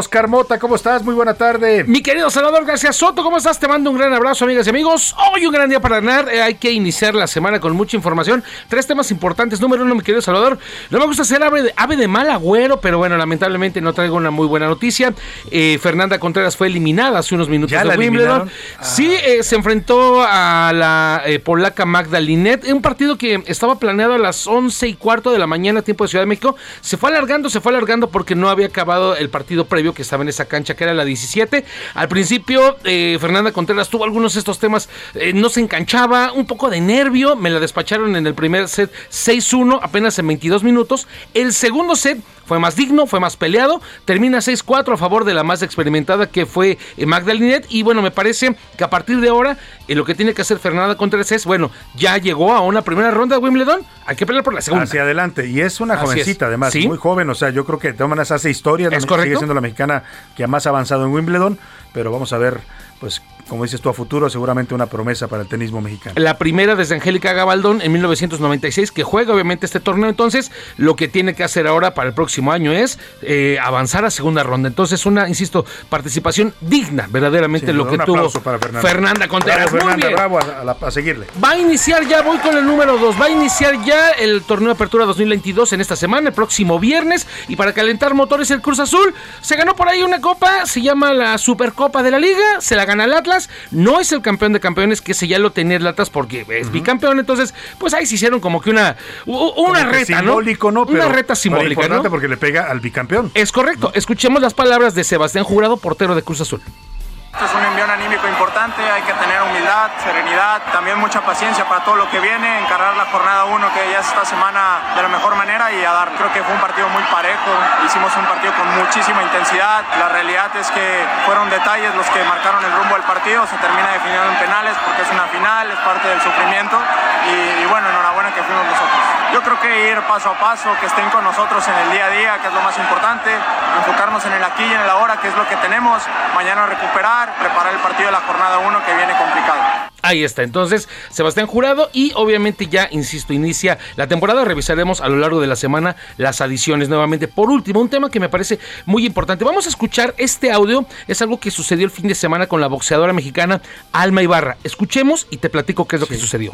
[SPEAKER 2] Oscar Mota, ¿cómo estás? Muy buena tarde.
[SPEAKER 35] Mi querido Salvador García Soto, ¿cómo estás? Te mando un gran abrazo, amigas y amigos. Hoy un gran día para ganar. Eh, hay que iniciar la semana con mucha información. Tres temas importantes. Número uno, mi querido Salvador. No me gusta ser ave de, ave de mal agüero, pero bueno, lamentablemente no traigo una muy buena noticia. Eh, Fernanda Contreras fue eliminada hace unos minutos
[SPEAKER 2] ¿Ya
[SPEAKER 35] de
[SPEAKER 2] la
[SPEAKER 35] Wimbledon. Sí, eh, se enfrentó a la eh, polaca Magda Linet. Un partido que estaba planeado a las 11 y cuarto de la mañana, tiempo de Ciudad de México. Se fue alargando, se fue alargando porque no había acabado el partido previo que estaba en esa cancha, que era la 17. Al principio, eh, Fernanda Contreras tuvo algunos de estos temas, eh, no se enganchaba, un poco de nervio. Me la despacharon en el primer set 6-1, apenas en 22 minutos. El segundo set fue más digno, fue más peleado. Termina 6-4 a favor de la más experimentada que fue eh, Magda Linet. Y bueno, me parece que a partir de ahora eh, lo que tiene que hacer Fernanda Contreras es, bueno, ya llegó a una primera ronda de Wimbledon, hay que pelear por la segunda.
[SPEAKER 2] Hacia adelante. Y es una
[SPEAKER 35] Así
[SPEAKER 2] jovencita,
[SPEAKER 35] es.
[SPEAKER 2] además,
[SPEAKER 35] Sí.
[SPEAKER 2] muy joven. O sea, yo creo que de todas maneras hace historia.
[SPEAKER 35] ¿Es
[SPEAKER 2] Sigue
[SPEAKER 35] correcto?
[SPEAKER 2] siendo la mexicana que más ha avanzado en Wimbledon. Pero vamos a ver, pues, como dices tú, a futuro, seguramente una promesa para el tenismo mexicano.
[SPEAKER 35] La primera desde Angélica Gabaldón en 1996, que juega obviamente este torneo. Entonces, lo que tiene que hacer ahora para el próximo año es eh, avanzar a segunda ronda. Entonces, una, insisto, participación digna, verdaderamente lo que tuvo
[SPEAKER 2] para Fernanda.
[SPEAKER 35] Fernanda Contreras.
[SPEAKER 2] Bravo, Fernanda, bravo a, a la- a seguirle.
[SPEAKER 35] Va a iniciar ya, voy con el número 2, va a iniciar ya el torneo de apertura 2022 en esta semana, el próximo viernes. Y para calentar motores, el Cruz Azul se ganó por ahí una copa, se llama la Supercopa de la Liga, se la gana el Atlas. No es el campeón de campeones, que ese ya lo tenía Atlas porque es bicampeón. Entonces, pues ahí se hicieron como que una, una
[SPEAKER 2] Como
[SPEAKER 35] reta, ¿no?
[SPEAKER 2] simbólico, ¿no?
[SPEAKER 35] una
[SPEAKER 2] Pero-
[SPEAKER 35] reta simbólica,
[SPEAKER 2] importante
[SPEAKER 35] ¿no?
[SPEAKER 2] porque le pega al bicampeón.
[SPEAKER 35] Es correcto. Escuchemos las palabras de Sebastián Jurado, portero de Cruz Azul.
[SPEAKER 36] Esto es un envión anímico importante, hay que tener humildad, serenidad, también mucha paciencia para todo lo que viene, encarar la jornada 1 que ya es esta semana de la mejor manera y a dar. Creo que fue un partido muy parejo, hicimos un partido con muchísima intensidad, la realidad es que fueron detalles los que marcaron el rumbo del partido, se termina definiendo en penales porque es una final, es parte del sufrimiento y, y bueno, enhorabuena que fuimos nosotros. Yo creo que ir paso a paso, que estén con nosotros en el día a día, que es lo más importante, enfocarnos en el aquí y en el ahora, que es lo que tenemos, mañana recuperar, preparar el partido de la jornada 1 que viene complicado.
[SPEAKER 35] Ahí está, entonces Sebastián Jurado y obviamente ya, insisto, inicia la temporada, revisaremos a lo largo de la semana las adiciones nuevamente. Por último, un tema que me parece muy importante, vamos a escuchar este audio, es algo que sucedió el fin de semana con la boxeadora mexicana Alma Ibarra. Escuchemos y te platico qué es lo que sucedió.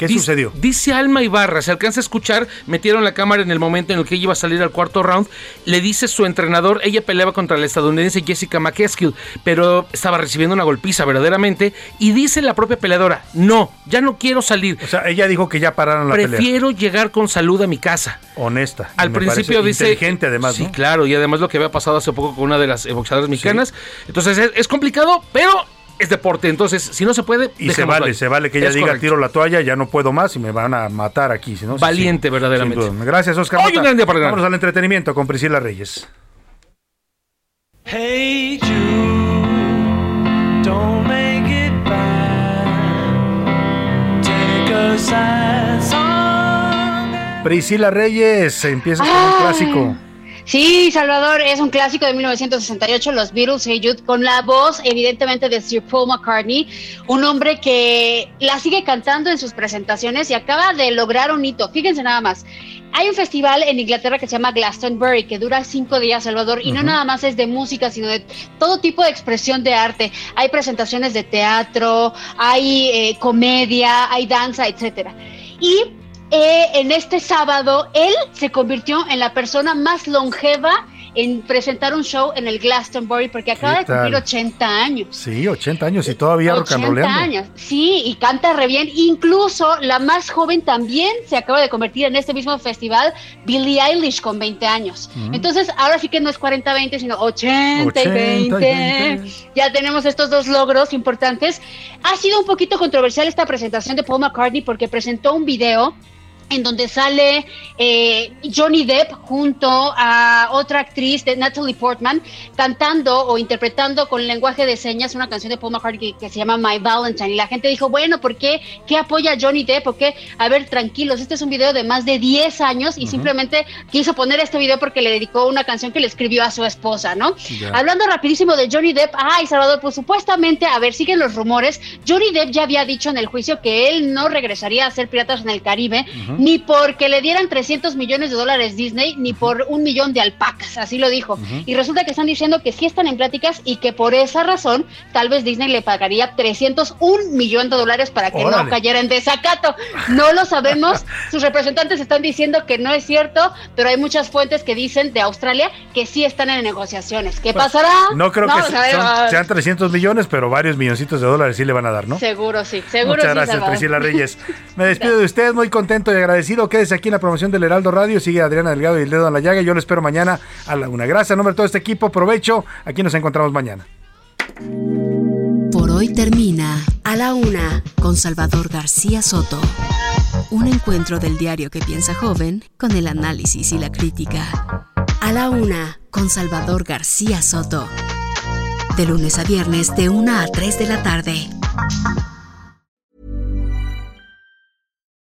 [SPEAKER 2] ¿Qué
[SPEAKER 35] Dice-
[SPEAKER 2] sucedió?
[SPEAKER 35] Dice Alma Ibarra, se alcanza a escuchar, metieron la cámara en el momento en el que ella iba a salir al cuarto round, le dice su entrenador, ella peleaba contra la estadounidense Jessica McCaskill, pero estaba recibiendo una golpiza verdaderamente, y dice la propia peleadora, no, ya no quiero salir.
[SPEAKER 2] O sea, ella dijo que ya pararon la pelea.
[SPEAKER 35] Prefiero llegar con salud a mi casa.
[SPEAKER 2] Honesta.
[SPEAKER 35] Al principio dice.
[SPEAKER 2] Inteligente, además,
[SPEAKER 35] Sí,
[SPEAKER 2] ¿no?
[SPEAKER 35] claro, y además lo que había pasado hace poco con una de las boxeadoras mexicanas. Entonces es, es complicado, pero es deporte. Entonces, si no se puede.
[SPEAKER 2] Y se vale,
[SPEAKER 35] ahí.
[SPEAKER 2] se vale que ella
[SPEAKER 35] Es
[SPEAKER 2] diga
[SPEAKER 35] correcto.
[SPEAKER 2] tiro la toalla, ya no puedo más y me van a matar aquí. Si no,
[SPEAKER 35] Valiente,
[SPEAKER 2] sí,
[SPEAKER 35] verdaderamente.
[SPEAKER 2] Gracias, Oscar.
[SPEAKER 35] Hoy
[SPEAKER 2] Mota.
[SPEAKER 35] un gran día para ganar.
[SPEAKER 2] Vámonos al entretenimiento con Priscila Reyes.
[SPEAKER 22] Hey Jude, don't make it bad. Take a sad song.
[SPEAKER 2] Priscila Reyes, empieza con un clásico.
[SPEAKER 20] Sí, Salvador, es un clásico de 1968, los Beatles, Hey Jude, con la voz evidentemente de Sir Paul McCartney, un hombre que la sigue cantando en sus presentaciones y acaba de lograr un hito. Fíjense nada más. Hay un festival en Inglaterra que se llama Glastonbury, que dura cinco días, Salvador, y no nada más es de música, sino de todo tipo de expresión de arte. Hay presentaciones de teatro, hay eh, comedia, hay danza, etcétera. Y eh, en este sábado, él se convirtió en la persona más longeva en presentar un show en el Glastonbury porque acaba de cumplir 80 años.
[SPEAKER 2] Sí, 80 años y todavía rock and
[SPEAKER 20] 80
[SPEAKER 2] rollando.
[SPEAKER 20] años, sí, y canta re bien. Incluso la más joven también se acaba de convertir en este mismo festival, Billie Eilish, con 20 años.
[SPEAKER 37] Mm.
[SPEAKER 20] Entonces, ahora sí que no es 40-20, sino 80 y
[SPEAKER 37] 80 y
[SPEAKER 20] 20.
[SPEAKER 37] 20.
[SPEAKER 20] Ya tenemos estos dos logros importantes. Ha sido un poquito controversial esta presentación de Paul McCartney porque presentó un video en donde sale eh, Johnny Depp junto a otra actriz, de Natalie Portman, cantando o interpretando con lenguaje de señas una canción de Paul McCartney que, que se llama My Valentine. Y la gente dijo, bueno, ¿por qué? ¿Qué apoya Johnny Depp? ¿Por qué? A ver, tranquilos, este es un video de más de 10 años y simplemente quiso poner este video porque le dedicó una canción que le escribió a su esposa, ¿no? Hablando rapidísimo de Johnny Depp, ay, Salvador, pues supuestamente, a ver, siguen los rumores, Johnny Depp ya había dicho en el juicio que él no regresaría a ser Piratas en el Caribe,
[SPEAKER 37] Ujú.
[SPEAKER 20] Ni porque le dieran 300 millones de dólares Disney, ni por un millón de alpacas, así lo dijo. Y resulta que están diciendo que sí están en pláticas y que por esa razón tal vez Disney le pagaría 301 millón de dólares para que
[SPEAKER 37] Órale.
[SPEAKER 20] no cayera en desacato. No lo sabemos, sus representantes están diciendo que no es cierto, pero hay muchas fuentes que dicen de Australia que sí están en negociaciones. ¿Qué pasará?
[SPEAKER 2] Pues, No creo que son-
[SPEAKER 20] ah,
[SPEAKER 2] sean 300 millones, pero varios milloncitos de dólares sí le van a dar, ¿no?
[SPEAKER 20] Seguro sí, seguro
[SPEAKER 2] Muchas
[SPEAKER 20] sí,
[SPEAKER 2] gracias. Priscila Reyes. Me despido de usted, muy contento y agradecido. Quédese aquí en la promoción del Heraldo Radio. Sigue Adriana Delgado y el dedo en la llaga. Yo lo espero mañana a la una. Gracias, en nombre de todo este equipo. Provecho. Aquí nos encontramos mañana.
[SPEAKER 3] Por hoy termina A la Una con Salvador García Soto. Un encuentro del diario que piensa joven con el análisis y la crítica. A la Una con Salvador García Soto. De lunes a viernes de 1 a 3 de la tarde.